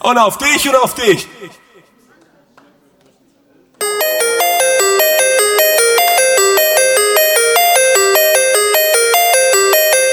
Und auf dich und auf dich.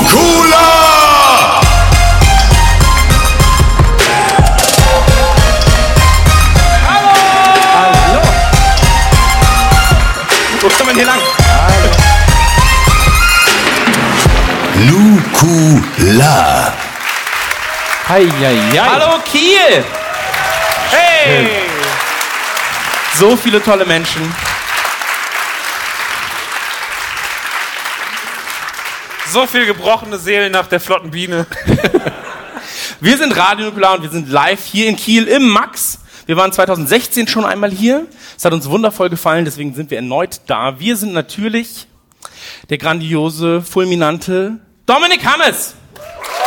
Nukula! Wo kommen wir hier lang? Nukula. Hei, hei, hei. Hallo Kiel! Hey! So viele tolle Menschen. So viel gebrochene Seelen nach der flotten Biene. Wir sind Radio Nukular und wir sind live hier in Kiel im Max. Wir waren 2016 schon einmal hier. Es hat uns wundervoll gefallen, deswegen sind wir erneut da. Wir sind natürlich der grandiose, fulminante Dominik Hammes.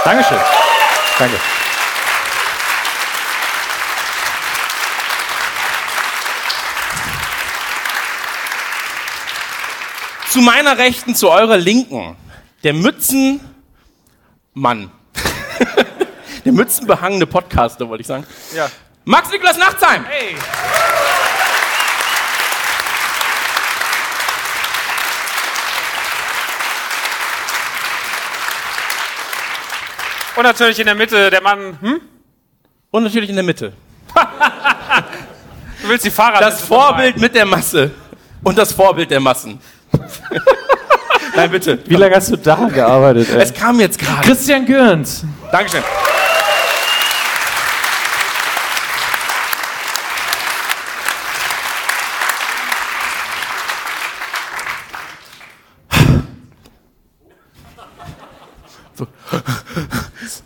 Dankeschön. Danke. Zu meiner Rechten, zu eurer Linken, der Mützenmann. der mützenbehangene Podcaster, wollte ich sagen. Ja. Max Niklas Nachtsheim. Hey! Und natürlich in der Mitte der Mann, hm? Und natürlich in der Mitte. Du willst die Fahrrad Das Vorbild mit der Masse. Und das Vorbild der Massen. Nein, bitte. Wie lange hast du da gearbeitet? Ey? Es kam jetzt gerade. Christian Gürns. Dankeschön.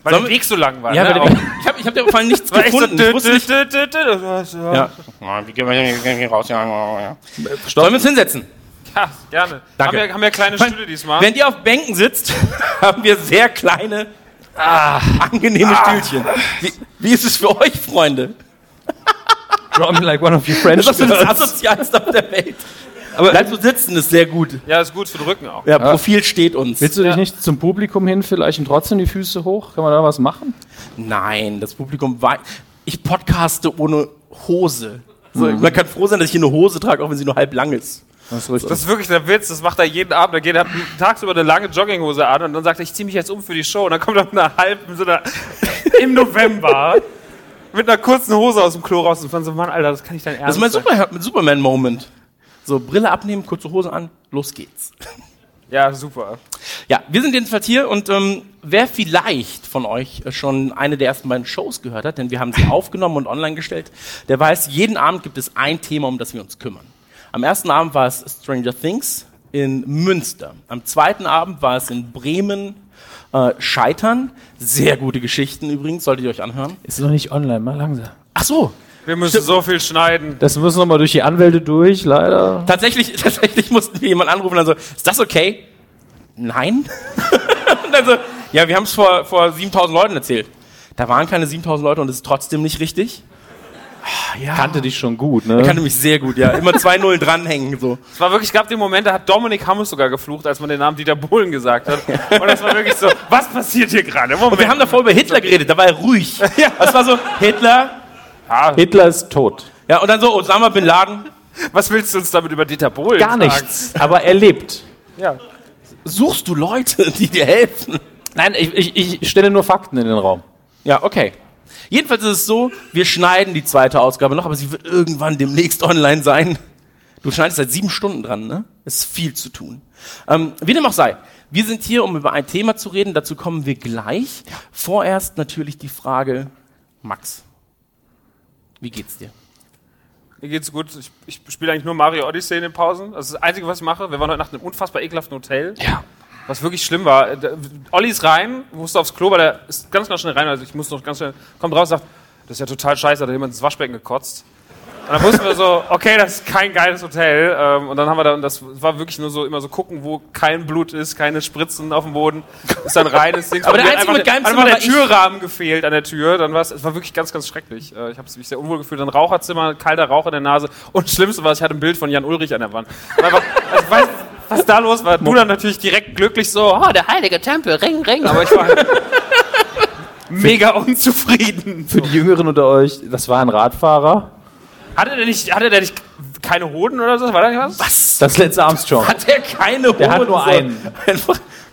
Weil Sollen der wir- Weg so lang war. Ja, ne? Auch- ich habe ich hab dir vor allem nichts gefunden. Ich wusste nicht. Ja. Ja. Wie gehen wir hier raus? Ja. Sollen wir uns hinsetzen? Ja, gerne. Danke. Haben wir, haben wir kleine Stühle diesmal? Wenn ihr auf Bänken sitzt, haben wir sehr kleine, Ah. angenehme Stühlchen. Wie, wie ist es für euch, Freunde? Draw me like one of your French Das ist das. Asozialste auf der Welt. Aber Bleib so sitzen, ist sehr gut. ja, ist gut für den Rücken auch. Ja, Profil steht uns. Willst du dich nicht zum Publikum hin vielleicht und trotzdem die Füße hoch? Kann man da was machen? Nein, das Publikum wei Ich podcaste ohne Hose. So, Man kann froh sein, dass ich hier eine Hose trage, auch wenn sie nur halb lang ist. Das ist. Das ist wirklich der Witz, das macht er jeden Abend. Er geht er hat tagsüber eine lange Jogginghose an und dann sagt er, ich ziehe mich jetzt um für die Show. Und dann kommt er mit einer halben, so einer, im November, mit einer kurzen Hose aus dem Klo raus und dann so, Mann, Alter, das kann ich Das Ernst ist mein Superman-Moment. So, Brille abnehmen, kurze Hose an, los geht's. Ja, super. Ja, wir sind jedenfalls hier und ähm, wer vielleicht von euch äh, schon eine der ersten beiden Shows gehört hat, denn wir haben sie aufgenommen und online gestellt, der weiß, jeden Abend gibt es ein Thema, um das wir uns kümmern. Am ersten Abend war es Stranger Things in Münster. Am zweiten Abend war es in Bremen äh, Scheitern. Sehr gute Geschichten übrigens, solltet ihr euch anhören. Ist noch nicht online, mal langsam. Ach so, Wir müssen so viel schneiden. Das müssen noch mal durch die Anwälte durch, leider. Tatsächlich, tatsächlich mussten wir jemanden anrufen und dann so, ist das okay? Nein. und dann so, ja, wir haben es vor, vor 7000 Leuten erzählt. Da waren keine 7000 Leute und es ist trotzdem nicht richtig. Ja. Kannte dich schon gut, ne? Er kannte mich sehr gut, ja. Immer zwei Nullen dranhängen, so. Es war wirklich, es gab den Moment, da hat Dominik Hammes sogar geflucht, als man den Namen Dieter Bohlen gesagt hat. Und das war wirklich so, was passiert hier gerade? Und wir haben davor über Hitler geredet, da war er ruhig. Ja. Das war so, Hitler, Hitler ist tot. ja, und dann so, Osama Bin Laden. was willst du uns damit über Dieter Bohlen Gar sagen? nichts. Aber er lebt. Ja. Suchst du Leute, die dir helfen? Nein, ich, ich, ich stelle nur Fakten in den Raum. Ja, okay. Jedenfalls ist es so, wir schneiden die zweite Ausgabe noch, aber sie wird irgendwann demnächst online sein. Du schneidest seit sieben Stunden dran, ne? Es ist viel zu tun. Ähm, wie dem auch sei, wir sind hier, um über ein Thema zu reden. Dazu kommen wir gleich. Vorerst natürlich die Frage, Max, wie geht's dir? Mir geht's gut. Ich, ich spiele eigentlich nur Mario Odyssey in den Pausen. Das ist das Einzige, was ich mache. Wir waren heute Nacht in einem unfassbar ekelhaften Hotel. Ja. Was wirklich schlimm war. äh, Olli ist rein, musste aufs Klo, weil er ist ganz, ganz schnell rein. Also ich muss noch ganz schnell, kommt raus und sagt, das ist ja total scheiße, hat jemand ins Waschbecken gekotzt. Und dann wussten wir so, okay, das ist kein geiles Hotel. Ähm, und dann haben wir dann, das war wirklich nur so, immer so gucken, wo kein Blut ist, keine Spritzen auf dem Boden. Ist dann reines Ding. Aber der Einzige mit geilem Zimmer der. Türrahmen gefehlt an der Tür. Dann war es, es war wirklich ganz, ganz schrecklich. Äh, ich habe mich sehr unwohl gefühlt. Ein Raucherzimmer, kalter Rauch in der Nase. Und das Schlimmste war, ich hatte ein Bild von Jan Ulrich an der Wand. Einfach, also ich weiß, was da los war. Du dann natürlich direkt glücklich so, oh, der heilige Tempel, Ring, Ring. Aber ich war halt mega unzufrieden. Für die Jüngeren unter euch, das war ein Radfahrer. Hatte der nicht, hatte der nicht keine Hoden oder so? War da nicht was? Was? Das letzte Armstrong. Hat er keine Der hat Hoden? nur einen.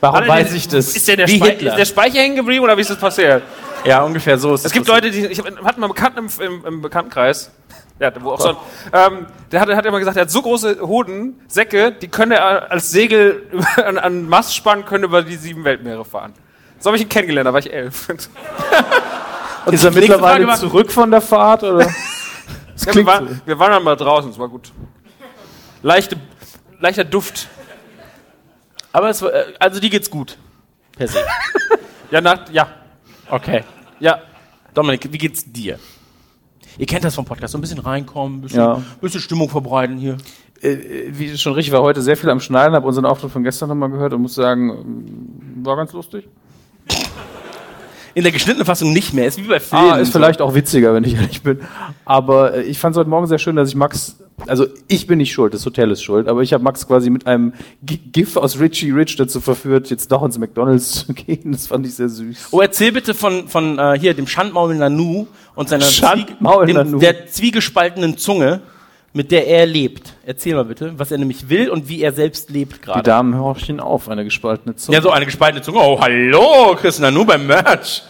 Warum der- weiß ich das? Ist der, der, Wie Spei Hitler. ist der Speicher hängen geblieben oder wie ist das passiert? Ja, ungefähr so ist Es gibt Leute, die, ich hatte mal einen Bekannten im, im, im Bekanntenkreis, ja, wo auch so, ein- ähm, der hat, hat immer gesagt, er hat so große Hoden, Säcke, die könnte er als Segel an, an Mast spannen, können über die sieben Weltmeere fahren. So habe ich ihn kennengelernt, da war ich elf. Ist er mittlerweile Frage war- zurück von der Fahrt? Oder? Das Ja, wir, waren, so. wir waren dann mal draußen, es war gut. Leichte, leichter Duft. Aber es, war- äh, also die geht's gut. Per se. Ja, nach, ja, Okay. ja. Dominik, wie geht's dir? Ihr kennt das vom Podcast, so ein bisschen reinkommen, ein bisschen, Ja. bisschen Stimmung verbreiten hier. Äh, Wie schon richtig war, heute sehr viel am Schneiden, habe unseren Auftritt von gestern nochmal gehört und muss sagen, war ganz lustig. In der geschnittenen Fassung nicht mehr, ist wie bei Filmen. Ah, ist vielleicht auch witziger, wenn ich ehrlich bin. Aber äh, ich fand es heute Morgen sehr schön, dass ich Max, also ich bin nicht schuld, das Hotel ist schuld, aber ich habe Max quasi mit einem GIF aus Richie Rich dazu verführt, jetzt doch ins McDonalds zu gehen. Das fand ich sehr süß. Oh, erzähl bitte von, von äh, hier dem Schandmaul Nanu und seiner Schandmaul dem, Nanu. der zwiegespaltenen Zunge, mit der er lebt. Erzähl mal bitte, was er nämlich will und wie er selbst lebt Die gerade. Damen horchen auf, eine gespaltene Zunge. Ja, so eine gespaltene Zunge. Oh, hallo, Chris Nanu beim Merch.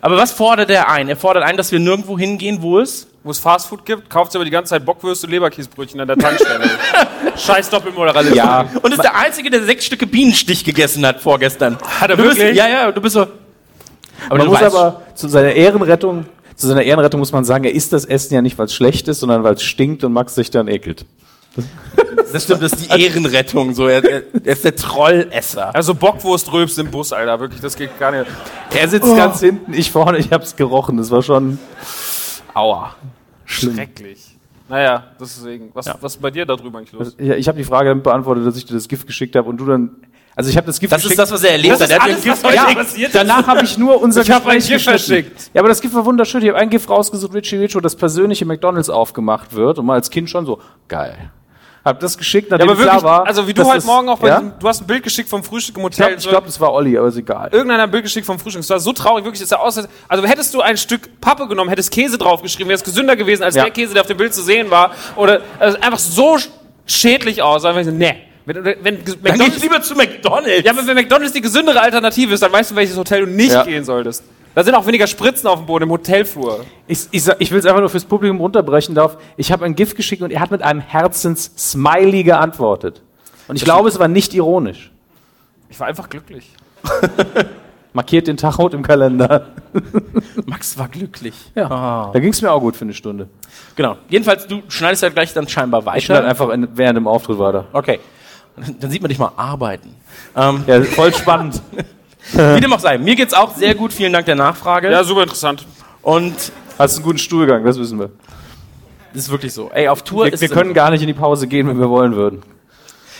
Aber was fordert er ein? Er fordert ein, dass wir nirgendwo hingehen, wo es Wo es Fastfood gibt, kauft aber die ganze Zeit Bockwürste und Leberkäsebrötchen an der Tankstelle. Scheiß Doppelmoralismus. ja, Und ist der Einzige, der sechs Stücke Bienenstich gegessen hat vorgestern. Hat er du bist, wirklich? Ja, ja, du bist so. Aber man du muss weißt, aber zu seiner Ehrenrettung, zu seiner Ehrenrettung muss man sagen, er isst das Essen ja nicht, weil es schlecht ist, sondern weil es stinkt und Max sich dann ekelt. das stimmt, das ist die Ehrenrettung. So, er, er, er ist der Trollesser. Also Bockwurst rülpst im Bus, Alter. Wirklich, das geht gar nicht. Er sitzt ganz hinten, ich vorne, ich hab's gerochen. Das war schon. Aua. Schrecklich. Naja, deswegen. Was, was ist bei dir da drüben eigentlich los? Ja, ich habe die Frage damit beantwortet, dass ich dir das Gift geschickt habe und du dann. Also ich habe das Gift Das ist das, was er erlebt Das hat. ist Er hat alles, was verschickt. passiert ist. Danach habe ich nur unser Ich hab ein Gespräch Gift verschickt. Ja, aber das Gift war wunderschön. Ich habe ein Gift rausgesucht, Richie Rich, wo das persönliche McDonalds aufgemacht wird und mal als Kind schon so geil. Hab das geschickt, Ja, nachdem aber wirklich, klar war. also wie du dass heute das- Morgen auch bei ja? diesem, du hast ein Bild geschickt vom Frühstück im Ich glaube, Hotel. glaub, das war Olli, aber ist egal. Irgendeiner hat ein Bild geschickt vom Frühstück. Es war so traurig, wirklich, ist ja aus. Also hättest du ein Stück Pappe genommen, hättest Käse draufgeschrieben, wäre es gesünder gewesen als Ja. der Käse, der auf dem Bild zu sehen war. Oder also einfach so sch- schädlich aus. Einfach so, nee. Wenn, wenn Dann geh ich McDonald's, lieber zu McDonalds. ja, aber wenn McDonald's die gesündere Alternative ist, dann weißt du, welches Hotel du nicht Ja. gehen solltest. Da sind auch weniger Spritzen auf dem Boden im Hotelflur. Ich, ich, ich will es einfach nur fürs Publikum runterbrechen darf. Ich habe ein Gift geschickt und er hat mit einem Herzens-Smiley geantwortet. Und ich glaube, es war nicht ironisch. Ich war einfach glücklich. Markiert den Tag rot im Kalender. Max war glücklich. Ja. Da ging es mir auch gut für eine Stunde. Genau. Jedenfalls, du schneidest ja gleich dann scheinbar Ich schneide weiter. einfach in, während dem Auftritt weiter. Okay. Dann sieht man dich mal arbeiten. Ähm, Ja, voll spannend. wie dem auch sei. Mir geht's auch sehr gut. Vielen Dank der Nachfrage. Ja, super interessant. Und Hast einen guten Stuhlgang, das wissen wir. das ist wirklich so. Ey, auf Tour Wir, ist wir können gar nicht in die Pause gehen, wenn wir wollen würden.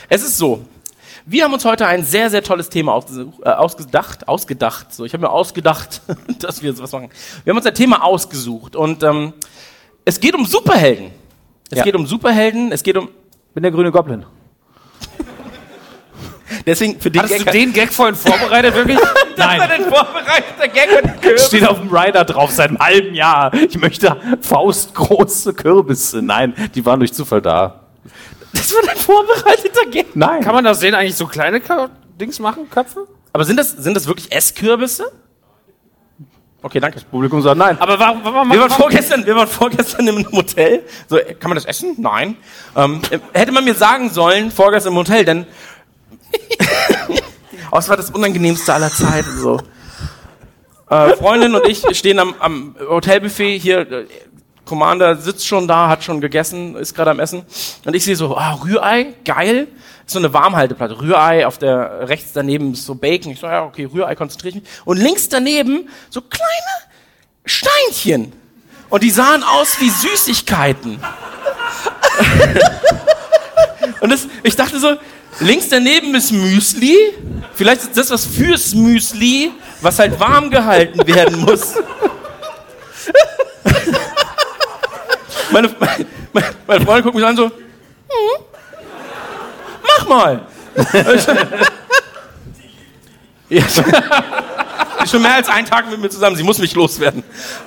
Es ist so. Wir haben uns heute ein sehr, sehr tolles Thema äh, ausgedacht, ausgedacht. So, ich habe mir ausgedacht, dass wir sowas machen. Wir haben uns ein Thema ausgesucht und ähm, es geht um Superhelden. Es Ja. geht um Superhelden. Es geht um Bin der grüne Goblin. Deswegen für den Hattest du Gag- den Gag vorhin vorbereitet, wirklich? Das war dein vorbereiteter Gag mit Kürbis. Steht auf dem Rider drauf seit einem halben Jahr. Ich möchte faustgroße Kürbisse. Nein, die waren durch Zufall da. Das war dein vorbereiteter Gag. Nein. Kann man das sehen, eigentlich so kleine Dings machen, Köpfe? Aber sind das, sind das wirklich Esskürbisse? Okay, danke. Publikum sagt nein. Aber warum, warum, Wir waren warum vorgestern, wir waren vorgestern im Hotel. So, kann man das essen? Nein. Ähm, äh, hätte man mir sagen sollen, vorgestern im Hotel, denn. es war das unangenehmste aller Zeiten. So. Äh, Freundin und ich stehen am, am Hotelbuffet hier. Äh, Commander sitzt schon da, hat schon gegessen, ist gerade am Essen. Und ich sehe so, ah, Rührei, geil. Ist so eine Warmhalteplatte. Rührei, auf der rechts daneben ist so Bacon. Ich so, ja, okay, Rührei konzentriere ich mich. Und links daneben so kleine Steinchen. Und die sahen aus wie Süßigkeiten. Und das, ich dachte so, links daneben ist Müsli. Vielleicht ist das was fürs Müsli, was halt warm gehalten werden muss. Meine, meine, meine Freundin guckt mich an so, hm, mach mal. Ja, ist schon mehr als einen Tag mit mir zusammen, sie muss mich loswerden.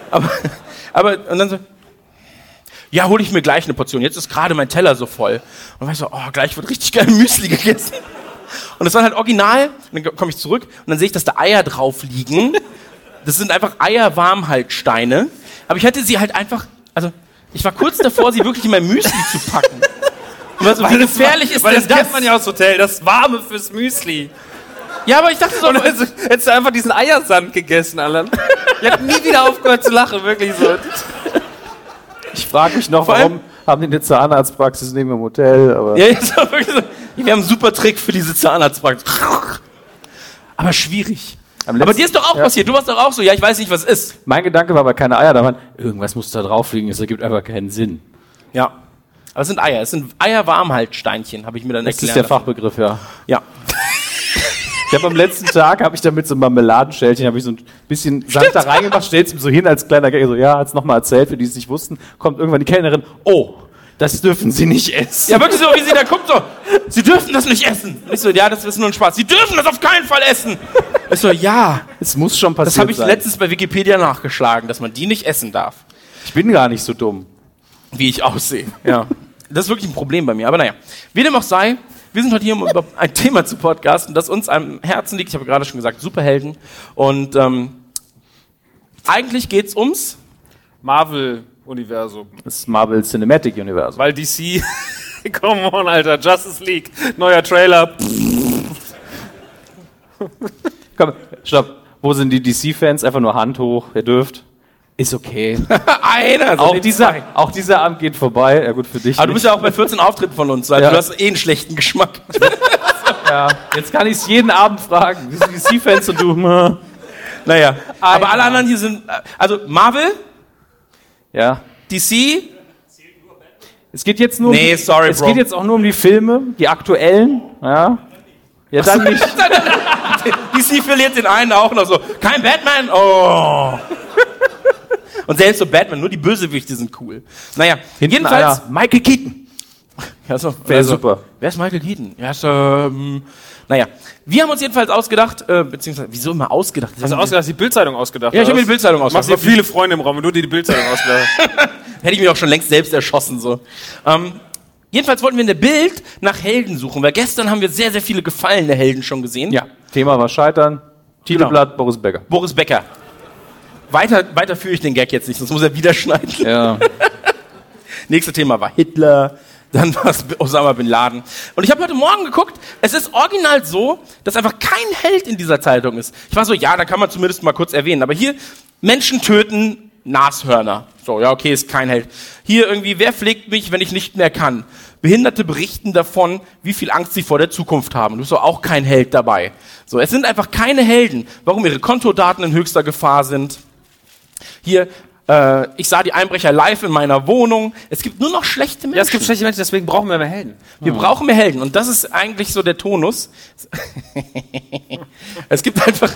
Aber, aber und dann so, ja, hole ich mir gleich eine Portion. Jetzt ist gerade mein Teller so voll. Und ich so, oh, gleich wird richtig geil Müsli gegessen. Und das war halt original. Und dann komme ich zurück und dann sehe ich, dass da Eier drauf liegen. Das sind einfach Eierwarmhaltsteine. Aber ich hätte sie halt einfach, also ich war kurz davor, sie wirklich in mein Müsli zu packen. Und was, wie gefährlich ist Weil denn das kennt man ja aus Hotel, das Warme fürs Müsli. Ja, aber ich dachte so, Und dann hättest du einfach diesen Eiersand gegessen, Alan. Ich hab nie wieder aufgehört zu lachen, wirklich so. Ich frage mich noch, Vor allem- warum haben die eine Zahnarztpraxis neben dem Hotel? Aber Ja. Wir haben einen super Trick für diese Zahnarztpraxis. Aber schwierig. Aber dir ist doch auch Ja. passiert. Du warst doch auch so, ja, ich weiß nicht, was ist. mein Gedanke war aber keine Eier, da waren, irgendwas muss da drauf liegen, es ergibt einfach keinen Sinn. Ja. Aber es sind Eier. Es sind Eierwarmhaltsteinchen, habe ich mir dann Das ist erklären der lassen. Fachbegriff, ja. Ja. Ich habe am letzten Tag, habe ich da mit so einem Marmeladenschälchen, habe ich so ein bisschen Sand da reingemacht, stell's ihm so hin als kleiner Gag, so, ja, hat's nochmal erzählt, für die es nicht wussten, kommt irgendwann die Kellnerin, oh, das dürfen Sie nicht essen. Ja, wirklich so, wie sie da guckt, so, Sie dürfen das nicht essen. Ich so, ja, das ist nur ein Spaß. Sie dürfen das auf keinen Fall essen. Ich so, ja. Es muss schon passieren Das habe ich sein. letztens bei Wikipedia nachgeschlagen, dass man die nicht essen darf. Ich bin gar nicht so dumm. wie ich aussehe. Ja. Das ist wirklich ein Problem bei mir. Aber naja, wie dem auch sei, wir sind heute hier, um über ein Thema zu podcasten, das uns am Herzen liegt. Ich habe gerade schon gesagt, Superhelden. Und ähm, eigentlich geht's ums. Marvel-Universum. Das Marvel Cinematic Universum. Weil DC. Come on, Alter. Justice League. Neuer Trailer. Komm, stopp. Wo sind die DC-Fans? Einfach nur Hand hoch, ihr dürft. Ist okay. Einer. auch, dieser, auch dieser Abend geht vorbei. Ja gut, für dich Aber du bist ja auch bei 14 Auftritten von uns, also Ja. du hast eh einen schlechten Geschmack. ja. Jetzt kann ich es jeden Abend fragen. Wie sind die DC-Fans und du? hm. Naja, aber alle anderen hier sind, also Marvel, Ja. DC, Es geht jetzt nur Nee, um die, sorry, Es Bro. geht jetzt auch nur um die Filme, die aktuellen. Ja. Ja, dann nicht. DC verliert den einen auch noch so. Kein Batman, oh. Und selbst so Batman, nur die Bösewichte sind cool. Naja, jedenfalls, einer. Michael Keaton. Ja, so, Wär super. Wer ist Michael Keaton? Ja, ist, ähm, naja, wir haben uns jedenfalls ausgedacht, äh, beziehungsweise, wieso immer ausgedacht? Hast du ausgedacht, die Bildzeitung ausgedacht? Ja, ich habe mir die? Bildzeitung Du ausgedacht. machst noch viele Freunde im Raum, wenn du dir die Bildzeitung ausgedacht. Hätte ich mich auch schon längst selbst erschossen, so. Ähm, jedenfalls wollten wir in der Bild nach Helden suchen, weil gestern haben wir sehr, sehr viele gefallene Helden schon gesehen. Ja. Thema war Scheitern. Titelblatt Boris Becker. Boris Becker. Weiter, weiter führe ich den Gag jetzt nicht, sonst muss er wieder schneiden. Ja. Nächstes Thema war Hitler, dann war es Osama Bin Laden. Und ich habe heute Morgen geguckt, es ist original so, dass einfach kein Held in dieser Zeitung ist. Ich war so, ja, da kann man zumindest mal kurz erwähnen. Aber hier, Menschen töten Nashörner. So, ja, okay, ist kein Held. Hier irgendwie, wer pflegt mich, wenn ich nicht mehr kann? Behinderte berichten davon, wie viel Angst sie vor der Zukunft haben. Du bist so auch kein Held dabei. So, es sind einfach keine Helden. Warum ihre Kontodaten in höchster Gefahr sind. Hier, äh, ich sah die Einbrecher live in meiner Wohnung. Es gibt nur noch schlechte Menschen. Ja, es gibt schlechte Menschen, deswegen brauchen wir mehr Helden. Wir brauchen mehr Helden. Und das ist eigentlich so der Tonus. es gibt einfach,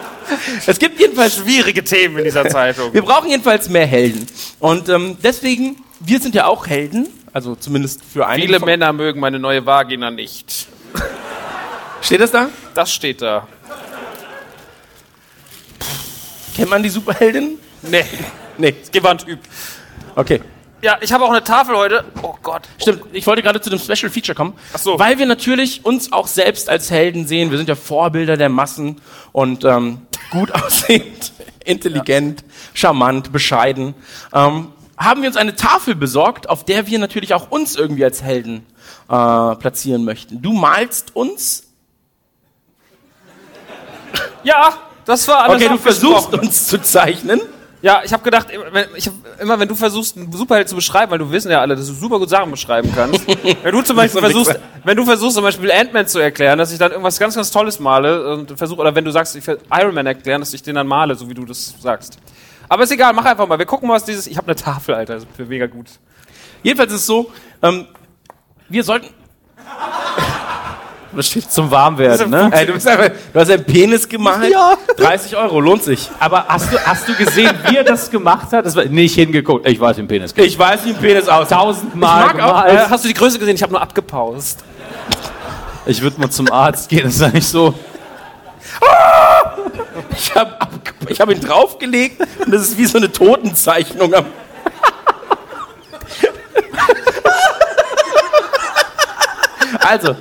es gibt jedenfalls, Schwierige Themen in dieser Zeitung. wir brauchen jedenfalls mehr Helden. Und ähm, deswegen, wir sind ja auch Helden. Also zumindest für einige. Viele Männer mögen meine neue Vagina nicht. Steht das da? Das steht da. Kennt man die Superheldin? Nee, Nee. geh mal ein Typ. Okay. Ja, ich habe auch eine Tafel heute. Oh Gott. Stimmt, ich wollte gerade zu dem Special Feature kommen. Ach so. Weil wir natürlich uns auch selbst als Helden sehen. Wir sind ja Vorbilder der Massen und ähm, gut aussehend, intelligent, charmant, bescheiden. Ähm, haben wir uns eine Tafel besorgt, auf der wir natürlich auch uns irgendwie als Helden äh, platzieren möchten. Du malst uns. Ja, das war alles Okay, du versuchst uns zu zeichnen. Ja, ich habe gedacht, immer wenn, ich hab, immer wenn du versuchst, einen Superheld zu beschreiben, weil du wissen ja alle, dass du super gut Sachen beschreiben kannst. wenn du zum Beispiel versuchst, wenn du versuchst zum Beispiel Ant-Man zu erklären, dass ich dann irgendwas ganz, ganz Tolles male und versuche, oder wenn du sagst, ich will Iron Man erklären, dass ich den dann male, so wie du das sagst. Aber ist egal, mach einfach mal. Wir gucken mal, was dieses. Ich habe eine Tafel, Alter, das ist mega gut. Jedenfalls ist es so, ähm, wir sollten. Das steht zum Warmwerden, ne? Ey, du, bist einfach, du hast einen Penis gemalt. Ja. 30 Euro, lohnt sich. Aber hast du, hast du gesehen, wie er das gemacht hat? Das war nicht hingeguckt. Ich weiß den Penis. Ich weiß, wie ein Penis aussieht. Tausendmal Ich mag auch, gemalt. Äh, hast du die Größe gesehen? Ich habe nur abgepaust. Ich würde mal zum Arzt gehen, das ist eigentlich so. Ich habe ich hab ihn draufgelegt und das ist wie so eine Totenzeichnung. Am also.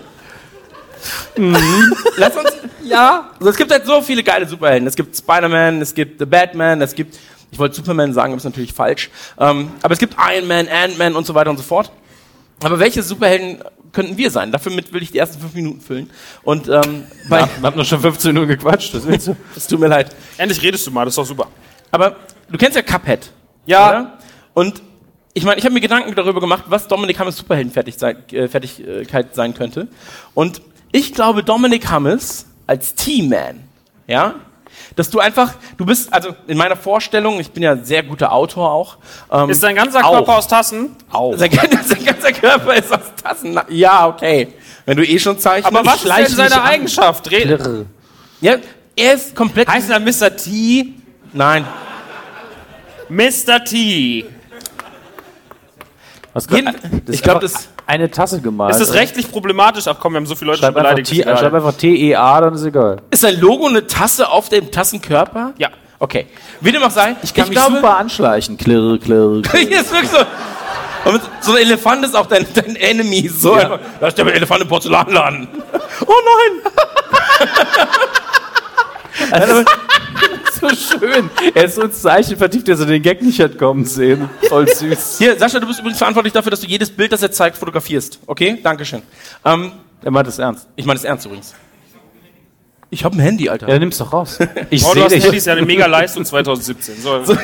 Lass uns. Ja. Also es gibt halt so viele geile Superhelden. Es gibt Spider-Man, es gibt The Batman, es gibt. Ich wollte Superman sagen, aber ist natürlich falsch. Ähm, aber es gibt Iron Man, Ant-Man und so weiter und so fort. Aber welche Superhelden könnten wir sein? Dafür mit will ich die ersten fünf Minuten füllen. Und ähm, bei, Ja, wir haben noch schon 15 Minuten gequatscht. Das willst du? es tut mir leid. Endlich redest du mal, das ist doch super. Aber du kennst ja Cuphead. Ja. Oder? Und ich meine, ich habe mir Gedanken darüber gemacht, was Dominik Hammes Superheldenfertigkeit äh, sein könnte. Und ich glaube, Dominik Hammes als Team-Man, ja, dass du einfach, du bist, also in meiner Vorstellung, ich bin ja ein sehr guter Autor auch. Ähm, Ist dein ganzer Auch. Körper aus Tassen? auch. Sein, sein ganzer Körper ist aus Tassen. Ja, okay. Wenn du eh schon zeichnest. Aber was ist denn seine. Eigenschaft? Ja, er ist komplett. heißt er Mr. T? Nein. Mr. T. Was Jeden, ich glaube, das. Eine Tasse gemalt. Ist das rechtlich problematisch? Ach komm, wir haben so viele Leute Schreib schon einfach, beleidigt. T, schreib einfach T-E-A, dann ist egal. Ist sein Logo eine Tasse auf dem Tassenkörper? Ja. Okay. Wie dem auch sei, ich, Kann mich glaube, super anschleichen. Klirr, klirr. hier ist wirklich so. Und so ein Elefant ist auch dein, dein Enemy. So einfach, da ist der Elefant im Porzellanladen. Oh nein! Also, so schön. Er ist so ins Zeichen vertieft, dass er den Gag nicht hat kommen sehen. Voll süß. Hier, Sascha, du bist übrigens verantwortlich dafür, dass du jedes Bild, das er zeigt, fotografierst. Okay? Dankeschön. Ähm, Er meint das ernst. ich meine das ernst übrigens. Ich habe ein Handy, Alter. Ja, nimm's doch raus. Ich Oh, du sehe hast dich. Handys ja eine mega Leistung 2017. So.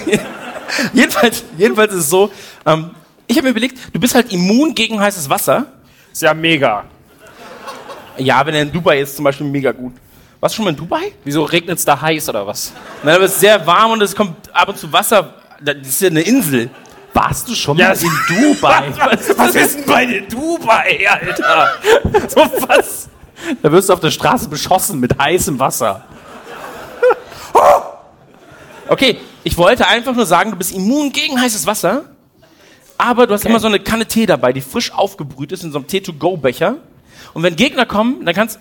jedenfalls, jedenfalls ist es so, ähm, ich habe mir überlegt, du bist halt immun gegen heißes Wasser. Ist ja mega. Ja, wenn er in Dubai ist, zum Beispiel mega gut. Warst du schon mal in Dubai? Wieso regnet's da heiß oder was? Nein, aber es ist sehr warm und es kommt ab und zu Wasser. Das ist ja eine Insel. Warst du schon Ja, mal in Dubai? Was ist denn bei dir Dubai, Alter? So was? Da wirst du auf der Straße beschossen mit heißem Wasser. Okay, ich wollte einfach nur sagen, du bist immun gegen heißes Wasser, aber du hast immer so eine Kanne Tee dabei, die frisch aufgebrüht ist in so einem Tee-to-go-Becher. Und wenn Gegner kommen, dann kannst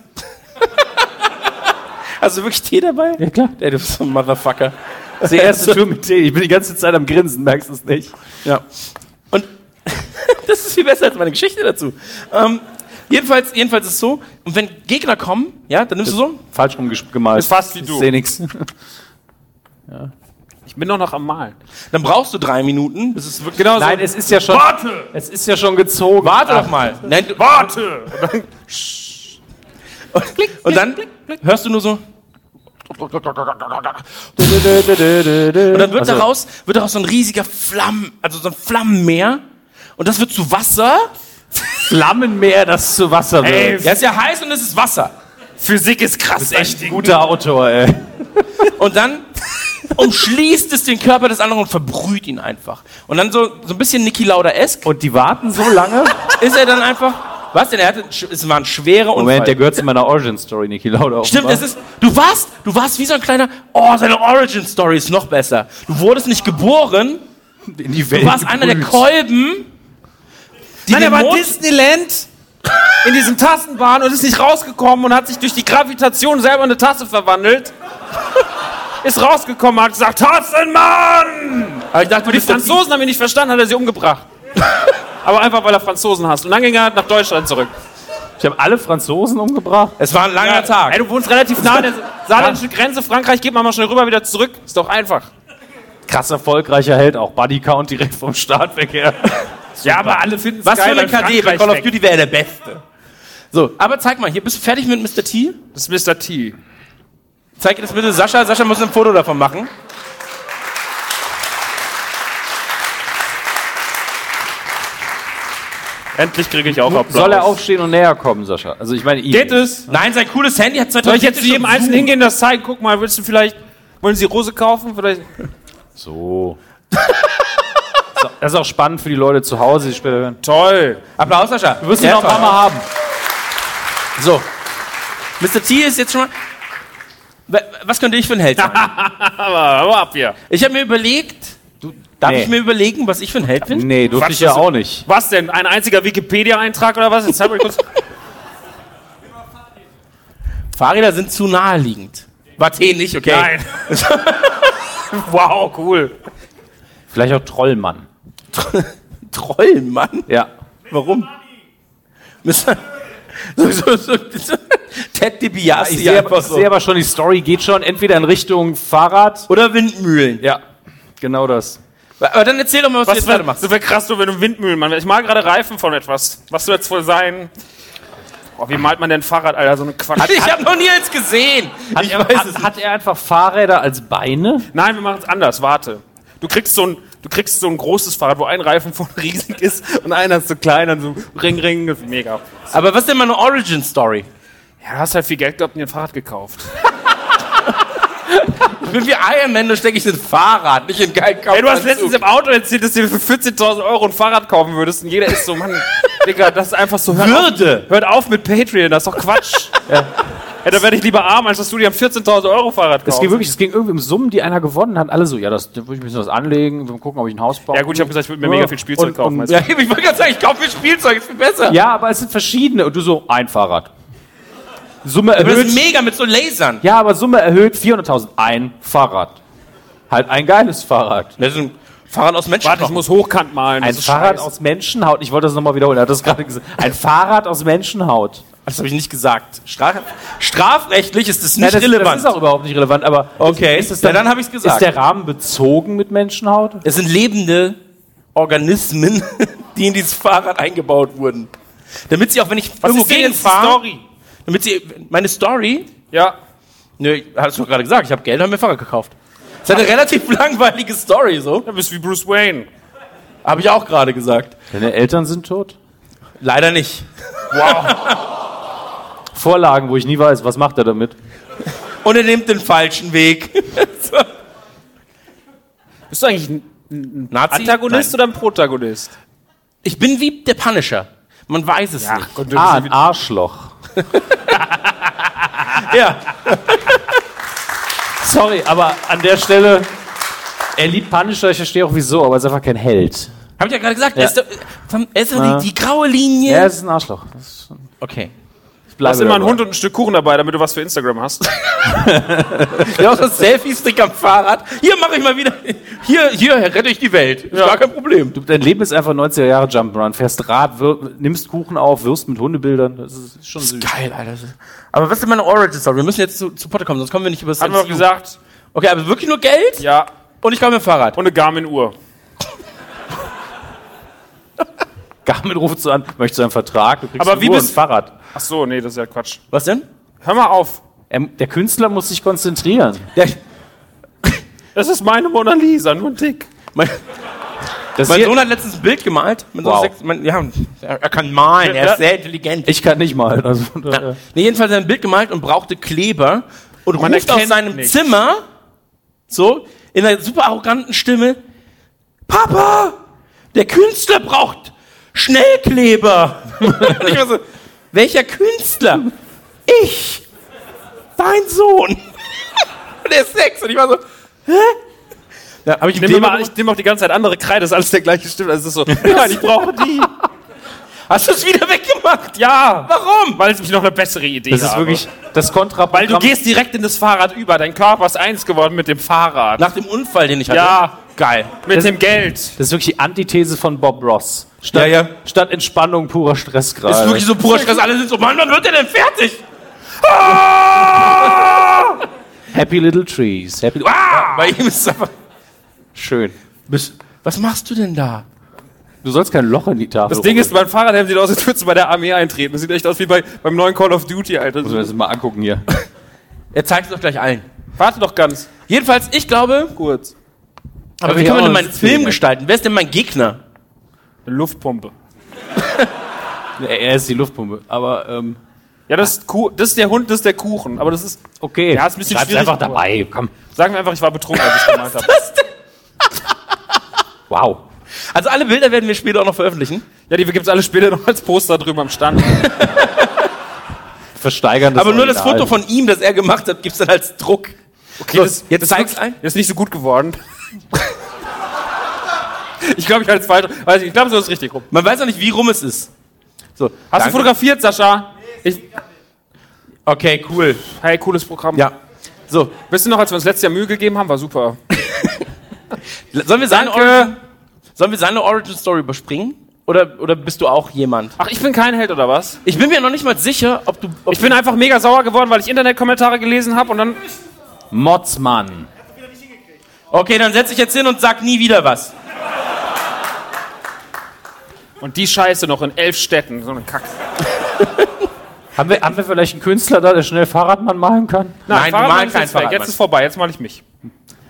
Hast du wirklich Tee dabei? Ja, klar. Ey, du bist so ein Motherfucker. Das ist die erste Tour mit Tee. Ich bin die ganze Zeit am Grinsen, merkst du es nicht. Ja. Und das ist viel besser als meine Geschichte dazu. Ähm, jedenfalls, jedenfalls ist es so, und wenn Gegner kommen, ja, dann nimmst du so, Falsch rumgemalt. Ist fast wie du. Ich sehe nichts. Ich bin doch noch am Malen. dann brauchst du drei Minuten, bis es wirklich Genau Nein, es ist ja schon. Warte! Es ist ja schon gezogen. Warte doch mal. Nein, du, Warte! und dann hörst du nur so. Und dann wird Also- daraus, wird daraus so ein riesiger Flammen, also so ein Flammenmeer. Und das wird zu Wasser. Flammenmeer, das zu Wasser wird. Ey, Ja, ist ja heiß und es ist Wasser. Physik ist krass, echt. Ein guter Autor, ey. Und dann umschließt es den Körper des anderen und verbrüht ihn einfach. Und dann so, so ein bisschen Niki Lauda-esk Und die warten so lange? ist er dann einfach. Was denn? Er hatte, es war ein schwerer Unfall. Moment, der gehört zu meiner Origin-Story, Niki Lauda. Stimmt, es ist. Du warst, du warst wie so ein kleiner. Oh, seine Origin Story ist noch besser. Du wurdest nicht geboren. in die Welt Du warst einer der. Kolben. Die Nein, er war Disneyland in diesem Tassenbahn und ist nicht rausgekommen und hat sich durch die Gravitation selber in eine Tasse verwandelt. Ist rausgekommen, hat gesagt, Tassenmann! Aber ich dachte, Die Franzosen haben ihn nicht verstanden, hat er sie umgebracht. Aber einfach, weil er Franzosen hasst. Und dann ging er nach Deutschland zurück. Ich habe alle Franzosen umgebracht. Es war ein langer Tag. Ey, du wohnst relativ nah an der saarländischen Grenze. Frankreich, geht man mal schnell rüber, wieder zurück. Ist doch einfach. Krass erfolgreicher Held, auch Bodycount direkt vom Startverkehr. Ja, aber alle finden es Was für geil, eine weil KD bei Call of weg. Duty wäre der Beste. So, aber zeig mal, hier bist du fertig mit Mr. T? Das ist Mr. T. Zeig das bitte Sascha. Sascha muss ein Foto davon machen. Endlich kriege ich auch Applaus. Soll er aufstehen und näher kommen, Sascha? Also ich meine. Geht es? Nein, sein cooles Handy hat 2000 Soll ich jetzt zu jedem Einzelnen hingehen, das zeigen? Guck mal, willst du vielleicht, wollen Sie Rose kaufen? Vielleicht. So. Das ist auch spannend für die Leute zu Hause, die später hören. Toll. Applaus, Sascha. Du wirst ihn noch ein paar Mal haben. So. Mr. T ist jetzt schon mal. Wa- Was könnte ich für ein Held sein? Aber, ab hier. Ich habe mir überlegt, darf Nee. ich mir überlegen, was ich für ein Held bin? Nee, durfte ich ja auch nicht. Was denn? Ein einziger Wikipedia-Eintrag oder was? Jetzt kurz. Fahrräder sind zu naheliegend. War T nicht, okay. Nein. wow, cool. Vielleicht auch Trollmann. Trollmann? Ja. Warum? Mr. So, so, so, so. Ted DiBiase Ich sehe, einfach ich sehe aber schon, die Story geht schon entweder in Richtung Fahrrad. Oder Windmühlen. Ja, genau das. Aber dann erzähl doch mal, was, du Was jetzt wär, gerade machst. das wäre krass, so wenn du Windmühlen machst. Ich mal gerade Reifen von etwas. Was soll jetzt wohl sein? Oh, wie malt man denn Fahrrad, Alter? So eine Quatsch. Ich habe noch nie eins gesehen. Hat, ich er, weiß hat, es hat er einfach Fahrräder als Beine? Nein, wir machen es anders. Warte. Du kriegst so ein, du kriegst so ein großes Fahrrad, wo ein Reifen von riesig ist und einer ist so klein, dann so Ring, Ring. Das ist mega. Aber was ist denn meine Origin-Story? Ja, du hast halt viel Geld gehabt und dir ein Fahrrad gekauft. Ich bin wie Iron Man, da stecke ich in ein Fahrrad, nicht in geilen Ey, du hast letztens im Auto erzählt, dass du für 14.000 Euro ein Fahrrad kaufen würdest und jeder ist so, Mann, Digga, das ist einfach so, hört Würde. Auf, hört auf mit Patreon, das ist doch Quatsch. ja. da werde ich lieber arm, als dass du dir ein 14.000 Euro Fahrrad kaufst. Es ging wirklich, es ging irgendwie um Summen, die einer gewonnen hat. Alle so, ja, das da würde ich ein bisschen was anlegen, wir gucken, ob ich ein Haus baue. ja gut, ich habe gesagt, ich würde mir mega viel Spielzeug Und- kaufen. und-. Ja, ich wollte gerade sagen, ich kaufe mir Spielzeug, ist viel besser. Ja, aber es sind verschiedene. Und du so, ein Fahrrad. Summe Aber das erhöht. ist mega mit so Lasern. Ja, aber Summe erhöht 400.000. Ein Fahrrad. Halt ein geiles Fahrrad. Das ist ein Fahrrad aus Menschen. Warte, ich muss hochkant malen. Ein ist Fahrrad scheiße. aus Menschenhaut. Ich wollte das nochmal wiederholen. Er hat das gerade gesagt. Ein Fahrrad aus Menschenhaut. Das habe ich nicht gesagt. Straf strafrechtlich ist das Ja, nicht das, relevant. das ist auch überhaupt nicht relevant. Aber okay, ist es ja, dann habe ich es gesagt. Ist der Rahmen bezogen mit Menschenhaut? es sind lebende Organismen, die in dieses Fahrrad eingebaut wurden. Damit sie auch, wenn ich Was irgendwo ist denn jetzt die gegenfahre, Story? Damit sie, meine Story, Ja, ne, hast du gerade gesagt, ich habe Geld, habe mir ein Fahrrad gekauft. Das ist eine relativ langweilige Story, so. du bist wie Bruce Wayne. Habe ich auch gerade gesagt. Deine Eltern sind tot? Leider nicht. Vorlagen, wo ich nie weiß, was macht er damit? Und er nimmt den falschen Weg. so. Bist du eigentlich ein Nazi? Antagonist Nein. oder ein Protagonist? Ich bin wie der Punisher. Man weiß es nicht. Gott, Ah, ein Arschloch. Ja. Sorry, aber an der Stelle, er liebt Punisher, ich verstehe auch wieso, aber er ist einfach kein Held. Habe ich ja gerade gesagt. Ja. Er ist, doch- vom- er ist doch Ja. die, die graue Linie. Er ist ein Arschloch. Das ist Okay. Bleibe hast immer einen. Hund und ein Stück Kuchen dabei, damit du was für Instagram hast. Ja, auch so ein Selfie-Stick am Fahrrad. Hier mache ich mal wieder. Hier, hier rette ich die Welt. Ist gar kein Problem. Du, dein Leben ist einfach 90er Jahre Jump'n'Run. Fährst Rad, wir, nimmst Kuchen auf, wirst mit Hundebildern. Das ist, ist schon süß. Geil, Alter. Aber was ist denn meine Origin-Story? Wir müssen jetzt zu, zu Potte kommen, sonst kommen wir nicht über das Haben wir gesagt, Okay, aber wirklich nur Geld? ja. Und ich kaufe mir ein Fahrrad. Und eine Garmin-Uhr. Garmin ruft so an, möchtest du einen Vertrag? Du kriegst Aber wie ein bist- Fahrrad. Ach so, nee, das ist ja Quatsch. Was denn? Hör mal auf. Er, der Künstler muss sich konzentrieren. Der, Das ist meine Mona Lisa, nur ein Tick. mein Das mein hier- Sohn hat letztens ein Bild gemalt. Wow. sechs, mein, ja, er, kann malen, er Ja. ist sehr intelligent. ich kann nicht mal. Also, daher- Nee, jedenfalls hat er ein Bild gemalt und brauchte Kleber und Man ruft aus seinem nichts. Zimmer so in einer super arroganten Stimme: Papa, der Künstler braucht Schnellkleber. und ich war so: Welcher Künstler? Ich, dein Sohn. und er ist sechs und ich war so: Hä? Da habe ich Nimm, Kleber mal, ich nehme auch die ganze Zeit andere Kreide, das ist alles der gleiche Stift. Also es ist so, nein, ich brauche die. Hast du es wieder weggemacht? Ja. Warum? Weil ich noch eine bessere Idee Das ist habe. wirklich das Kontra. Weil du gehst direkt in das Fahrrad über. Dein Körper ist eins geworden mit dem Fahrrad. Nach dem Unfall, den ich hatte. ja, Geil. mit dem Geld. Das ist wirklich die Antithese von Bob Ross. Statt, Ja, ja. statt Entspannung, purer Stress gerade. Das ist wirklich so purer Stress. Alle sind so, Mann, wann wird der denn fertig? Happy Little Trees. Happy Ah! Bei ihm ist es einfach. Schön. Was machst du denn da? Du sollst kein Loch in die Tafel Das Ding ist, mein Fahrradhelm sieht aus, als würdest du bei der Armee eintreten. Das sieht echt aus wie bei, beim neuen Call of Duty, Alter. Muss man das mal angucken hier. Er zeigt es doch gleich allen. Warte doch ganz Jedenfalls, ich glaube, kurz. aber Aber wie wir kann man denn meinen Film gestalten? Wer ist denn mein Gegner? Eine Luftpumpe. Er ist die Luftpumpe. Aber, ähm, Ja, das ist, das ist der Hund, das ist der Kuchen. Aber das ist. okay. Ja, ist ein bisschen schwierig, einfach dabei. Komm. Sagen wir einfach, ich war betrunken, als ich gemalt habe. Wow. Also alle Bilder werden wir später auch noch veröffentlichen. Ja, die gibt's alle später noch als Poster drüben am Stand. Versteigern das Aber nur das. Foto von ihm, das er gemacht hat, gibt's dann als Druck. Okay, So, das, jetzt das zeig's ist, ein. Das ist nicht so gut geworden. ich glaube, ich halte es falsch. Weiß ich, ich glaube, so ist es richtig rum. Man weiß auch nicht, wie rum es ist. So, Hast danke. du fotografiert, Sascha? Ich, Okay, cool. hey, cooles Programm. Ja. So, Wisst ihr noch, als wir uns letztes Jahr Mühe gegeben haben, war super. sollen wir seine Danke. Sollen wir seine Origin Story überspringen? Oder, oder bist du auch jemand? Ach, ich bin kein Held oder was? Ich bin mir noch nicht mal sicher, ob du. Ob Ich bin einfach mega sauer geworden, weil ich Internetkommentare gelesen habe und dann. Motzmann. okay, dann setz dich jetzt hin und sag nie wieder was. Und die Scheiße noch in elf Städten. So eine Kack. Haben wir, haben wir vielleicht einen Künstler da, der schnell Fahrradmann malen kann? Nein, wir Fahrradmann malen ist keinen. Fahrradmann. Jetzt ist vorbei, jetzt male ich mich.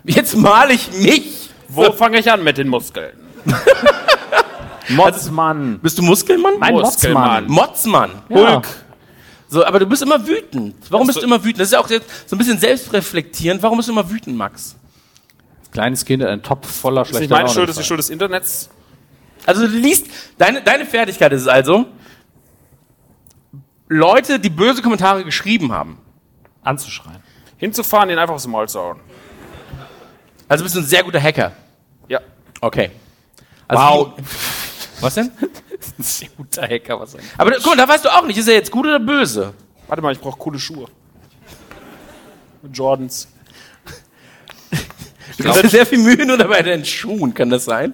Jetzt mal ich mich. Wo fange ich an mit den Muskeln? Motzmann. Bist du Muskelmann? Mein Muskelmann. Motzmann. Ja. Hulk. So, aber du bist immer wütend. Warum bist du immer wütend? Das ist ja auch jetzt so ein bisschen selbstreflektierend. Warum bist du immer wütend, Max? Kleines Kind, ein Topf voller Das ist nicht schlechter meine Schuld, das ist die. Schuld des Internets. Also du liest, deine, deine Fertigkeit ist es also, Leute, die böse Kommentare geschrieben haben. Anzuschreien. Hinzufahren, den einfach aufs Maul zu hauen. Also bist du ein sehr guter Hacker. Ja. Okay. Also Wow. die- Was denn? Ein sehr guter Hacker, was eigentlich. Aber guck mal, da weißt du auch nicht, ist er jetzt gut oder böse? Warte mal, ich brauche coole Schuhe. Jordans. Du hast sehr viel Mühe nur dabei deinen Schuhen, kann das sein?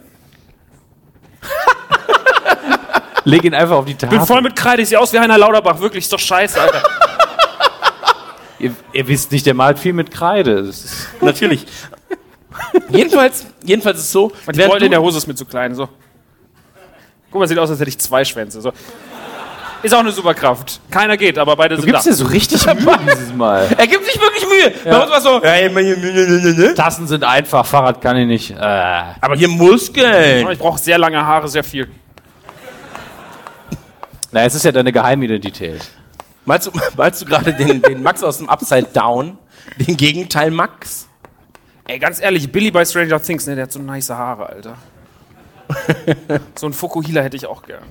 Leg ihn einfach auf die Bin Tafel. voll mit Kreide, ich sehe aus wie Heiner Lauterbach. Wirklich, ist doch scheiße, Alter. Ihr, ihr wisst nicht, der malt viel mit Kreide. Das ist Natürlich. Jedenfalls, jedenfalls ist es so, Und die Beule in du- der Hose ist mir zu klein, so. Guck mal, sieht aus, als hätte ich zwei Schwänze, so. Ist auch eine Superkraft. Keiner geht, aber beide Du sind da. gibst dir so richtig Mühe dieses Mal. er gibt sich wirklich Mühe. Bei uns war es so, ja, immer hier. Tassen sind einfach, Fahrrad kann ich nicht. Äh. aber hier Muskeln. Ich brauche sehr lange Haare, sehr viel. Na, es ist ja deine Geheimidentität. Meinst du, du gerade den, den Max aus dem Upside Down? Den Gegenteil Max? Ey, ganz ehrlich, Billy bei Stranger Things, ne, der hat so nice Haare, Alter. so ein Fokuhila hätte ich auch gern.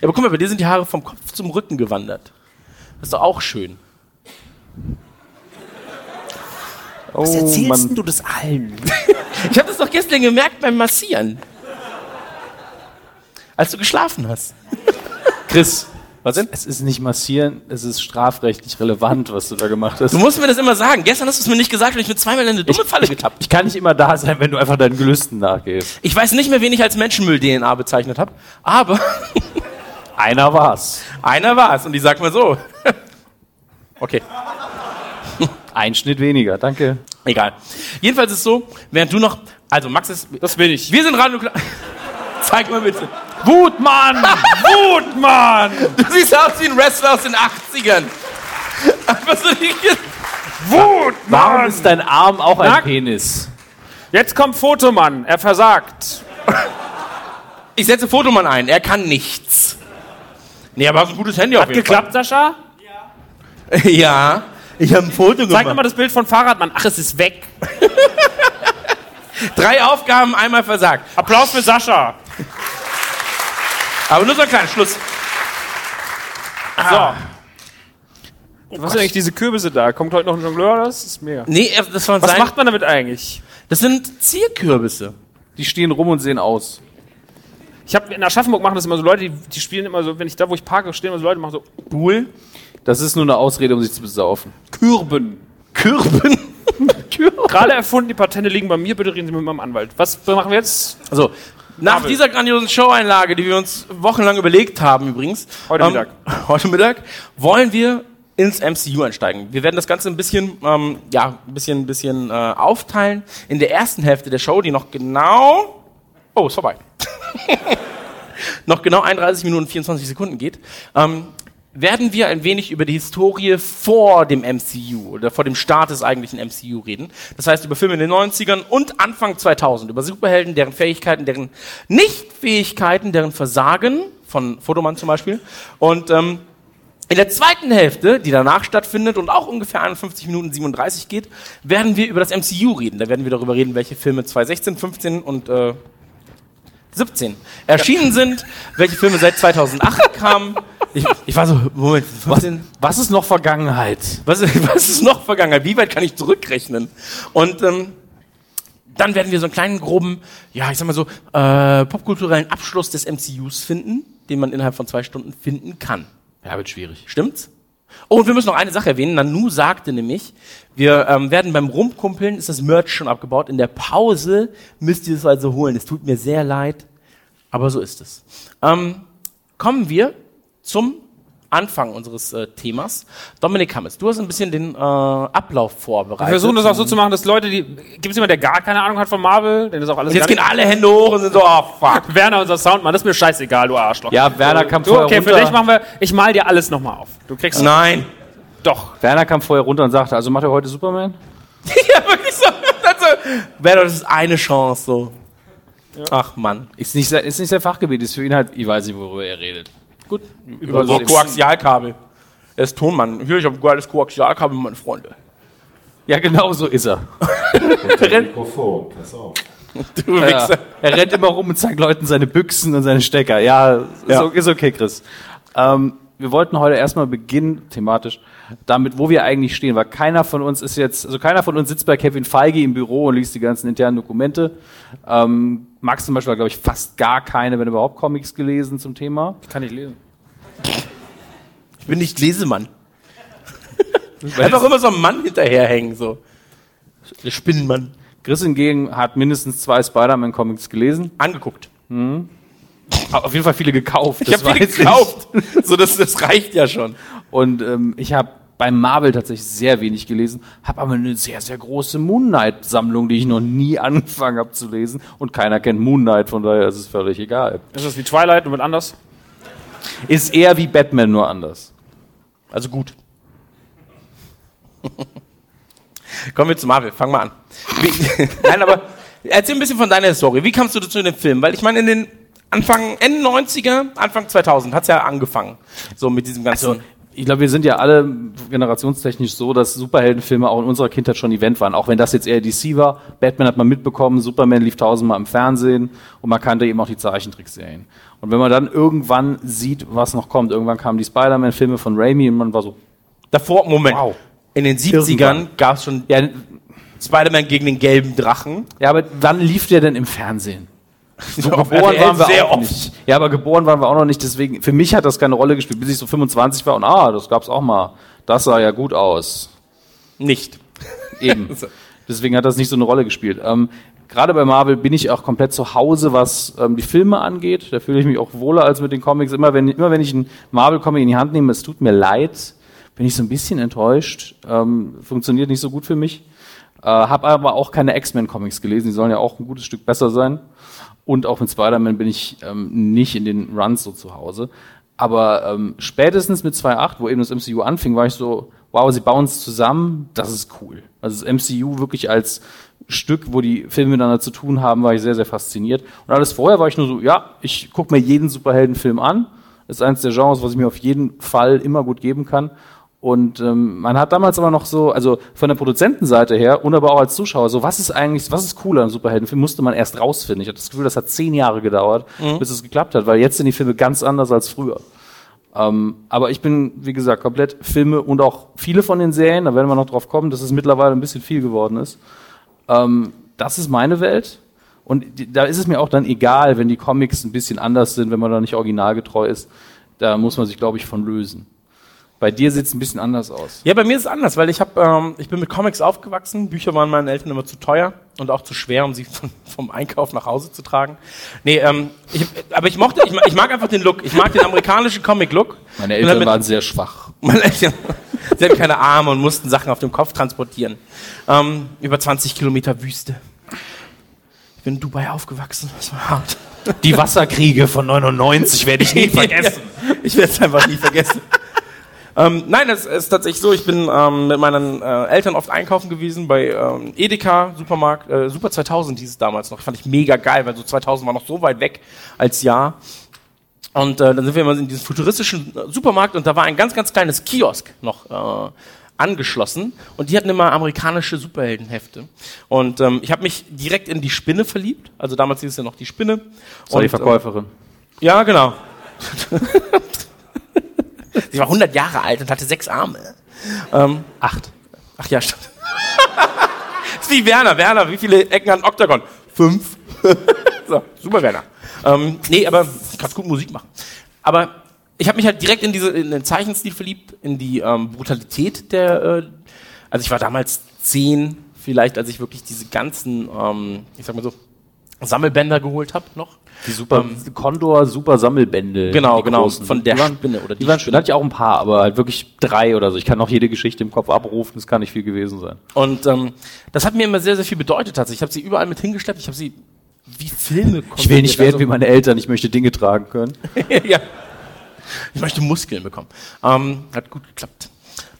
Ja, aber guck mal, bei dir sind die Haare vom Kopf zum Rücken gewandert. Das ist doch auch schön. Oh, du das allen? ich habe das doch gestern gemerkt beim Massieren. Als du geschlafen hast. Chris, was denn? Es ist nicht massieren, es ist strafrechtlich relevant, was du da gemacht hast. Du musst mir das immer sagen. Gestern hast du es mir nicht gesagt und ich bin zweimal in eine dumme Falle getappt. Ich kann nicht immer da sein, wenn du einfach deinen Gelüsten nachgehst. Ich weiß nicht mehr, wen ich als Menschenmüll-DNA bezeichnet habe, aber Einer war's. einer war es und ich sag mal so. okay, Ein Schnitt weniger, danke. egal. Jedenfalls ist es so, während du noch, also Max ist, Das bin ich. wir sind Radio Zeig mal bitte. Wutmann! Gut, Mann! Du siehst aus wie ein Wrestler aus den 80ern. Einfach so die, Wut, Warum ist dein Arm auch ein Nackt. Penis? Jetzt kommt Fotomann, er versagt. ich setze Fotomann ein, er kann nichts. Nee, aber hast ein gutes Handy auf Hat geklappt, Sascha? Fall. Ja, ich habe ein Foto Zeig gemacht. nochmal das Bild von Fahrradmann. Ach, es ist weg. Drei Aufgaben, einmal versagt. Applaus für Sascha. Aber nur so ein kleiner Schluss. So. Was sind eigentlich diese Kürbisse da? Kommt heute noch ein Jongleur? Das ist mega. Nee, das war Was sein, macht man damit eigentlich? Das sind Zierkürbisse. Die stehen rum und sehen aus. Ich habe in Aschaffenburg machen das immer so Leute, die, die spielen immer so, wenn ich da, wo ich parke, stehen immer so Leute, machen so Cool. Das ist nur eine Ausrede, um sich zu besaufen. Kürben. Kürben. Gerade erfunden, die Patente liegen bei mir, bitte reden Sie mit meinem Anwalt. Was machen wir jetzt? Also, nach dieser grandiosen Show-Einlage, die wir uns wochenlang überlegt haben übrigens. Heute Mittag. Heute Mittag. Wollen wir ins MCU einsteigen. Wir werden das Ganze ein bisschen, ähm, ja, ein bisschen, ein bisschen äh, aufteilen. In der ersten Hälfte der Show, die noch genau, oh, ist vorbei, noch genau 31 Minuten 24 Sekunden geht, ähm, werden wir ein wenig über die Historie vor dem MCU oder vor dem Start des eigentlichen MCU reden. Das heißt über Filme in den 90ern und Anfang 2000, über Superhelden, deren Fähigkeiten, deren Nichtfähigkeiten, deren Versagen, von Fotomann zum Beispiel. Und ähm, in der zweiten Hälfte, die danach stattfindet und auch ungefähr 51 Minuten 37 geht, werden wir über das MCU reden. Da werden wir darüber reden, welche Filme 2016, 15 und äh, 17 erschienen sind, welche Filme seit 2008 kamen. Ich, ich war so, Moment, 15, Was ist noch Vergangenheit? was, was ist noch Vergangenheit? Wie weit kann ich zurückrechnen? Und ähm, dann werden wir so einen kleinen, groben, ja, ich sag mal so, äh, popkulturellen Abschluss des MCUs finden, den man innerhalb von zwei Stunden finden kann. Ja, wird schwierig. Stimmt's? Oh, und wir müssen noch eine Sache erwähnen. Nanu sagte nämlich, wir ähm, werden beim Rumkumpeln, ist das Merch schon abgebaut. In der Pause müsst ihr es also holen. Es tut mir sehr leid, aber so ist es. Ähm, kommen wir zum Anfang unseres äh, Themas. Dominik Hammes, du hast ein bisschen den äh, Ablauf Wir vorbereitet. versuchen das auch so zu machen, dass Leute, die. Gibt es jemanden, der gar keine Ahnung hat von Marvel? Denn das auch alles Jetzt gehen alle Hände hoch und sind so, oh fuck. Werner, unser Soundmann, das ist mir scheißegal, du Arschloch. Ja, Werner kam du, vorher okay, für runter. dich machen wir. Ich mal dir alles nochmal auf. Du kriegst. Nein. Doch. Werner kam vorher runter und sagte, also macht er heute Superman? ja, wirklich so. Also, doch das ist eine Chance so. Ach Mann. Ist nicht, sein- ist nicht sein Fachgebiet, ist für ihn halt, ich weiß nicht, worüber er redet. Gut. Über so so- Koaxialkabel. Er ist Tonmann. Hier, ich habe ein geiles Koaxialkabel, meine Freunde. Ja, genau so ist er. Mikrofon, pass auf. Du Ja. Wichser. Er rennt immer rum und zeigt Leuten seine Büchsen und seine Stecker. Ja, Ja. So, ist okay, Chris. Ähm, wir wollten heute erstmal beginnen, thematisch, damit, wo wir eigentlich stehen, weil keiner von uns ist jetzt, also keiner von uns sitzt bei Kevin Feige im Büro und liest die ganzen internen Dokumente. Ähm, Max zum Beispiel hat, glaube ich, fast gar keine, wenn überhaupt, Comics gelesen zum Thema. Kann ich lesen. Ich bin nicht Lesemann. Einfach immer so ein Mann hinterherhängen, so. Der Spinnenmann. Chris hingegen hat mindestens zwei Spider-Man-Comics gelesen. Angeguckt. Hat Auf jeden Fall viele gekauft. Ich habe viele gekauft. so, das, das reicht ja schon. Und ähm, ich habe bei Marvel tatsächlich sehr wenig gelesen, habe aber eine sehr, sehr große Moon Knight-Sammlung, die ich noch nie angefangen habe zu lesen. Und keiner kennt Moon Knight, von daher ist es völlig egal. Ist das wie Twilight nur mit anders? Ist eher wie Batman, nur anders. Also gut. Kommen wir zu Marvel, fang mal an. Wie, Nein, aber erzähl ein bisschen von deiner Story. Wie kamst du zu dem Film? Weil ich meine, in den Anfang, Ende 90er, Anfang 2000 hat's ja angefangen. So mit diesem ganzen. Ich glaube, wir sind ja alle generationstechnisch so, dass Superheldenfilme auch in unserer Kindheit schon Event waren. Auch wenn das jetzt eher DC war. Batman hat man mitbekommen, Superman lief tausendmal im Fernsehen und man kannte eben auch die Zeichentrickserien. Und wenn man dann irgendwann sieht, was noch kommt, irgendwann kamen die Spider-Man-Filme von Raimi und man war so, davor, Moment. Wow. In den 70ern Irgendwann. gab's schon ja, Spider-Man gegen den gelben Drachen. Ja, aber wann lief der denn im Fernsehen? So geboren waren wir sehr auch oft. nicht. Ja, aber geboren waren wir auch noch nicht. Deswegen, für mich hat das keine Rolle gespielt, bis ich so 25 war und ah, das gab's auch mal. Das sah ja gut aus. Nicht. Eben. Deswegen hat das nicht so eine Rolle gespielt. Ähm, Gerade bei Marvel bin ich auch komplett zu Hause, was ähm, die Filme angeht. Da fühle ich mich auch wohler als mit den Comics. Immer wenn, immer wenn ich einen Marvel-Comic in die Hand nehme, es tut mir leid, bin ich so ein bisschen enttäuscht. Ähm, funktioniert nicht so gut für mich. Äh, habe aber auch keine X-Men-Comics gelesen. Die sollen ja auch ein gutes Stück besser sein. Und auch mit Spider-Man bin ich ähm, nicht in den Runs so zu Hause. Aber ähm, spätestens mit 2.8, wo eben das MCU anfing, war ich so, wow, sie bauen es zusammen, das ist cool. Also das MCU wirklich als Stück, wo die Filme miteinander zu tun haben, war ich sehr, sehr fasziniert. Und alles vorher war ich nur so, ja, ich gucke mir jeden Superheldenfilm an. Das ist eines der Genres, was ich mir auf jeden Fall immer gut geben kann. Und ähm, man hat damals aber noch so, also von der Produzentenseite her und aber auch als Zuschauer, so was ist eigentlich, was ist cool an einem Superheldenfilm, musste man erst rausfinden. Ich hatte das Gefühl, das hat zehn Jahre gedauert, bis es geklappt hat, weil jetzt sind die Filme ganz anders als früher. Ähm, aber ich bin, wie gesagt, komplett Filme und auch viele von den Serien, da werden wir noch drauf kommen, dass es mittlerweile ein bisschen viel geworden ist. Ähm, das ist meine Welt. Und die, da ist es mir auch dann egal, wenn die Comics ein bisschen anders sind, wenn man da nicht originalgetreu ist. Da muss man sich, glaube ich, von lösen. Bei dir sieht es ein bisschen anders aus. Ja, bei mir ist es anders, weil ich habe, ähm, ich bin mit Comics aufgewachsen. Bücher waren meinen Eltern immer zu teuer und auch zu schwer, um sie von, vom Einkauf nach Hause zu tragen. Nee, ähm, ich, aber ich mochte, ich, mag- ich mag einfach den Look. Ich mag den amerikanischen Comic-Look. Meine Eltern damit- waren sehr schwach. Meine Eltern, sie hatten keine Arme und mussten Sachen auf dem Kopf transportieren. Ähm, über 20 Kilometer Wüste. Ich bin in Dubai aufgewachsen. Das war hart. Die Wasserkriege von 99 werde ich nie vergessen. ich werde es einfach nie vergessen. Ähm, nein, es ist tatsächlich so, ich bin ähm, mit meinen äh, Eltern oft einkaufen gewesen bei ähm, Edeka, Supermarkt, äh, Super 2000 hieß es damals noch. Fand ich mega geil, weil so 2000 war noch so weit weg als Jahr. Und äh, dann sind wir immer in diesem futuristischen äh, Supermarkt und da war ein ganz, ganz kleines Kiosk noch äh, angeschlossen und die hatten immer amerikanische Superheldenhefte. Und ähm, ich habe mich direkt in die Spinne verliebt. Also damals hieß es ja noch die Spinne. Das war die Und, Verkäuferin. äh, ja, genau. Sie war 100 Jahre alt und hatte sechs Arme. Ähm, acht. Ach ja, stimmt. ist wie Werner. Werner, wie viele Ecken hat ein Oktagon? Fünf. so, super Werner. Ähm, nee, aber kannst gut Musik machen. Aber ich habe mich halt direkt in diese in den Zeichenstil verliebt, in die ähm, Brutalität der. Äh, also ich war damals zehn, vielleicht, als ich wirklich diese ganzen, ähm, ich sag mal so, Sammelbänder geholt habe noch. Die super Condor Super Sammelbände. Genau, genau, großen. von der die waren, Spinne oder die die Spinne. Da hatte ich auch ein paar, aber halt wirklich drei oder so. Ich kann noch jede Geschichte im Kopf abrufen, das kann nicht viel gewesen sein. Und ähm, das hat mir immer sehr, sehr viel bedeutet. tatsächlich. Ich habe sie überall mit hingeschleppt. Ich habe sie wie Filme Ich will nicht werden wie konsumiert. meine Eltern, ich möchte Dinge tragen können. Also, ja. Ich möchte Muskeln bekommen. Ähm, hat gut geklappt.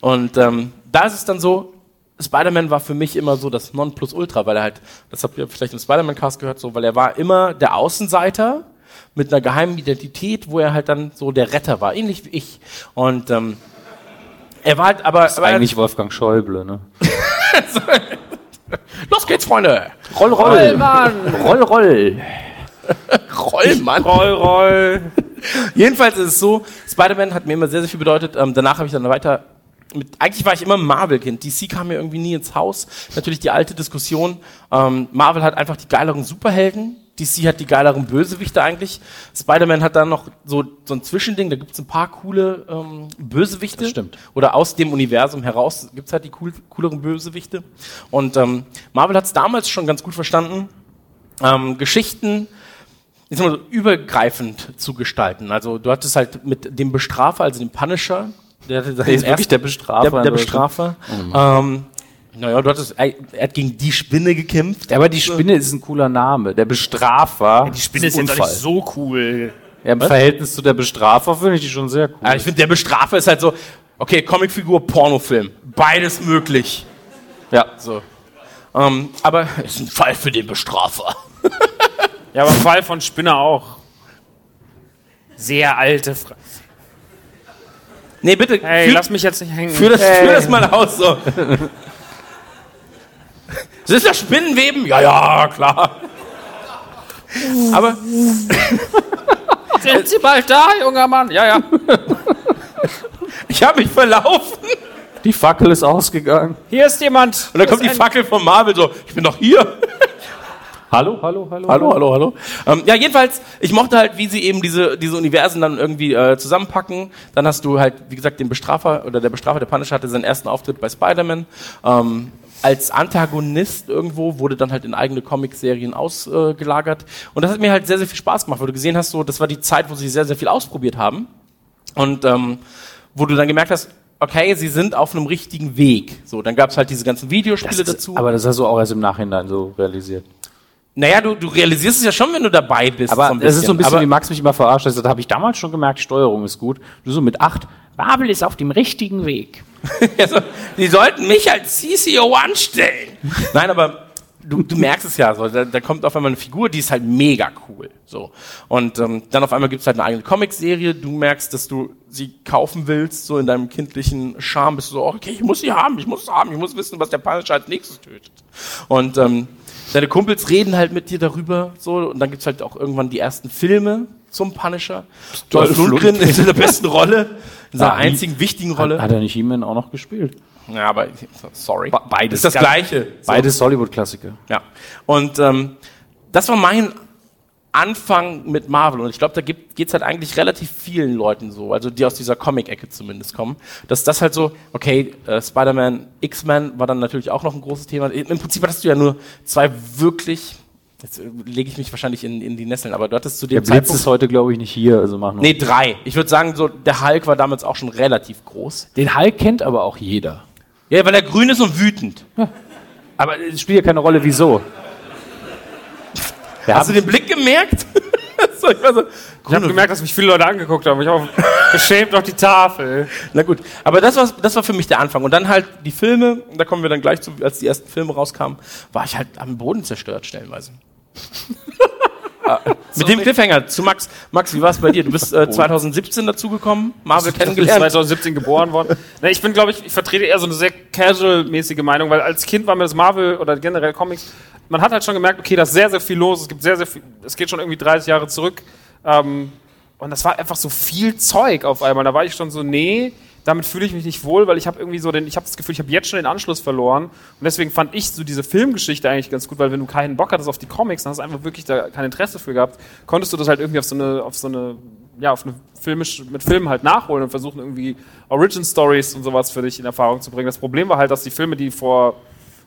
Und ähm, da ist es dann so, Spider-Man war für mich immer so das Nonplusultra, weil er halt, das habt ihr vielleicht im Spider-Man-Cast gehört, so, weil er war immer der Außenseiter mit einer geheimen Identität, wo er halt dann so der Retter war, ähnlich wie ich. Und ähm, er war halt aber, Das ist aber eigentlich Wolfgang Schäuble, ne? los geht's, Freunde! Roll, roll, Mann! Roll, roll! Rollmann! Roll, roll. Jedenfalls ist es so, Spider-Man hat mir immer sehr, sehr viel bedeutet. Ähm, danach habe ich dann weiter mit, eigentlich war ich immer ein Marvel-Kind. DC kam mir irgendwie nie ins Haus. Natürlich die alte Diskussion. Ähm, Marvel hat einfach die geileren Superhelden. DC hat die geileren Bösewichte eigentlich. Spider-Man hat dann noch so, so ein Zwischending, da gibt's ein paar coole ähm, Bösewichte. Das stimmt. Oder aus dem Universum heraus gibt's halt die cool, cooleren Bösewichte. Und ähm, Marvel hat's damals schon ganz gut verstanden, ähm, Geschichten ich sag mal so, übergreifend zu gestalten. Also du hattest halt mit dem Bestrafer, also dem Punisher, der, hatte Der ist wirklich der Bestrafer. der, der. Bestrafer. ähm, naja, du hattest, er, er hat gegen die Spinne gekämpft. Ja, aber die Spinne ist ein cooler Name. Der Bestrafer. Die Spinne ist jetzt doch nicht so cool. Ja, Im Verhältnis zu der Bestrafer finde ich die schon sehr cool. Ja, ich finde, der Bestrafer ist halt so, okay, Comicfigur, Pornofilm. Beides möglich. ja. So. Ähm, aber ist ein Fall für den Bestrafer. Ja, aber Fall von Spinner auch. Sehr alte Frage. Nee, bitte, Hey, führ, lass mich jetzt nicht hängen. führ, das, führ das mal aus. So. Sind das Spinnenweben? Ja, ja, klar. Aber Sind Sie bald da, junger Mann? Ja, ja. ich habe mich verlaufen. Die Fackel ist ausgegangen. Hier ist jemand. Und dann kommt die Fackel von Marvel so, ich bin doch hier. Hallo, hallo, hallo. Hallo, hallo, hallo. Ähm, ja, jedenfalls, ich mochte halt, wie sie eben diese, diese Universen dann irgendwie äh, zusammenpacken. Dann hast du halt, wie gesagt, den Bestrafer, oder der Bestrafer, der Punisher, hatte seinen ersten Auftritt bei Spider-Man. Ähm, als Antagonist irgendwo wurde dann halt in eigene Comicserien ausgelagert. Und das hat mir halt sehr, sehr viel Spaß gemacht, weil du gesehen hast, so, das war die Zeit, wo sie sehr, sehr viel ausprobiert haben. Und ähm, wo du dann gemerkt hast, okay, sie sind auf einem richtigen Weg. So, dann gab's halt diese ganzen Videospiele dazu. Aber das hast du auch erst im Nachhinein so realisiert. Naja, du, du realisierst es ja schon, wenn du dabei bist. Aber so es ist so ein bisschen Aber- wie Max mich immer verarscht. Also, da habe ich damals schon gemerkt, Steuerung ist gut. Du so mit acht. Marvel ist auf dem richtigen Weg. Also, die sollten mich als CCO anstellen. Nein, aber du, du merkst es ja so. Da, da kommt auf einmal eine Figur, die ist halt mega cool. So. Und ähm, dann auf einmal gibt's halt eine eigene Comicserie. Du merkst, dass du sie kaufen willst, so in deinem kindlichen Charme bist du so, okay, ich muss sie haben, ich muss sie haben, ich muss wissen, was der Punisher als nächstes tötet. Und ähm, deine Kumpels reden halt mit dir darüber, so, und dann gibt's halt auch irgendwann die ersten Filme zum Punisher. Dolph Lundgren ist in der besten Rolle, in seiner Ja, einzigen wichtigen Rolle. Hat er nicht He-Man auch noch gespielt? Ja, aber sorry. Beides. ist das Ganz- Gleiche. So, Beides Hollywood-Klassiker. Ja. Und ähm, das war mein Anfang mit Marvel. Und ich glaube, da gibt, geht's halt eigentlich relativ vielen Leuten so, also die aus dieser Comic-Ecke zumindest kommen, dass das halt so, okay, äh, Spider-Man, X-Men war dann natürlich auch noch ein großes Thema. Im Prinzip hattest du ja nur zwei wirklich, jetzt äh, lege ich mich wahrscheinlich in, in die Nesseln, aber du hattest zu dem Der Blitz Zeitpunkt... ist heute, glaube ich, nicht hier. Also machen wir. Nee, drei. Ich würde sagen, so der Hulk war damals auch schon relativ groß. Den Hulk kennt aber auch jeder. Ja, weil er grün ist und wütend. Aber es spielt ja keine Rolle, wieso. Wir Hast du den Blick gemerkt? so, ich so, Ich habe gemerkt, dass mich viele Leute angeguckt haben. Ich habe geschämt auf die Tafel. Na gut, aber das war, das war für mich der Anfang. Und dann halt die Filme, da kommen wir dann gleich zu, als die ersten Filme rauskamen, war ich halt am Boden zerstört stellenweise. Mit dem Cliffhanger zu Max. Max, wie war es bei dir? Du bist äh, 2017 dazugekommen, Marvel kennengelernt. 2017 geboren worden. Ne, ich bin, glaube ich, ich vertrete eher so eine sehr casual-mäßige Meinung, weil als Kind war mir das Marvel oder generell Comics, man hat halt schon gemerkt, okay, da ist sehr, sehr viel los, es gibt sehr, sehr viel, es geht schon irgendwie 30 Jahre zurück. Ähm, und das war einfach so viel Zeug auf einmal. Da war ich schon so, nee, damit fühle ich mich nicht wohl, weil ich habe irgendwie so den, ich habe das Gefühl, ich habe jetzt schon den Anschluss verloren. Und deswegen fand ich so diese Filmgeschichte eigentlich ganz gut, weil wenn du keinen Bock hattest auf die Comics, dann hast du einfach wirklich da kein Interesse für gehabt, konntest du das halt irgendwie auf so eine, auf so eine, ja, auf eine filmisch, mit Filmen halt nachholen und versuchen irgendwie Origin Stories und sowas für dich in Erfahrung zu bringen. Das Problem war halt, dass die Filme, die vor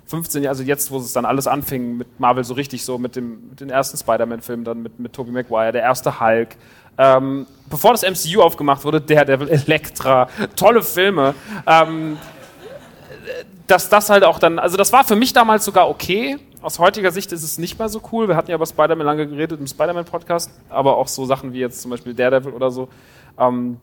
15 Jahren, also jetzt, wo es dann alles anfing mit Marvel so richtig so, mit, dem, mit den ersten Spider-Man-Filmen, dann mit, mit Tobey Maguire, der erste Hulk, ähm, bevor das MCU aufgemacht wurde, Daredevil, Elektra, tolle Filme, ähm, dass das halt auch dann, also das war für mich damals sogar okay. Aus heutiger Sicht ist es nicht mehr so cool. Wir hatten ja über Spider-Man lange geredet im Spider-Man-Podcast, aber auch so Sachen wie jetzt zum Beispiel Daredevil oder so. Ähm,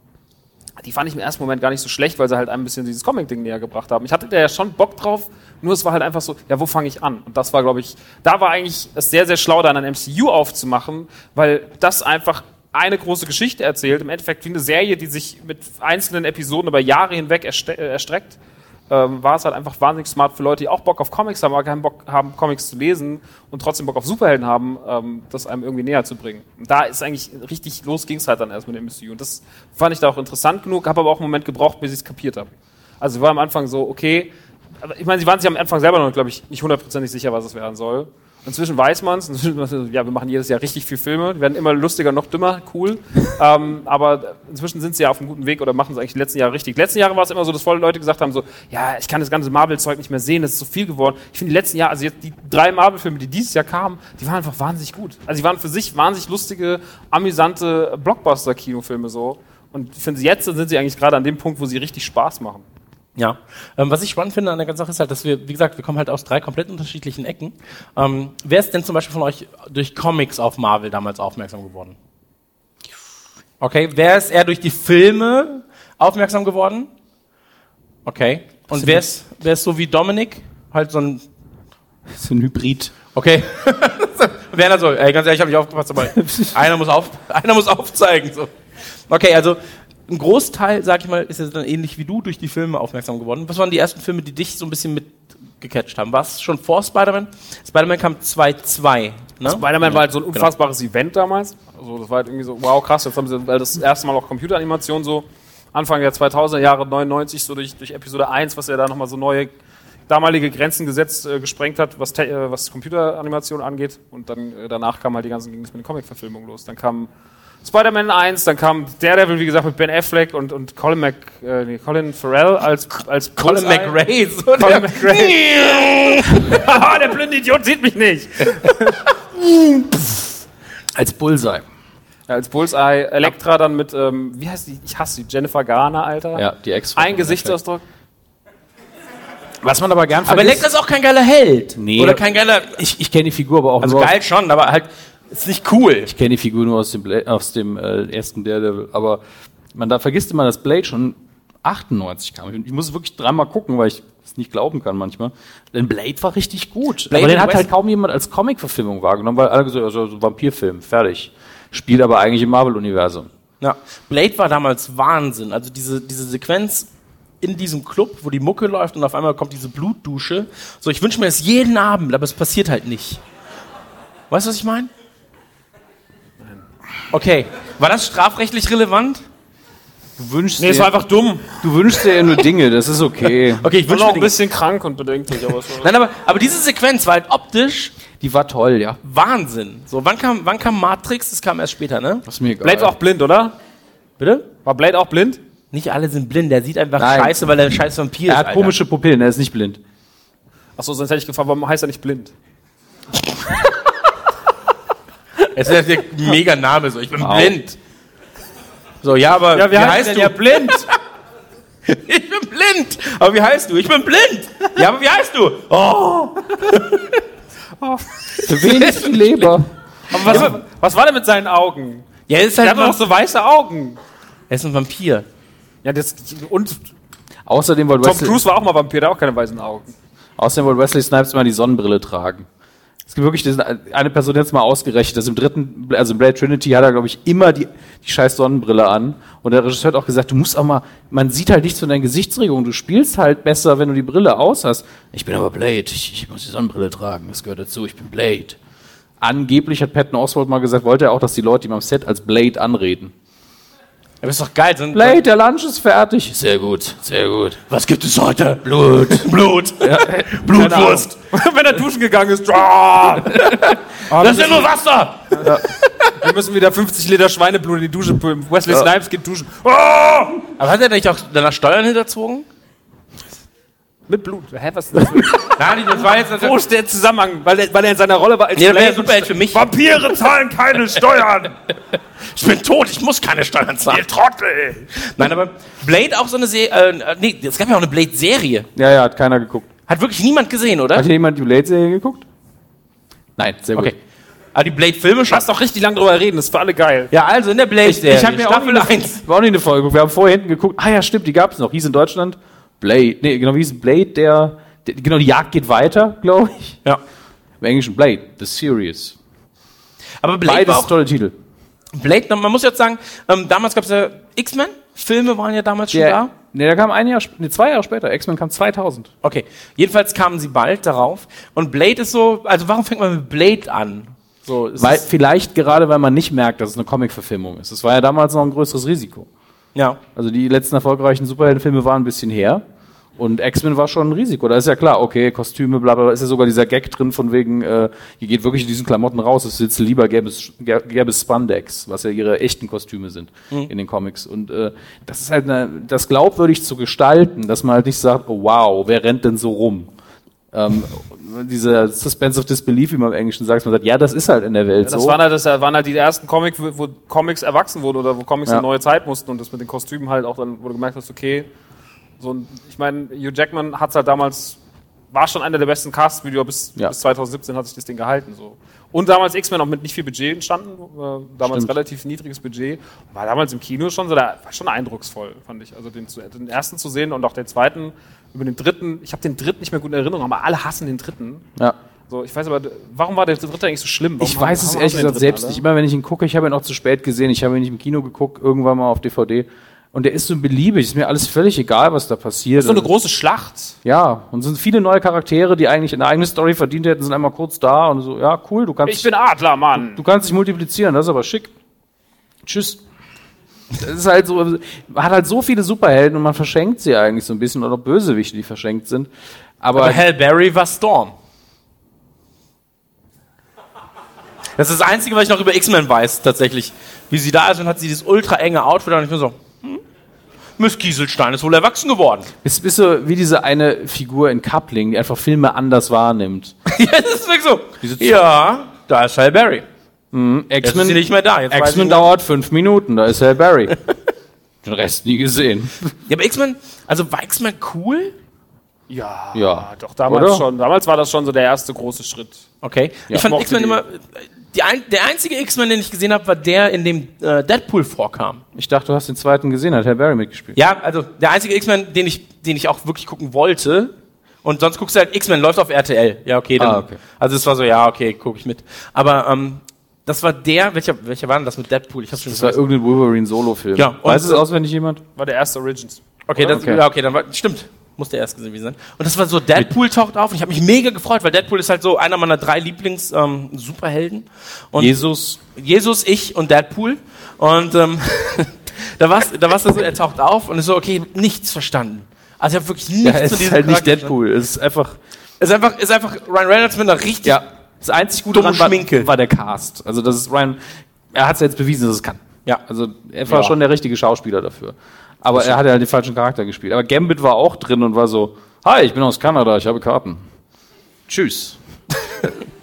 die fand ich im ersten Moment gar nicht so schlecht, weil sie halt ein bisschen dieses Comic-Ding näher gebracht haben. Ich hatte da ja schon Bock drauf, nur es war halt einfach so, ja, wo fange ich an? Und das war, glaube ich, da war eigentlich es sehr, sehr schlau, dann ein MCU aufzumachen, weil das einfach eine große Geschichte erzählt. Im Endeffekt wie eine Serie, die sich mit einzelnen Episoden über Jahre hinweg äh, erstreckt. Ähm, war es halt einfach wahnsinnig smart für Leute, die auch Bock auf Comics haben, aber keinen Bock haben, Comics zu lesen und trotzdem Bock auf Superhelden haben, ähm, das einem irgendwie näher zu bringen. Und da ist eigentlich richtig los, ging es halt dann erst mit dem MCU. Und das fand ich da auch interessant genug, habe aber auch einen Moment gebraucht, bis ich es kapiert habe. Also ich war am Anfang so, okay, ich meine, sie waren sich am Anfang selber noch, glaube ich, nicht hundertprozentig sicher, was es werden soll. Inzwischen weiß man es. Ja, wir machen jedes Jahr richtig viel Filme. Die werden immer lustiger, noch dümmer, cool. ähm, aber inzwischen sind sie ja auf einem guten Weg oder machen es eigentlich die letzten Jahre richtig. Die letzten Jahre war es immer so, dass voll Leute gesagt haben, so, ja, ich kann das ganze Marvel-Zeug nicht mehr sehen, das ist so viel geworden. Ich finde die letzten Jahre, also jetzt die drei Marvel-Filme, die dieses Jahr kamen, die waren einfach wahnsinnig gut. Also die waren für sich wahnsinnig lustige, amüsante Blockbuster-Kinofilme so. Und ich finde, jetzt sind sie eigentlich gerade an dem Punkt, wo sie richtig Spaß machen. Ja, ähm, was ich spannend finde an der ganzen Sache ist halt, dass wir, wie gesagt, wir kommen halt aus drei komplett unterschiedlichen Ecken. Ähm, wer ist denn zum Beispiel von euch durch Comics auf Marvel damals aufmerksam geworden? Okay, wer ist eher durch die Filme aufmerksam geworden? Okay. Und wer ist, wer ist so wie Dominik? Halt so ein, So ein Hybrid. okay. Werner so, ey, ganz ehrlich, ich habe nicht aufgepasst, aber einer muss, auf, einer muss aufzeigen. So. Okay, also ein Großteil, sag ich mal, ist jetzt dann ähnlich wie du durch die Filme aufmerksam geworden. Was waren die ersten Filme, die dich so ein bisschen mitgecatcht haben? War es schon vor Spider-Man? Spider-Man kam 2-2, ne? Spider-Man war halt so ein unfassbares Event damals. Also das war halt irgendwie so, wow, krass, jetzt haben sie weil das erste Mal auch Computeranimation so Anfang der 2000er Jahre, 99, so durch, durch Episode 1, was ja da nochmal so neue damalige Grenzen gesetzt, äh, gesprengt hat, was, äh, was Computeranimation angeht. Und dann äh, danach kam halt die ganzen, ging es mit den Comic-Verfilmungen los. Dann kam Spider-Man 1, dann kam Daredevil, wie gesagt, mit Ben Affleck und, und Colin, Mac, äh, nee, Colin Farrell als, als Colin. McRae. So Colin der- McRae. Haha, der blinde Idiot sieht mich nicht. Als Bullseye. Ja, als Bullseye, Elektra dann mit, ähm, wie heißt die? Ich hasse die, Jennifer Garner, Alter. Ja, die Ex. Ein Gesichtsausdruck. Was man aber gern Aber vergisst. Elektra ist auch kein geiler Held. Nee. Oder kein geiler. ich ich kenne die Figur aber auch Also nur. geil schon, aber halt ist nicht cool. Ich kenne die Figur nur aus dem, Bla aus dem äh, ersten Daredevil. Aber man da vergisst immer, dass Blade schon 98 kam. Ich muss wirklich dreimal gucken, weil ich es nicht glauben kann manchmal. Denn Blade war richtig gut. Blade aber den hat West- halt kaum jemand als Comic-Verfilmung wahrgenommen, weil alle gesagt also so Vampirfilm, fertig. Spielt aber eigentlich im Marvel-Universum. Ja. Blade war damals Wahnsinn. Also diese, diese Sequenz in diesem Club, wo die Mucke läuft und auf einmal kommt diese Blutdusche. So, ich wünsche mir das jeden Abend, aber es passiert halt nicht. Weißt du, was ich meine? Okay. War das strafrechtlich relevant? Du wünschst, Nee, es dir, war einfach dumm. du wünschst dir ja nur Dinge, das ist okay. Okay, ich Ich noch mir ein bisschen krank und bedenklich, aber es war Nein, aber, aber diese Sequenz war halt optisch Die war toll, ja. Wahnsinn. So, wann kam, wann kam Matrix? Das kam erst später, ne? Das ist mir egal. Blade war auch blind, oder? Bitte? War Blade auch blind? Nicht alle sind blind. Der sieht einfach Nein. scheiße, weil er ein scheiß Vampir er ist. hat Alter. komische Pupillen, er ist nicht blind. Achso, sonst hätte ich gefragt, warum heißt er nicht blind? Es ist der mega Name so. Ich bin blind. So, ja, aber wie, heißt du? blind. Ich bin blind. Aber wie heißt du? Ich bin blind. Ja, aber wie heißt du? Oh. Für wen ist die Leber? Aber was, was war denn mit seinen Augen? Ja, er ist halt hat doch so weiße Augen. er ist ein Vampir. Ja, das, und Außerdem wollte Tom Wesley, Cruise war auch mal Vampir, der hat auch keine weißen Augen. außerdem wollte Wesley Snipes immer die Sonnenbrille tragen. Es gibt wirklich diesen, eine Person, es mal ausgerechnet, dass im dritten, also im Blade Trinity hat er, glaube ich, immer die, die scheiß Sonnenbrille an. Und der Regisseur hat auch gesagt, du musst auch mal, man sieht halt nichts von deinen Gesichtsregungen, du spielst halt besser, wenn du die Brille aus hast. Ich bin aber Blade, ich, ich muss die Sonnenbrille tragen, das gehört dazu, ich bin Blade. Angeblich hat Patton Oswald mal gesagt, wollte er auch, dass die Leute ihm am Set als Blade anreden. Aber ist doch geil. So ein- Blade, der Lunch ist fertig. Sehr gut, sehr gut. Was gibt es heute? Blut. Blut. Blutwurst. Wenn er duschen gegangen ist. ah, Das ist ja nur Wasser. Wir müssen wieder 50 Liter Schweineblut in die Dusche pumpen. Wesley Snipes geht duschen. Aber hat er nicht auch danach Steuern hinterzogen? Mit Blut. Hä, was ist das? Nein, das war jetzt... Wo ist der Zusammenhang? Weil er, weil er in seiner Rolle war als Nee, das wäre Blade Superheld für mich. Vampire zahlen keine Steuern. Ich bin tot, ich muss keine Steuern zahlen. Ihr Trottel. Nein, aber Blade auch so eine Serie... Äh, nee, es gab ja auch eine Blade-Serie. Ja, ja, hat keiner geguckt. Hat wirklich niemand gesehen, oder? Hat hier jemand die Blade-Serie geguckt? Nein, sehr gut. Okay. Aber die Blade-Filme schon. Lass doch richtig lang drüber reden, das ist für alle geil. Ja, also in der Blade-Serie. Ich habe mir auch Staffel nie, eine, 1. war auch nie eine Folge. geguckt. Wir haben vorher hinten geguckt. Ah ja, stimmt, die gab es noch. Hieß in Deutschland Blade. Nee, genau, wie hieß Blade, der, der genau, die Jagd geht weiter, glaube ich. Ja. Im Englischen Blade, The Series. Aber Blade Beides war auch, tolle Titel. Blade, man muss jetzt sagen, ähm, damals gab es ja X-Men. Filme waren ja damals schon Der, da. nee, der kam ein Jahr, nee, zwei Jahre später. X-Men kam 2000. Okay. Jedenfalls kamen sie bald darauf. Und Blade ist so, also warum fängt man mit Blade an? So, ist Weil, vielleicht gerade, weil man nicht merkt, dass es eine Comic-Verfilmung ist. Das war ja damals noch ein größeres Risiko. Ja. Also die letzten erfolgreichen Superheldenfilme waren ein bisschen her. Und X-Men war schon ein Risiko. Da ist ja klar, okay, Kostüme, bla bla, bla, ist ja sogar dieser Gag drin von wegen, äh, ihr geht wirklich in diesen Klamotten raus, es sitzt lieber gäbe es, gä- gäbe es Spandex, was ja ihre echten Kostüme sind in den Comics. Und äh, das ist halt eine, das glaubwürdig zu gestalten, dass man halt nicht sagt, oh, wow, wer rennt denn so rum? Ähm, dieser Suspense of Disbelief, wie man im Englischen sagt, man sagt, ja, das ist halt in der Welt Das so. waren halt, das waren halt die ersten Comics, wo, Comics erwachsen wurden oder wo Comics Ja. eine neue Zeit mussten und das mit den Kostümen halt auch dann, wo du gemerkt hast, okay, so ein, ich meine, Hugh Jackman hat halt damals, war schon einer der besten Cast-Video bis, Ja. bis 2017 hat sich das Ding gehalten, so. Und damals X-Men auch mit nicht viel Budget entstanden, äh, damals Stimmt. relativ niedriges Budget, war damals im Kino schon so, da war schon eindrucksvoll, fand ich. Also den, den ersten zu sehen und auch den zweiten, über den dritten, ich habe den dritten nicht mehr gut in Erinnerung, aber alle hassen den dritten. ja. So, ich weiß aber, warum war der dritte eigentlich so schlimm? Warum Ich haben- weiß es ehrlich gesagt selbst alle? nicht. Immer wenn ich ihn gucke, ich habe ihn auch zu spät gesehen. Ich habe ihn nicht im Kino geguckt, irgendwann mal auf DVD. Und der ist so beliebig. Ist mir alles völlig egal, was da passiert. so eine große Schlacht. ja, und es sind viele neue Charaktere, die eigentlich eine eigene Story verdient hätten, sind einmal kurz da und so, ja, cool, du kannst, Ich bin Adler, Mann. du kannst dich multiplizieren, das ist aber schick. Tschüss. Das ist halt so, man hat halt so viele Superhelden und man verschenkt sie eigentlich so ein bisschen oder Bösewichte, die verschenkt sind. Aber, Aber Hal Berry war Storm. Das ist das Einzige, was ich noch über X-Men weiß, tatsächlich. Wie sie da ist und hat sie dieses ultra enge Outfit und ich bin so, hm, Miss Kieselstein ist wohl erwachsen geworden. bist, bist du wie diese eine Figur in Coupling, die einfach Filme anders wahrnimmt. ja, das ist wirklich so. Ja, da ist Hal Berry. Jetzt ist nicht mehr da. X-Men dauert fünf Minuten, da ist Hal Barry. Den Rest nie gesehen. Ja, aber X-Men, also war X-Men cool? Ja, Ja. doch, damals Oder? schon. Damals war das schon so der erste große Schritt. Okay. Ja, ich fand X-Men immer. Die ein, der einzige X-Men, den ich gesehen habe, war der, in dem äh, Deadpool vorkam. Ich dachte, du hast den zweiten gesehen, hat Hal Barry mitgespielt. Ja, also der einzige X-Men, den ich, den ich auch wirklich gucken wollte. Und sonst guckst du halt, X-Men läuft auf RTL. Ja, okay, dann. Ah, okay. Also es war so, ja, okay, gucke ich mit. Aber ähm, das war der, welcher, welcher war denn das mit Deadpool? Ich hab's schon Das war irgendein Wolverine-Solo-Film. Ja, Weiß es auswendig jemand? War der erste Origins. Okay, das, Okay. Ja, okay, dann war, stimmt. Muss der erst gesehen sein. Und das war so, Deadpool taucht auf und ich habe mich mega gefreut, weil Deadpool ist halt so einer meiner drei Lieblings-Superhelden. und Jesus. Jesus, ich und Deadpool. Und ähm, da war es da war's so, er taucht auf und ist so, okay, nichts verstanden. Also ich habe wirklich nichts Ja, es ist diesem halt nicht Charakter Deadpool. Es ist einfach. Es ist einfach, ist einfach Ryan Reynolds mit einer richtig ja, das einzig Gute Dumme daran war, war der Cast. Also das ist Ryan, er hat es jetzt bewiesen, dass es kann. Ja. Also er war Ja. schon der richtige Schauspieler dafür. Aber er hat ja den falschen Charakter gespielt. Aber Gambit war auch drin und war so, hi, ich bin aus Kanada, ich habe Karten. Tschüss.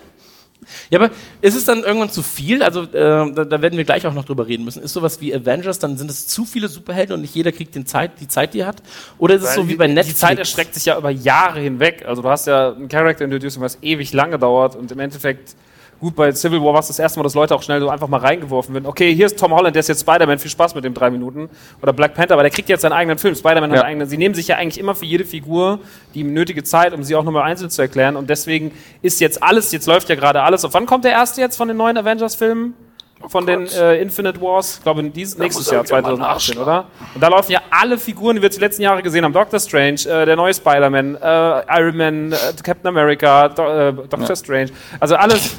Ja, aber ist es dann irgendwann zu viel? Also, äh, da, da werden wir gleich auch noch drüber reden müssen. Ist sowas wie Avengers, dann sind es zu viele Superhelden und nicht jeder kriegt den Zeit, die Zeit, die er hat? Oder ist es so wie bei Netflix? Die Zeit erstreckt sich ja über Jahre hinweg. Also du hast ja einen Character Introducing, was ewig lange dauert und im Endeffekt Gut, bei Civil War war es das erste Mal, dass Leute auch schnell so einfach mal reingeworfen werden. Okay, hier ist Tom Holland, der ist jetzt Spider-Man, viel Spaß mit dem drei Minuten. Oder Black Panther, aber der kriegt jetzt seinen eigenen Film. Spider-Man hat Ja. einen eigenen. Sie nehmen sich ja eigentlich immer für jede Figur die nötige Zeit, um sie auch nochmal einzeln zu erklären. Und deswegen ist jetzt alles, jetzt läuft ja gerade alles. Auf wann kommt der erste jetzt von den neuen Avengers-Filmen? Von den äh, Infinite Wars? Ich glaube, dieses, nächstes Jahr, wieder mal 2018, oder? Und da laufen ja alle Figuren, die wir die letzten Jahre gesehen haben. Doctor Strange, äh, der neue Spider-Man, äh, Iron Man, äh, Captain America, Do äh, Doctor Strange. Also alles.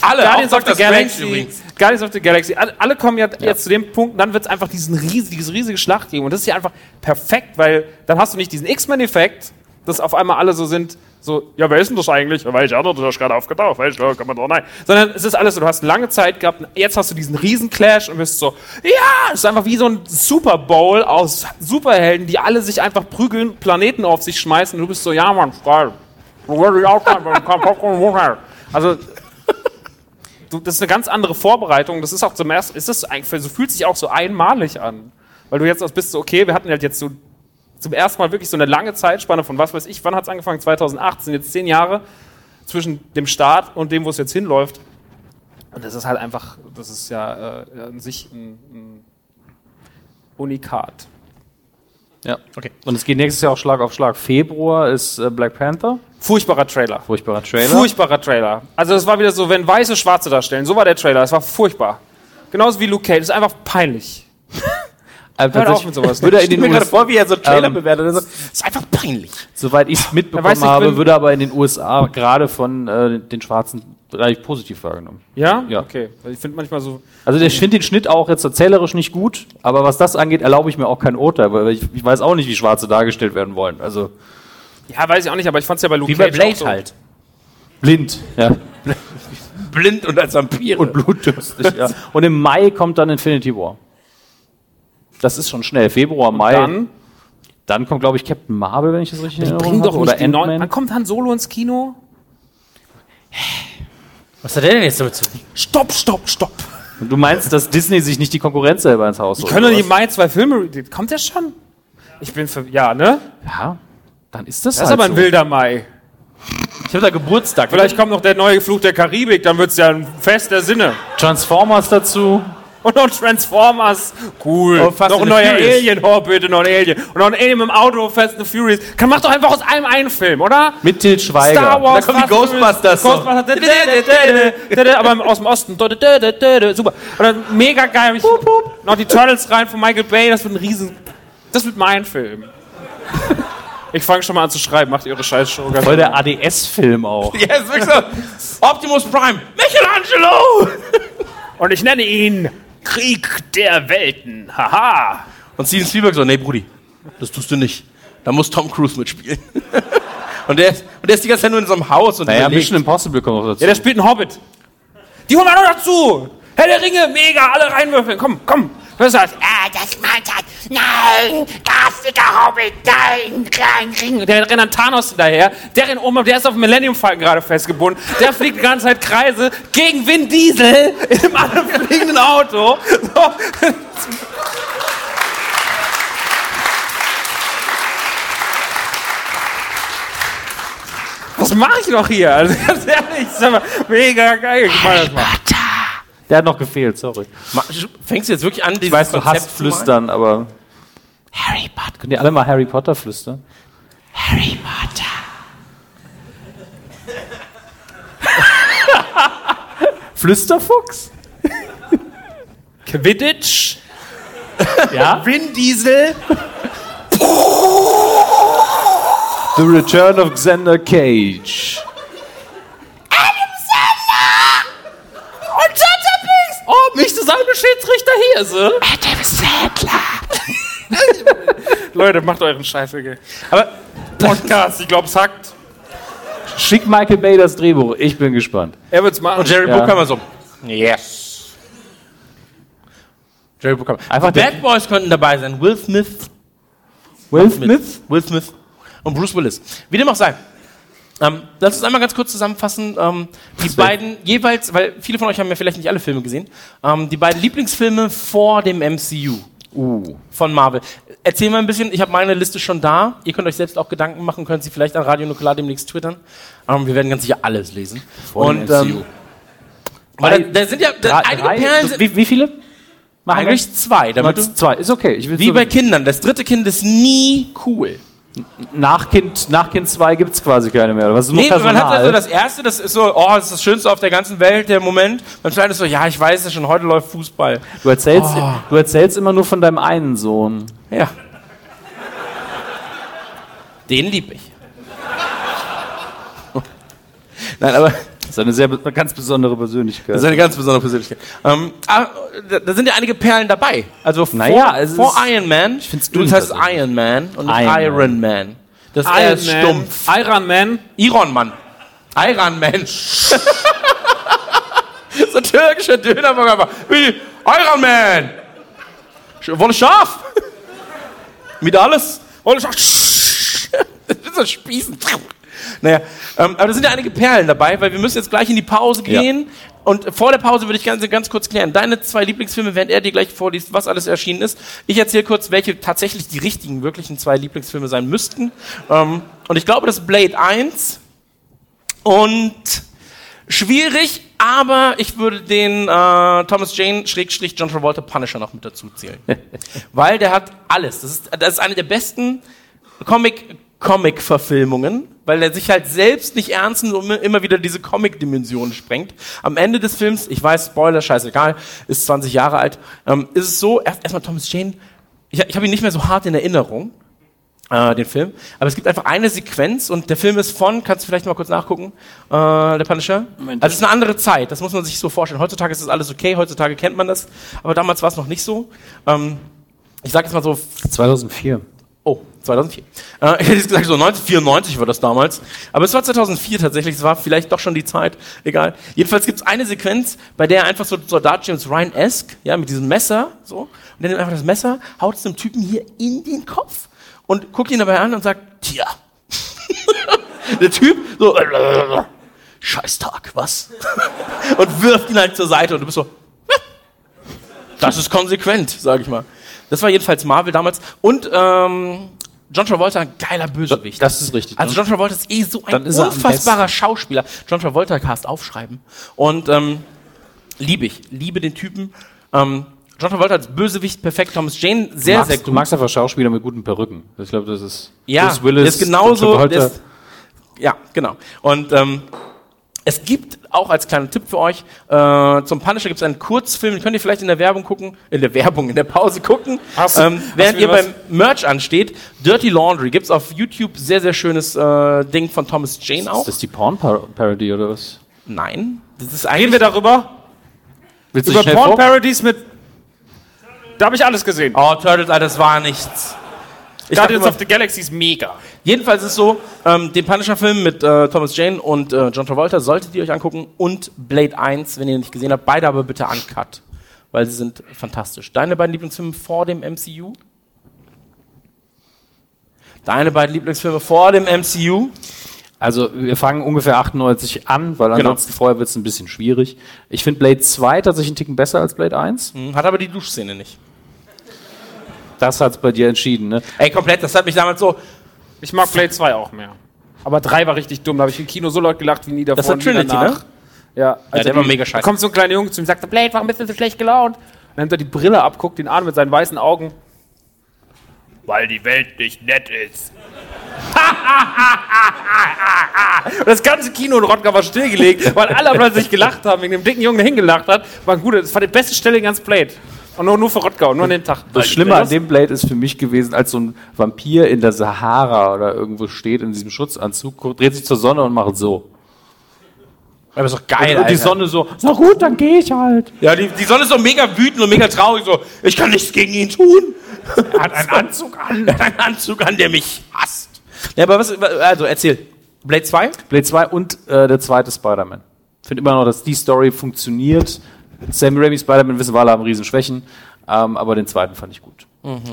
Alle, Guardians of the Galaxy. übrigens. Guardians of the Galaxy. Alle, alle kommen ja, jetzt zu dem Punkt, dann wird es einfach diesen riesen, diese riesige Schlacht geben. Und das ist ja einfach perfekt, weil dann hast du nicht diesen X-Men-Effekt, dass auf einmal alle so sind, so, ja, wer ist denn das eigentlich? Ja, Welcher andere, der ist gerade aufgetaucht, welcher, kann man doch, nein. Sondern es ist alles so, du hast lange Zeit gehabt, jetzt hast du diesen riesen Clash und bist so, ja, es ist einfach wie so ein Super Bowl aus Superhelden, die alle sich einfach prügeln, Planeten auf sich schmeißen und du bist so, ja, Mann, geil. Wo würde ich auch sein, ich? Also, du, das ist eine ganz andere Vorbereitung. Das ist auch zum ersten, ist das eigentlich, so fühlt sich auch so einmalig an. Weil du jetzt auch bist so, okay, wir hatten halt jetzt so zum ersten Mal wirklich so eine lange Zeitspanne von was weiß ich, wann hat es angefangen? 2018, jetzt zehn Jahre zwischen dem Start und dem, wo es jetzt hinläuft. Und das ist halt einfach, das ist ja äh, an sich ein, ein Unikat. Ja. Okay. Und es geht nächstes Jahr auch Schlag auf Schlag. Februar ist äh, Black Panther. Furchtbarer Trailer. Furchtbarer Trailer. Furchtbarer Trailer. Also das war wieder so, wenn Weiße Schwarze darstellen. So war der Trailer. Es war furchtbar. Genauso wie Luke Cage. Das ist einfach peinlich. Äh, Hört tatsächlich auf mit sowas. Würde in den mir gerade vor, wie er so einen Trailer Ähm, bewertet. so, Das ist einfach peinlich. soweit ich es mitbekommen ich habe, würde aber in den USA gerade von äh, den Schwarzen relativ positiv wahrgenommen. Ja? Ja. Okay. Weil Ich finde manchmal so, Also ich finde den Schnitt auch jetzt erzählerisch nicht gut, aber was das angeht, erlaube ich mir auch kein Urteil, weil ich, ich weiß auch nicht, wie Schwarze dargestellt werden wollen. Also ja, weiß ich auch nicht, aber ich fand es ja bei Luke Wie bei Blade so. halt. blind, ja. Blind und als Vampir. Und blutdürstig, ja. Und im Mai kommt dann Infinity War. Das ist schon schnell. Februar, Mai. Dann Dann kommt, glaube ich, Captain Marvel, wenn ich das richtig bring doch Oder die neuen. Ant-Man. Wann kommt Han Solo ins Kino? Was hat der denn jetzt damit zu tun? Stopp, stopp, stopp. Und Du meinst, dass Disney sich nicht die Konkurrenz selber ins Haus Ich holt, kann doch nicht Mai zwei Filme. Kommt der schon? Ich bin für. Ja, ne? Ja, dann ist das, Das ist halt aber ein so. wilder Mai. Ich habe da Geburtstag. Vielleicht kommt noch der neue Fluch der Karibik, dann wird es ja ein Fest der Sinne. Transformers dazu. Und noch Transformers. Cool. Und Fast noch ein neuer Furious. Alien. Oh, bitte noch ein Alien. Und noch ein Alien mit dem Auto, Fast and Furious. Kann, mach doch einfach aus allem einen Film, oder? Mit Til Schweiger. Star Wars. Da kommen die Ghostbusters Ghostbusters. Aber aus dem Osten. Super. Und dann mega geil. Ich, noch die Turtles rein von Michael Bay. Das wird ein riesen... Das wird mein Film. Ich fange schon mal an zu schreiben. Macht eure Scheißshow. Voll der ADS-Film auch. Ja, ist wirklich so. Optimus Prime. Michelangelo! Und ich nenne ihn Krieg der Welten. Haha. Und Steven Spielberg so, nee, Brudi, das tust du nicht. Da muss Tom Cruise mitspielen. und, der ist, und der ist die ganze Zeit nur in so einem Haus und Naja, überlegt. Mission Impossible kommt noch dazu. Ja, der spielt einen Hobbit. Die holen wir noch dazu. Herr der Ringe, mega, alle reinwürfeln. Komm, komm. Was ist das? Ah, das meint hat. Nein, garstiger Hobbit, nein, klein Ring. Der rennt an Thanos hinterher. Der rennt oben, der ist auf dem Millennium Falcon gerade festgebunden. Der fliegt die ganze Zeit Kreise gegen Vin Diesel in einem anderen fliegenden Auto. So. Was mache ich noch hier? Also, ganz ehrlich, sag mal, mega geil. Ich mach das mal. Der hat noch gefehlt, sorry. Fängst du jetzt wirklich an, dieses Ich weiß, du Konzept hast flüstern, aber. Harry Potter, Könnt ihr alle mal Harry Potter flüstern? Harry Potter. Flüsterfuchs? Quidditch. Ja? Vin Diesel. The Return of Xander Cage. Und Jar Binks. Oh, mich zu seine Schiedsrichter hier so. Adam Sandler. Leute, macht euren Scheiß, okay. Aber Podcast, ich glaube, es hackt. Schick Michael Bay das Drehbuch. Ich bin gespannt. Er wird's machen. Und Jerry Ja. Bruckheimer so, yes. Jerry Bruckheimer. Einfach Die Bad Boys könnten dabei sein. Will Smith. Will Smith? Will Smith und Bruce Willis. Wie dem auch sei. Ähm, lass uns einmal ganz kurz zusammenfassen. Ähm, die beiden jeweils, weil viele von euch haben ja vielleicht nicht alle Filme gesehen, ähm, die beiden Lieblingsfilme vor dem MCU Uh. von Marvel. Erzähl mal ein bisschen, ich habe meine Liste schon da. Ihr könnt euch selbst auch Gedanken machen, könnt sie vielleicht an Radio Nukular demnächst twittern. Ähm, wir werden ganz sicher alles lesen. Vor und ähm, Weil da, da sind ja da, Drei, einige drei, Perlen sind wie, wie viele? Machen wir? eigentlich zwei. Damit zwei. Ist okay. Ich will wie bei Kindern. Das dritte Kind ist nie cool. Nach Kind, nach Kind 2 gibt es quasi keine mehr. Was ist nur Nee, man Personal? hat also das erste, das ist so, oh, das ist das Schönste auf der ganzen Welt, der Moment. Zweiten ist so, ja, ich weiß es schon, heute läuft Fußball. du, erzählst, Oh. du erzählst immer nur von deinem einen Sohn. Ja. Den lieb ich. Nein, aber Das ist eine sehr be- ganz besondere Persönlichkeit. das ist eine ganz besondere Persönlichkeit. Ähm, aber da, da sind ja einige Perlen dabei. Also vor, Naja, es vor ist- Iron Man. find's das dünn heißt. Iron Man und nicht Iron Iron, Man. Das ist eher Iron Man, stumpf. Iron Man. Iron Man. Iron Man. so ein türkischer Dönerburger. aber Wie Iron Man. Wolle scharf. Mit alles. Wolle scharf. Das ist so Spießen. Naja, ähm, aber da sind ja einige Perlen dabei, weil wir müssen jetzt gleich in die Pause gehen. Und vor der Pause würde ich ganz, ganz kurz klären. Deine zwei Lieblingsfilme, während er dir gleich vorliest, was alles erschienen ist. Ich erzähle kurz, welche tatsächlich die richtigen, wirklichen zwei Lieblingsfilme sein müssten. Ähm, und ich glaube, das ist Blade 1 und schwierig, aber ich würde den äh, Thomas Jane Schrägstrich John Travolta Punisher noch mit dazu zählen. Weil der hat alles. Das ist, das ist eine der besten Comic Comic-Verfilmungen, weil er sich halt selbst nicht ernst nimmt und immer- wieder diese Comic-Dimension sprengt. Am Ende des Films, ich weiß, Spoiler, scheißegal, ist 20 Jahre alt, ähm, ist es so, erst- erstmal Thomas Jane, ich, ich habe ihn nicht mehr so hart in Erinnerung, äh, den Film. Aber es gibt einfach eine Sequenz und der Film ist von, kannst du vielleicht mal kurz nachgucken, äh, der Punisher? Also es ist eine andere Zeit, das muss man sich so vorstellen. Heutzutage ist das alles okay, heutzutage kennt man das, aber damals war es noch nicht so. Ähm, ich sage jetzt mal so, 2004. oh, 2004. Äh, ich hätte gesagt, so 1994 war das damals. Aber es war 2004 tatsächlich, es war vielleicht doch schon die Zeit, egal. Jedenfalls gibt es eine Sequenz, bei der einfach so Soldat James Ryan-esque, ja, mit diesem Messer, so, und der nimmt einfach das Messer, haut es dem Typen hier in den Kopf und guckt ihn dabei an und sagt, Tja. Der Typ so, Scheißtag, was? und wirft ihn halt zur Seite und du bist so, das ist konsequent, sag ich mal. Das war jedenfalls Marvel damals. Und ähm, John Travolta, ein geiler Bösewicht. Das ist richtig. Also John Travolta ist eh so ein er unfassbarer Schauspieler. John Travolta Cast aufschreiben. Und ähm, liebe ich, liebe den Typen. Ähm, John Travolta als Bösewicht perfekt. Thomas Jane sehr, magst, sehr gut. Du magst einfach Schauspieler mit guten Perücken. Ich glaube, das ist Ja, Bruce Willis, ist genauso. John Travolta. der ist- ja, genau. Und ähm, es gibt auch als kleiner Tipp für euch, äh, zum Punisher gibt es einen Kurzfilm, den könnt ihr vielleicht in der Werbung gucken, in der Werbung, in der Pause gucken, Hast ähm, hast während du ihr was? beim Merch ansteht. Dirty Laundry gibt's auf YouTube, sehr, sehr schönes äh, Ding von Thomas Jane auch. Ist das die Porn-Parody oder was? Nein, das ist Reden wir darüber? Willst du Über? Porn-Parodies mit... Da habe ich alles gesehen. Oh, Turtles, das war nichts. Ich Guardians immer- of the Galaxy ist mega. Jedenfalls ist es so, ähm, den Punisher-Film mit äh, Thomas Jane und äh, John Travolta solltet ihr euch angucken und Blade 1, wenn ihr ihn nicht gesehen habt. Beide aber bitte uncut, weil sie sind fantastisch. Deine beiden Lieblingsfilme vor dem MCU? Deine beiden Lieblingsfilme vor dem MCU? Also wir fangen ungefähr 98 an, weil Genau. ansonsten vorher wird es ein bisschen schwierig. Ich finde Blade 2 tatsächlich einen Ticken besser als Blade 1. Hm, Hat aber die Duschszene nicht. Das hat's bei dir entschieden, ne? Ey, komplett, das hat mich damals so. Ich mag Blade 2 auch mehr. Aber 3 war richtig dumm. Da habe ich im Kino so laut gelacht wie nie davor. Das war und Trinity, ne? Ja, also der war mega Da scheiße. kommt so ein kleiner Junge zu ihm und sagt, Blade, warum bist du so schlecht gelaunt? Dann nimmt er die Brille ab, guckt ihn an mit seinen weißen Augen. Weil die Welt nicht nett ist. Und das ganze Kino in Rottgau war stillgelegt, weil alle plötzlich gelacht haben, wegen dem dicken Jungen, der hingelacht hat. War gut, das war die beste Stelle in ganz Blade. Und nur, nur für Rottgau, nur an dem Tag. Das Schlimme an dem Blade ist für mich gewesen, als so ein Vampir in der Sahara oder irgendwo steht in diesem Schutzanzug, guckt- dreht sich zur Sonne und macht so. Aber ist doch geil, und die Alter. Sonne so, na gut, dann gehe ich halt. Ja, die, die Sonne ist so mega wütend und mega traurig, so, ich kann nichts gegen ihn tun. Er hat einen Anzug an. Er hat einen Anzug an, der mich hasst. Ja, aber was, also erzähl. Blade 2? Blade 2 und äh, der zweite Spider-Man. Ich finde immer noch, dass die Story funktioniert. Sam Raimi Spider-Man wissen wir alle haben riesen Schwächen, ähm, aber den zweiten fand ich gut.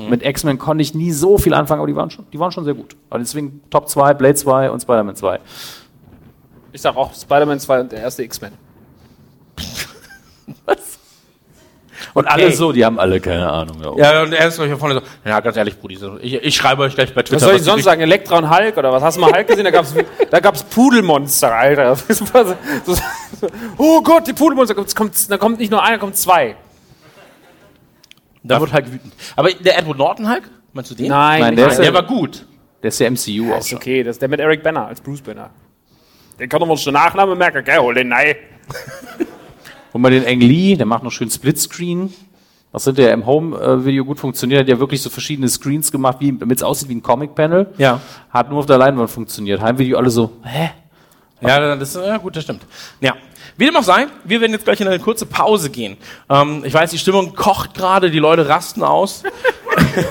Mit X-Men konnte ich nie so viel anfangen, aber die waren schon, die waren schon sehr gut. Aber deswegen Top 2, Blade 2 und Spider-Man 2. Ich sag auch Spider-Man 2 und der erste X-Men. Und alle so, die haben alle keine Ahnung. Ja. Ja, und er ist hier vorne so, ja, ganz ehrlich, Brudi, ich, ich schreibe euch gleich bei Twitter. Was soll ich sonst sagen? Elektra und Hulk oder was? Hast du mal Hulk gesehen? Da gab's, da gab's Pudelmonster, Alter. Oh Gott, die Pudelmonster. Kommt, da kommt nicht nur einer, kommt zwei. Da wird Hulk wütend. Aber der Edward Norton Hulk, meinst du den? Nein, Nein, der ist Der war gut. Der ist ja MCU auch ist schon. okay, das ist der mit Eric Banner als Bruce Banner. Den kann man schon Nachname merken, gell? Hol den nein. Und mal den Ang Lee, der macht noch schön Splitscreen. Was sind der im Home-Video gut funktioniert, hat ja wirklich so verschiedene Screens gemacht, wie- damit es aussieht wie ein Comic-Panel. Ja. Hat nur auf der Leinwand funktioniert. Heimvideo alle so, hä? Ja, das ja gut, das stimmt. Ja. Wie dem auch sei, wir werden jetzt gleich in eine kurze Pause gehen. Ähm, ich weiß, die Stimmung kocht gerade, die Leute rasten aus.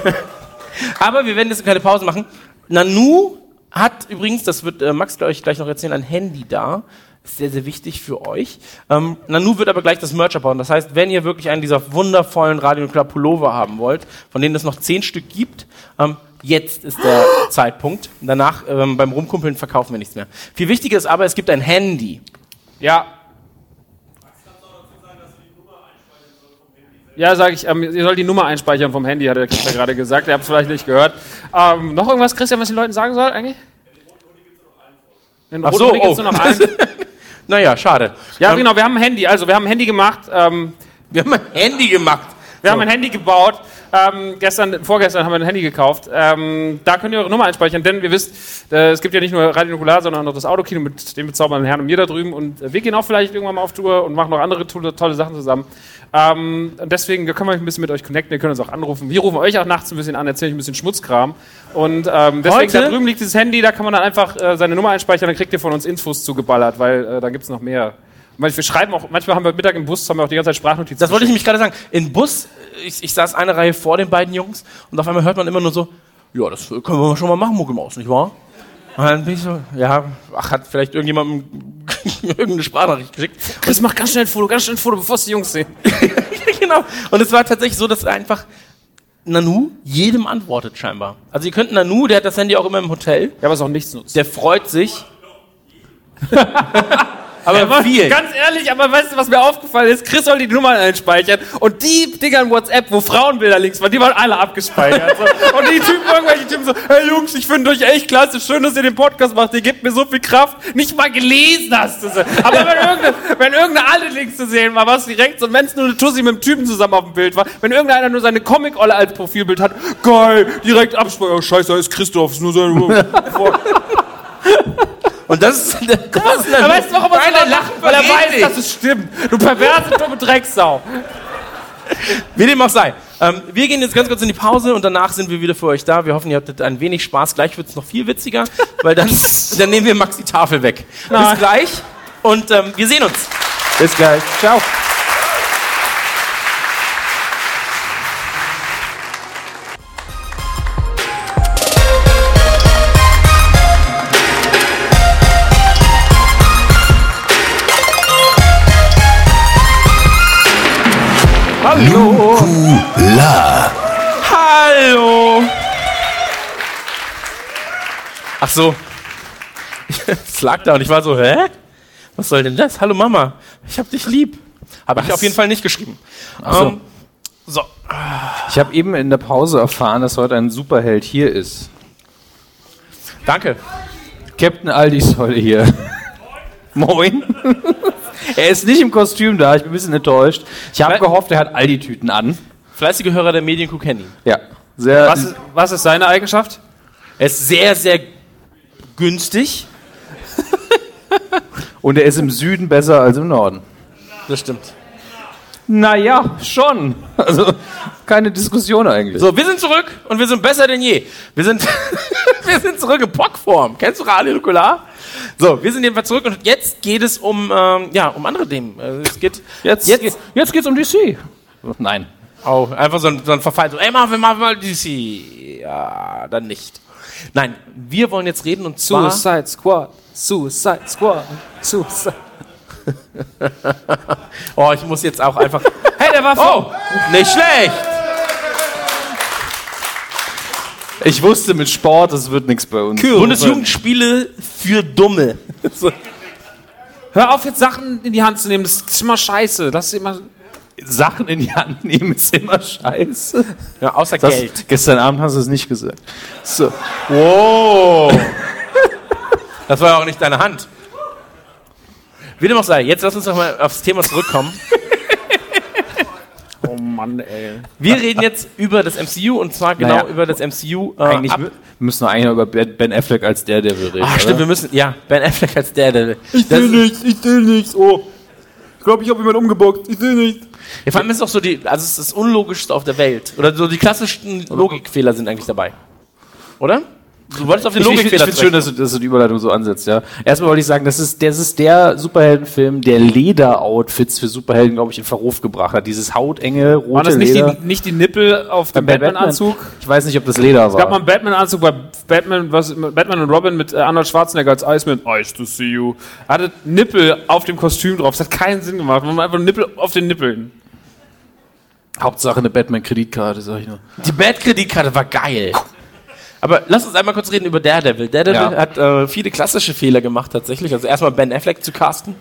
Aber wir werden jetzt eine kleine Pause machen. Nanu hat übrigens, das wird äh, Max euch gleich noch erzählen, ein Handy da. Ist sehr, sehr wichtig für euch. Ähm, Nanu wird aber gleich das Merch abbauen. Das heißt, wenn ihr wirklich einen dieser wundervollen Radio Club Pullover haben wollt, von denen es noch zehn Stück gibt, ähm, jetzt ist der Zeitpunkt. Danach ähm, beim Rumkumpeln verkaufen wir nichts mehr. Viel wichtiger ist aber, es gibt ein Handy. Ja. Ja, sage ich, ähm, ihr sollt die Nummer einspeichern vom Handy, hat der Christian gerade gesagt. Ihr habt es vielleicht nicht gehört. Ähm, noch irgendwas, Christian, was ich den Leuten sagen soll eigentlich? In Ach so, oh. nur noch einen. Naja, schade. Ja, Ähm, genau, wir haben ein Handy. Also, wir haben ein Handy gemacht. Ähm, Wir haben ein Handy gemacht. wir haben ein Handy gebaut. Ähm, gestern, vorgestern haben wir ein Handy gekauft. Ähm, da könnt ihr eure Nummer einspeichern, denn ihr wisst, äh, es gibt ja nicht nur Radio Nukular, sondern auch noch das Autokino mit dem bezaubernden Herrn und mir da drüben. Und äh, wir gehen auch vielleicht irgendwann mal auf Tour und machen noch andere tolle, tolle Sachen zusammen. Ähm, und deswegen können wir ein bisschen mit euch connecten. Ihr könnt uns auch anrufen. Wir rufen euch auch nachts ein bisschen an, erzählen euch ein bisschen Schmutzkram. Und ähm, deswegen, Heute? da drüben liegt dieses Handy, da kann man dann einfach äh, seine Nummer einspeichern, dann kriegt ihr von uns Infos zugeballert, weil äh, da gibt's noch mehr. Manchmal- Wir schreiben auch, manchmal haben wir Mittag im Bus, haben wir auch die ganze Zeit Sprachnotizen. Das wollte ich nämlich gerade sagen. In Bus, ich, ich saß eine Reihe vor den beiden Jungs und auf einmal hört man immer nur so, ja, das können wir schon mal machen, Muckelmaus, nicht wahr? Und dann bin ich so, ja, ach, hat vielleicht irgendjemandem irgendeine Sprachnachricht geschickt. Chris, mach ganz schnell ein Foto, ganz schnell ein Foto, bevor es die Jungs sehen. genau. Und es war tatsächlich so, dass einfach Nanu jedem antwortet scheinbar. Also ihr könnt Nanu, der hat das Handy auch immer im Hotel, Ja, aber es auch nichts nutzt. der freut sich. aber viel. Ganz ehrlich, aber weißt du, was mir aufgefallen ist? Chris soll die Nummern einspeichern und die Dinger in WhatsApp, wo Frauenbilder links waren, die waren alle abgespeichert. So. Und die Typen, irgendwelche Typen so, hey Jungs, ich finde euch echt klasse, schön, dass ihr den Podcast macht, ihr gebt mir so viel Kraft. Nicht mal gelesen hast du sie. Aber wenn irgendeine, wenn irgendeine alle links zu sehen war, war es direkt so, und wenn es nur eine Tussi mit einem Typen zusammen auf dem Bild war, wenn irgendeiner nur seine Comic-Olle als Profilbild hat, geil, direkt abspeichern, oh, scheiße, da ist Christoph, ist nur sein... Und das ist, das ist Aber weißt du, warum er so lacht? Weil er weiß, dass es stimmt. Du perverse, dumme Drecksau. Wie dem auch sei. Ähm, wir gehen jetzt ganz kurz in die Pause und danach sind wir wieder für euch da. Wir hoffen, ihr hattet ein wenig Spaß. Gleich wird es noch viel witziger, weil dann, dann nehmen wir Max die Tafel weg. Bis gleich und ähm, wir sehen uns. Bis gleich. Ciao. So. Es lag da und ich war so, hä? Was soll denn das? Hallo Mama, ich hab dich lieb. Habe ich auf jeden Fall nicht geschrieben. so. Ähm, so. Ich habe eben in der Pause erfahren, dass heute ein Superheld hier ist. Danke. Captain Aldi ist heute hier. Moin. er ist nicht im Kostüm da, ich bin ein bisschen enttäuscht. Ich habe gehofft, er hat Aldi-Tüten an. Fleißige Hörer der Medienkuh kennen ihn. Ja. Sehr, Was ist, was ist seine Eigenschaft? Er ist sehr, sehr günstig. Und er ist im Süden besser als im Norden. Das stimmt. Naja, schon. Also, keine Diskussion eigentlich. So, wir sind zurück und wir sind besser denn je. Wir sind, wir sind zurück in Pockform. Kennst du Radio Nukular? So, wir sind jedenfalls zurück und jetzt geht es um, ähm, ja, um andere Themen. Äh, Es geht Jetzt, jetzt, jetzt, jetzt geht's um DC. Nein. Oh, einfach so ein, so ein Verfall. So, ey, machen wir mal, mal DC. Ja, dann nicht. Nein, wir wollen jetzt reden und zwar... Suicide Squad. Suicide Squad. Suicide. Oh, ich muss jetzt auch einfach... Hey, der war Oh, nicht schlecht. Ich wusste mit Sport, das wird nichts bei uns. Bundesjugendspiele für Dumme. Hör auf, jetzt Sachen in die Hand zu nehmen. Das ist immer scheiße. Lass sie immer. Sachen in die Hand nehmen ist immer scheiße. Ja, außer Das, Geld. Gestern Abend hast du es nicht gesagt. So. Wow. Das war ja auch nicht deine Hand. Wie dem auch sei, jetzt lass uns doch mal aufs Thema zurückkommen. Oh Mann, ey. Wir reden jetzt über das MCU und zwar genau Naja, über das MCU. Äh, Eigentlich ab- mü- müssen wir eigentlich noch über Ben Ben Affleck als Daredevil reden. Ach, stimmt, wir müssen, ja, Ben Affleck als Daredevil. Ich Das- will nichts, ich will nichts. Oh. Ich glaube, ich habe jemanden umgeboxt. Ich will nichts. Ja, vor allem ist es auch so die, also es ist das Unlogischste auf der Welt. Oder so die klassischsten Logikfehler sind eigentlich dabei. Oder? Du wolltest auf den Ich, ich, ich Logikfehler finde es schön, dass du, dass du die Überleitung so ansetzt, ja. Erstmal wollte ich sagen, das ist, das ist der Superheldenfilm, der Lederoutfits für Superhelden, glaube ich, in Verruf gebracht hat. Dieses hautenge, rote Waren das nicht Leder. die, nicht die Nippel auf dem Batman-Anzug? Ich weiß nicht, ob das Leder Es gab mal war. einen Batman-Anzug bei Batman, was, Batman und Robin mit äh, Arnold Schwarzenegger als Iceman. Ice to see you. Er hatte Nippel auf dem Kostüm drauf. Das hat keinen Sinn gemacht. Man hat einfach Nippel auf den Nippeln. Hauptsache eine Batman-Kreditkarte, sag ich nur. Die Bad-Kreditkarte war geil. Aber lass uns einmal kurz reden über Daredevil. Daredevil Ja. hat äh, viele klassische Fehler gemacht tatsächlich. Also erstmal Ben Affleck zu casten.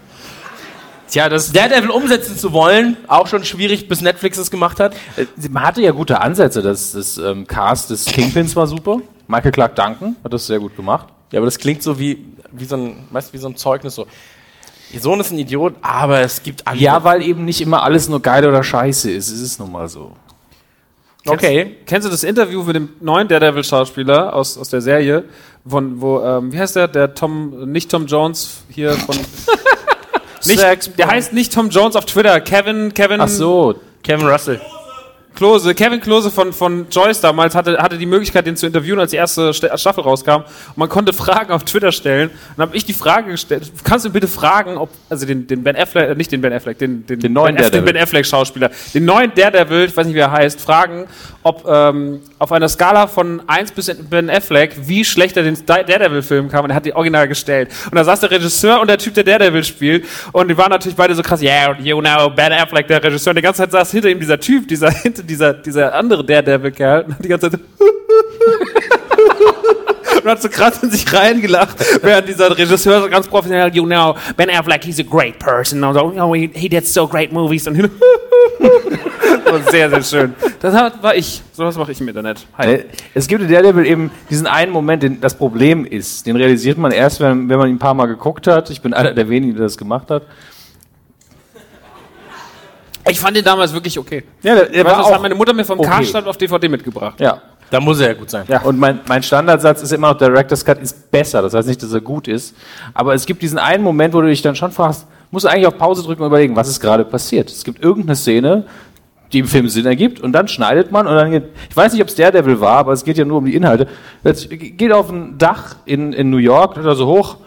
Tja, das, Daredevil umsetzen zu wollen, auch schon schwierig, bis Netflix es gemacht hat. äh, man hatte ja gute Ansätze. Das, das ähm, Cast des Kingpins war super. Michael Clark Duncan hat das sehr gut gemacht. Ja, aber das klingt so wie, wie so ein, weißt, wie so ein Zeugnis so. Ihr Sohn ist ein Idiot, aber es gibt andere. Ja, weil eben nicht immer alles nur geil oder scheiße ist. Es ist nun mal so. Okay. Kennst du das Interview mit dem neuen Daredevil-Schauspieler aus, aus der Serie? Von, wo, ähm, wie heißt der? Der Tom, nicht Tom Jones hier von. nicht, der heißt nicht Tom Jones auf Twitter. Kevin, Kevin. Ach so. Kevin Russell. Klose, Kevin Klose von, von Joyce damals hatte, hatte die Möglichkeit, den zu interviewen, als die erste Sta- Staffel rauskam. Und man konnte Fragen auf Twitter stellen. Und dann habe ich die Frage gestellt, kannst du bitte fragen, ob, also den, den Ben Affleck, äh, nicht den Ben Affleck, den, den, Den neuen ben, Aff- den Daredevil. Ben Affleck Schauspieler, den neuen Daredevil, ich weiß nicht, wie er heißt, fragen, ob ähm, auf einer Skala von 1 bis Ben Affleck, wie schlecht er den Da- Daredevil-Film kam. Und er hat die original gestellt. Und da saß der Regisseur und der Typ, der Daredevil spielt. Und die waren natürlich beide so krass, yeah, you know, Ben Affleck, der Regisseur. Und die ganze Zeit saß hinter ihm dieser Typ, dieser, hinter dieser, dieser andere Daredevil-Kerl. Hat die ganze Zeit und hat so krass in sich reingelacht, während dieser Regisseur so ganz professionell, you know, Ben Affleck, he's a great person. Und so, oh, he, he did so great movies. Und war sehr, sehr schön. Das war ich. So was mache ich im Internet. Hi. Es gibt in Daredevil eben diesen einen Moment, den das Problem ist. Den realisiert man erst, wenn, wenn man ihn ein paar Mal geguckt hat. Ich bin einer der wenigen, der das gemacht hat. Ich fand den damals wirklich okay. Ja, der, der war das auch hat meine Mutter mir vom okay. Karstadt auf DVD mitgebracht. Ja. Da muss er ja gut sein. Ja. Und mein, mein Standardsatz ist immer noch, Director's Cut ist besser. Das heißt nicht, dass er gut ist. Aber es gibt diesen einen Moment, wo du dich dann schon fragst, musst du eigentlich auf Pause drücken und überlegen, was ist gerade passiert. Es gibt irgendeine Szene, die im Film Sinn ergibt und dann schneidet man und dann geht, ich weiß nicht, ob es Daredevil war, aber es geht ja nur um die Inhalte. Jetzt geht auf ein Dach in, in New York, da so hoch,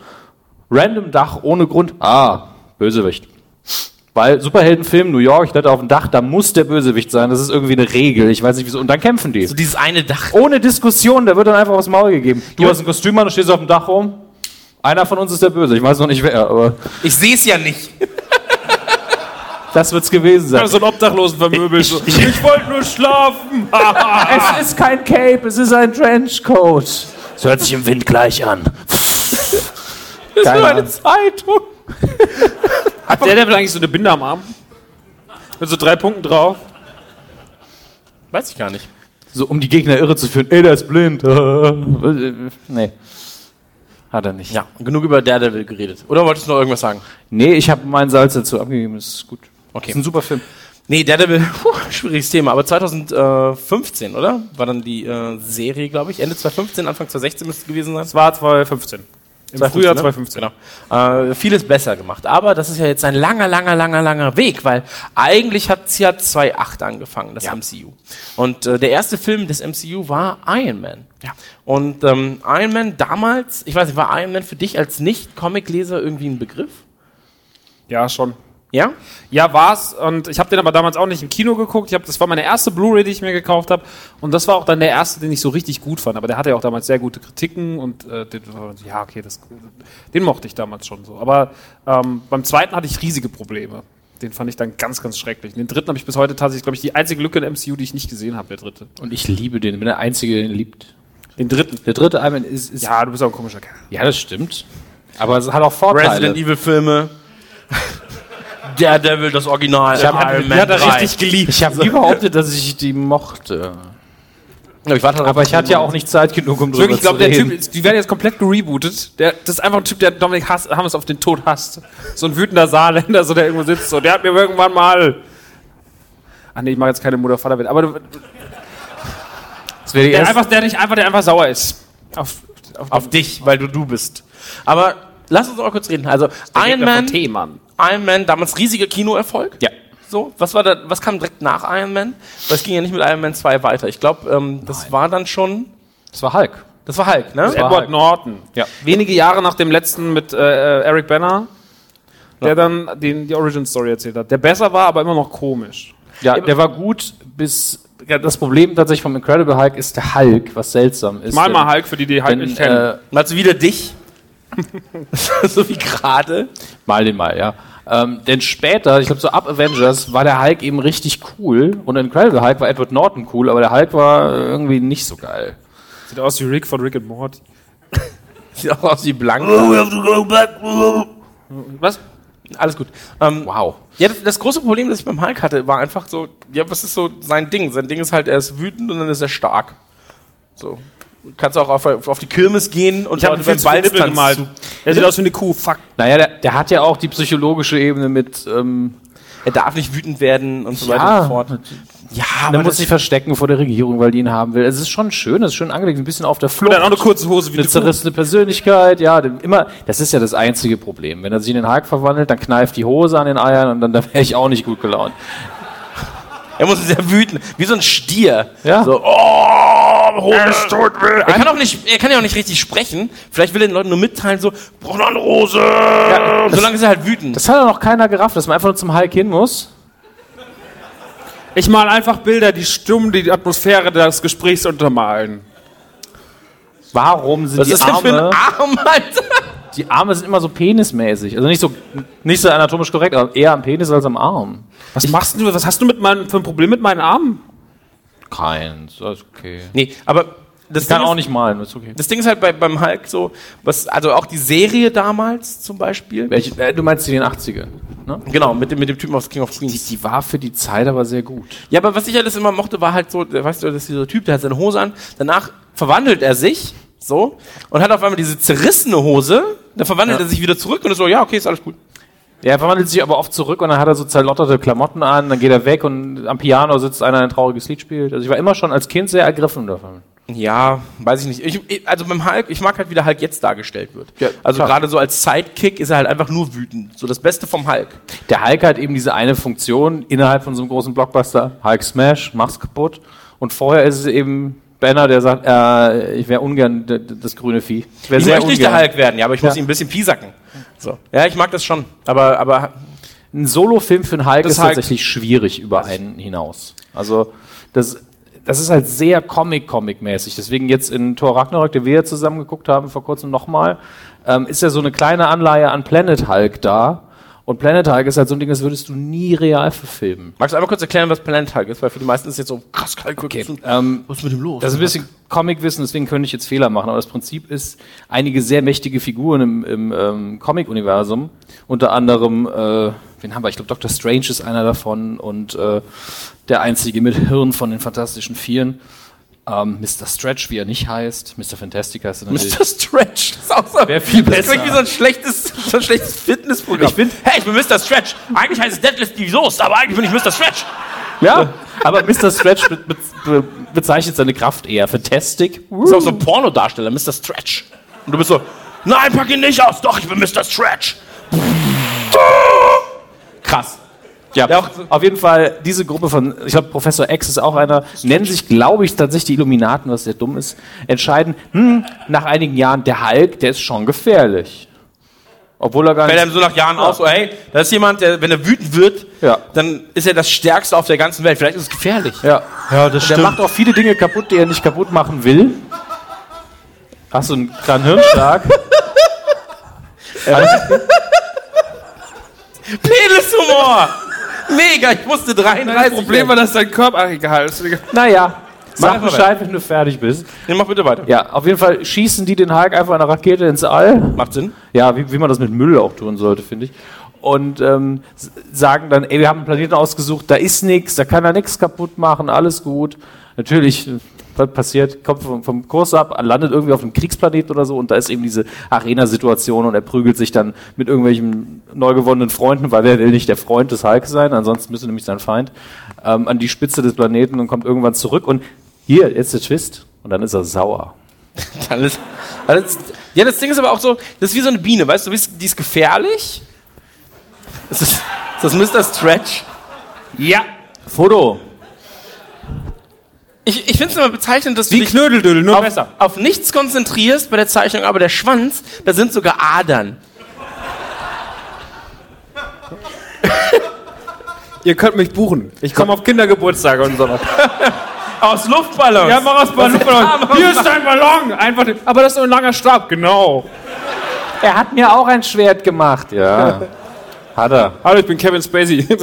random Dach ohne Grund, ah, Bösewicht. Weil Superheldenfilm, New York, ich dachte auf dem Dach, da muss der Bösewicht sein. Das ist irgendwie eine Regel. Ich weiß nicht wieso. Und dann kämpfen die. So dieses eine Dach. Ohne Diskussion, da wird dann einfach aufs Maul gegeben. Du hast ein Kostüm an, du stehst auf dem Dach rum. Einer von uns ist der Böse. Ich weiß noch nicht wer, aber Ich sehe es ja nicht. das wird's gewesen sein. So ein Obdachlosen vermöbelt. so. Ich, wollte nur schlafen. es ist kein Cape, es ist ein Trenchcoat. Es hört sich im Wind gleich an. Das ist nur eine. Zeitung. Hat der Devil eigentlich so eine Binde am Arm? Mit so drei Punkten drauf? Weiß ich gar nicht. So, um die Gegner irre zu führen. Ey, der ist blind. nee. Hat er nicht. Ja, genug über Daredevil geredet. Oder wolltest du noch irgendwas sagen? Nee, ich habe meinen Salz dazu abgegeben. Das ist gut. Okay. Das ist ein super Film. Nee, Daredevil, puh, schwieriges Thema. Aber 2015, oder? War dann die äh, Serie, glaube ich. Ende 2015, Anfang 2016 müsste es gewesen sein. Das war 2015. Im 2015, Frühjahr ne? 2015. Genau. Äh, vieles besser gemacht. Aber das ist ja jetzt ein langer, langer, langer, langer Weg, weil eigentlich hat es ja 2008 angefangen, das MCU. Und äh, der erste Film des MCU war Iron Man. Ja. Und ähm, Iron Man damals, ich weiß nicht, war Iron Man für dich als Nicht-Comic-Leser irgendwie ein Begriff? Ja, schon. Ja? Ja, war's. Und ich habe den aber damals auch nicht im Kino geguckt. Ich hab, das war meine erste Blu-ray, die ich mir gekauft habe. Und das war auch dann der erste, den ich so richtig gut fand. Aber der hatte ja auch damals sehr gute Kritiken und äh, den, ja, okay, das, den mochte ich damals schon so. Aber ähm, beim zweiten hatte ich riesige Probleme. Den fand ich dann ganz, ganz schrecklich. Den dritten habe ich bis heute tatsächlich, glaube ich, die einzige Lücke in MCU, die ich nicht gesehen habe, der dritte. Und ich liebe den. Ich bin der Einzige, der ihn liebt. Den dritten. Der dritte Iron Man ist, ist Ja, du bist auch ein komischer Kerl. ja, das stimmt. Aber es hat auch Vorteile. Resident Evil Filme. Daredevil, das Original. hab- Iron Die Man hat er 3. richtig geliebt. Ich habe nie behauptet, dass ich die mochte. Ja, ich warte darauf, Aber ich hatte ja auch nicht Zeit genug, um drüber Wirklich, ich glaube, zu der. Typ, ist- die werden jetzt komplett gerebootet. Der, das ist einfach ein Typ, der Dominik Hass, Hammes auf den Tod hasst. So ein wütender Saarländer, so der irgendwo sitzt. So, der hat mir irgendwann mal. Ach nee, ich mache jetzt keine Mutter vater aber du, Das wäre der einfach, der nicht einfach, der einfach sauer ist. Auf, auf, auf dich, weil du du bist. Aber lass uns auch kurz reden. Also Iron Man, Tee, Mann. Iron Man, damals riesiger Kinoerfolg. Ja. So, was war da, was kam direkt nach Iron Man? Weil es ging ja nicht mit Iron Man 2 weiter. Ich glaube, ähm, das war dann schon, Das war Hulk. das war Hulk, ne? war Edward Hulk. Norton. Ja. Wenige Jahre nach dem letzten mit äh, äh, Eric Banner, der dann den, die Origin Story erzählt hat. Der besser war, aber immer noch komisch. Ja, der war gut bis. Ja, das Problem tatsächlich vom Incredible Hulk ist der Hulk, was seltsam ist. Mal mal Hulk für die, die Hulk denn, nicht kennen. äh, du wieder dich? so wie gerade. Mal den mal, ja. Ähm, denn später, ich glaube so ab Avengers, war der Hulk eben richtig cool. Und in Incredible Hulk war Edward Norton cool, aber der Hulk war irgendwie nicht so geil. Sieht aus wie Rick von Rick and Morty. Sieht auch aus wie blank. Was? Alles gut. Ähm, Wow. Ja, das, das große Problem, das ich beim Hulk hatte, war einfach so, ja, was ist so sein Ding? Sein Ding ist halt, er ist wütend und dann ist er stark. So. Du kannst auch auf, auf die Kirmes gehen und Ich habe Leute beim Balztanz gemalt. Der sieht aus wie eine Kuh. Fuck. Naja, der, der hat ja auch die psychologische Ebene mit. Ähm, Er darf nicht wütend werden und so weiter Ja. und so fort. Ja, er aber muss das, sich verstecken vor der Regierung, weil die ihn haben will. Es ist schon schön, es ist schön angelegt, ein bisschen auf der Und Flucht. dann auch eine kurze Hose wie eine zerrissene Persönlichkeit, ja, immer, das ist ja das einzige Problem. Wenn er sich in den Hulk verwandelt, dann kneift die Hose an den Eiern und dann, dann wäre ich auch nicht gut gelaunt. er muss sehr wütend, wie so ein Stier. Ja. So, oh, Hose. Er kann auch nicht, er kann ja auch nicht richtig sprechen. Vielleicht will er den Leuten nur mitteilen, so, brauch noch eine Hose. das- Solange ist er halt wütend. Das hat ja noch keiner gerafft, dass man einfach nur zum Hulk hin muss. Ich mal einfach Bilder, die stumm die Atmosphäre des Gesprächs untermalen. Warum sind Was die ist denn für ein Arme, Arm, Alter? die Arme sind immer so penismäßig. Also nicht so, nicht so anatomisch korrekt, aber eher am Penis als am Arm. Was machst du? Was hast du mit meinem, für ein Problem mit meinen Armen? Keins, das ist okay. Nee, aber das Ich kann Ding auch ist, nicht malen, das ist okay. Das Ding ist halt bei, beim Hulk so, was, also auch die Serie damals zum Beispiel. Welche, äh, du meinst die in den 80ern, ne? Genau, mit dem, mit dem Typen aus King of Die, Queens. die war für die Zeit aber sehr gut. Ja, aber was ich alles immer mochte, war halt so, weißt du, dass dieser Typ, der hat seine Hose an, danach verwandelt er sich, so, und hat auf einmal diese zerrissene Hose, dann verwandelt Ja. er sich wieder zurück und ist so, ja, okay, ist alles gut. Ja, er verwandelt sich aber oft zurück und dann hat er so zerlotterte Klamotten an, dann geht er weg und am Piano sitzt einer, ein trauriges Lied spielt. Also ich war immer schon als Kind sehr ergriffen davon. Ja, weiß ich nicht. Ich, also beim Hulk, ich mag halt, wie der Hulk jetzt dargestellt wird. Ja, also gerade so als Sidekick ist er halt einfach nur wütend. So das Beste vom Hulk. Der Hulk hat eben diese eine Funktion innerhalb von so einem großen Blockbuster. Hulk Smash, mach's kaputt. Und vorher ist es eben Banner, der sagt, äh, ich wäre ungern das grüne Vieh. Ich, Ich sehr möchte nicht der. Hulk werden, ja, aber ich muss Ja. ihn ein bisschen piesacken. So. Ja, ich mag das schon. Aber, aber Ein Solo-Film für einen Hulk Das ist Hulk- tatsächlich schwierig über einen hinaus. Also das, das ist halt sehr Comic-Comic-mäßig. Deswegen jetzt in Thor Ragnarök, den wir ja zusammen geguckt haben vor kurzem nochmal, ähm, ist ja so eine kleine Anleihe an Planet Hulk da. Und Planet Hulk ist halt so ein Ding, das würdest du nie real verfilmen. magst du einmal kurz erklären, was Planet Hulk ist? Weil für die meisten ist es jetzt so krass Hulk. Okay. Ähm, Was ist mit dem los? Das ist ein bisschen Comic-Wissen, deswegen könnte ich jetzt Fehler machen. Aber das Prinzip ist, einige sehr mächtige Figuren im, im ähm, Comic-Universum, unter anderem, äh, wen haben wir? Ich glaube, Doctor Strange ist einer davon und äh, der einzige mit Hirn von den Fantastischen Vieren. Ähm, Mr. Stretch, wie er nicht heißt. Mr. Fantastic heißt er natürlich. Mr. Stretch. Das ist auch so. Wär viel Das besser. klingt wie so ein schlechtes, so ein schlechtes Fitnessprogramm. Ich find- hey, ich bin Mr. Stretch. Eigentlich heißt es Deadlift die Soße, aber eigentlich bin ich Mr. Stretch. Ja, aber Mr. Stretch be be be bezeichnet seine Kraft eher. Fantastic. Das ist auch so ein Pornodarsteller, Mr. Stretch. Und du bist so, nein, pack ihn nicht aus. Doch, ich bin Mr. Stretch. Krass. Ja, Ja, auch- auf jeden Fall, diese Gruppe von, ich glaube, Professor X ist auch einer, nennen sich, glaube ich, tatsächlich die Illuminaten, was sehr dumm ist, entscheiden, hm, nach einigen Jahren, der Hulk, der ist schon gefährlich. Obwohl er gar Fällt nicht. einem so nach Jahren auf, so, hey, da ist jemand, der, wenn er wütend wird, Ja. dann ist er das Stärkste auf der ganzen Welt. Vielleicht ist es gefährlich. Ja. Ja, das Der macht auch viele Dinge kaputt, die er nicht kaputt machen will. Hast du einen kleinen Hirnschlag? Penishumor! Mega, ich musste 33 Das Problem war, dass dein Körper. Ach, egal. ist naja, sag Bescheid, wenn du fertig bist. Nee, mach bitte weiter. Ja, auf jeden Fall schießen die den Hulk einfach eine Rakete ins All. Macht Sinn. Ja, wie, wie man das mit Müll auch tun sollte, finde ich. Und ähm, sagen dann, ey, wir haben einen Planeten ausgesucht, da ist nichts, da kann er nichts kaputt machen, alles gut. Natürlich was passiert, kommt vom, vom Kurs ab, landet irgendwie auf einem Kriegsplanet oder so und da ist eben diese Arena-Situation und er prügelt sich dann mit irgendwelchen neu gewonnenen Freunden, weil wer will nicht der Freund des Hulk sein, ansonsten müsste nämlich sein Feind, ähm, an die Spitze des Planeten und kommt irgendwann zurück und hier, jetzt der Twist und dann ist er sauer. Alles, alles, ja, das Ding ist aber auch so, das ist wie so eine Biene, weißt du, die ist- die ist gefährlich. Das ist, ist das Mr. Stretch. Ja. Foto. Ich, ich finde es immer bezeichnend, dass du Wie dich Knödeldödel, nur auf, besser. auf nichts konzentrierst bei der Zeichnung, aber der Schwanz, da sind sogar Adern. Ihr könnt mich buchen. Ich komme auf Kindergeburtstage und sowas. Aus Luftballons. Ja, mach aus Ballon. Hier ist dein Ballon. Einfach, den- aber das ist nur ein langer Stab. Genau. Er hat mir auch ein Schwert gemacht, ja. Hat er. Hallo, ich bin Kevin Spacey.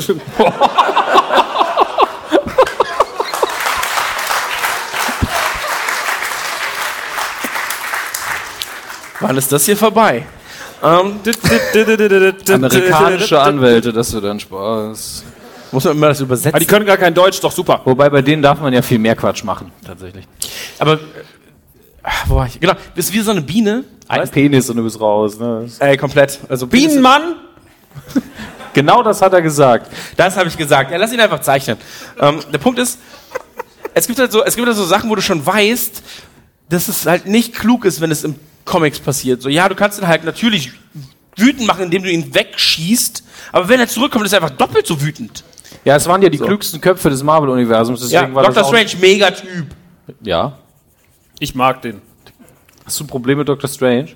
Wann ist das hier vorbei? Ähm, Amerikanische Anwälte, das wird dann Spaß. muss man immer das übersetzen. Aber die können gar kein Deutsch, doch super. Wobei bei denen darf man ja viel mehr Quatsch machen, tatsächlich. Aber, äh, ach, wo war ich? Genau, bist wie so eine Biene. Ein weißt? Penis und du bist raus. Ne? Ey, komplett. Also Bienenmann? Genau das hat er gesagt. Das habe ich gesagt. Ja, lass ihn einfach zeichnen. Ähm, der Punkt ist, es gibt halt so, es gibt halt so Sachen, wo du schon weißt, dass es halt nicht klug ist, wenn es im Comics passiert. So, ja, du kannst ihn halt natürlich wütend machen, indem du ihn wegschießt, aber wenn er zurückkommt, ist er einfach doppelt so wütend. Ja, es waren ja die klügsten Köpfe des Marvel-Universums. Ja, Deswegen war Doctor das auch- Strange, Megatyp. Ja. Ich mag den. Hast du ein Problem mit Doctor Strange?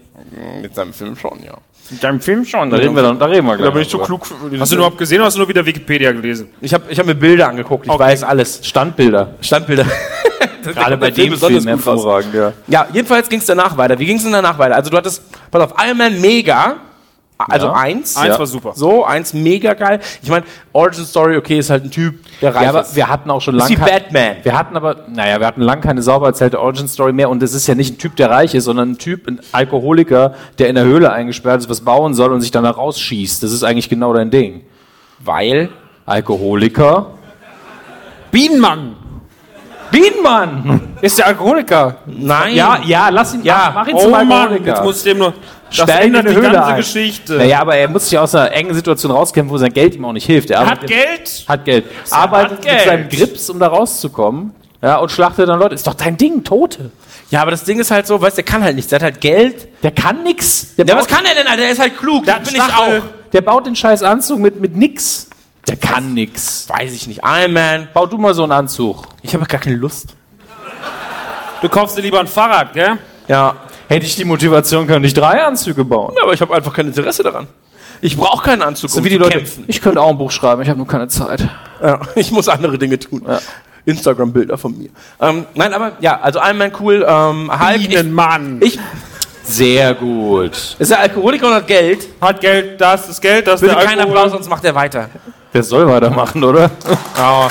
Mit seinem Film schon, ja. Mit deinem Film schon. Da reden wir, dann, da reden wir gleich. Da bin ich zu drüber. klug. Hast du überhaupt gesehen oder hast du nur wieder Wikipedia gelesen? ich habe ich hab mir Bilder angeguckt, ich Okay. weiß alles. Standbilder. Standbilder. Gerade bei dem besonders Film hervorragend, ja. Ja, jedenfalls ging es danach weiter. Wie ging es denn danach weiter? Also du hattest, pass auf, Iron Man mega, also Ja. eins. Eins Ja. war super. So, eins mega geil. Ich meine, Origin Story, okay, ist halt ein Typ, der reich Ja, aber ist. wir hatten auch schon ist lange. wie Batman. Wir hatten aber, naja, wir hatten lang keine sauber erzählte Origin-Story mehr und es ist ja nicht ein Typ, der reich ist, sondern ein Typ, ein Alkoholiker, der in der Höhle eingesperrt ist, was bauen soll und sich dann da rausschießt. Das ist eigentlich genau dein Ding. Weil Alkoholiker. Bienenmann! Bienenmann! Ist der Alkoholiker? Nein. Ja, ja, lass ihn, Ja. mach ihn Oh zum Mann, Alkoholiker. jetzt muss ich dem nur... Das ändert in die eine Höhle ganze ein. Geschichte. Naja, aber er muss sich aus einer engen Situation rauskämpfen, wo sein Geld ihm auch nicht hilft. Er Hat Geld? Hat Geld. Arbeitet Geld. mit seinem Grips, um da rauszukommen. Ja, und schlachtet dann Leute. Ist doch dein Ding, Tote. Ja, aber das Ding ist halt so, weißt du, der kann halt nichts. Der hat halt Geld. Der kann nix. Der Ja, was kann er denn, Alter? Der ist halt klug. Das bin ich auch. Der baut den scheiß Anzug mit, mit nix. Der kann nix. Weiß ich nicht. Iron Man. Bau du mal so einen Anzug. Ich habe gar keine Lust. Du kaufst dir lieber ein Fahrrad, gell? Ja. Hätte ich die Motivation, könnte ich drei Anzüge bauen. Aber ich habe einfach kein Interesse daran. Ich brauche keinen Anzug, So um wie die zu Leute. kämpfen. Ich könnte auch ein Buch schreiben, ich habe nur keine Zeit. Ja, ich muss andere Dinge tun. Instagram-Bilder von mir. Ähm, nein, aber ja, also Iron Man cool. Ähm, Hulk, ich, Bienenmann! ich, Sehr gut. ist der Alkoholiker und hat Geld. Hat Geld, das ist Geld, das ist Bitte der keinen Alkohol. Applaus, sonst macht er weiter. Der soll weitermachen, oder? Ja.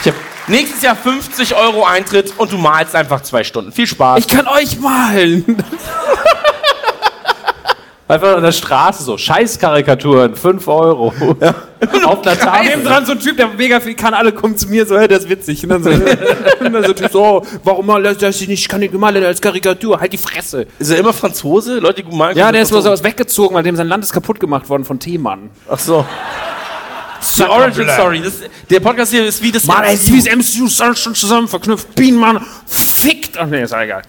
Ich hab nächstes Jahr 50 Euro Eintritt und du malst einfach zwei Stunden. Viel Spaß. Ich kann euch malen. Einfach an der Straße so. Scheißkarikaturen, 5 Euro. Auf einer Neben Tafel. dran so ein Typ, der mega viel kann, alle kommen zu mir so, hey, das ist witzig. Und dann so, und dann so, Typ so oh, warum mal lässt er sich nicht, ich kann nicht malen als Karikatur, halt die Fresse. ist er immer Franzose? Leute, die gut malen Ja, der ist mal so weggezogen, weil dem sein Land ist kaputt gemacht worden von Themann. Ach so. Die Origin Story. Das, der Podcast hier ist wie das. Mann, ey, ist wie das MCU schon zusammen verknüpft. Bienenmann, fickt. Ach nee, ist ja egal.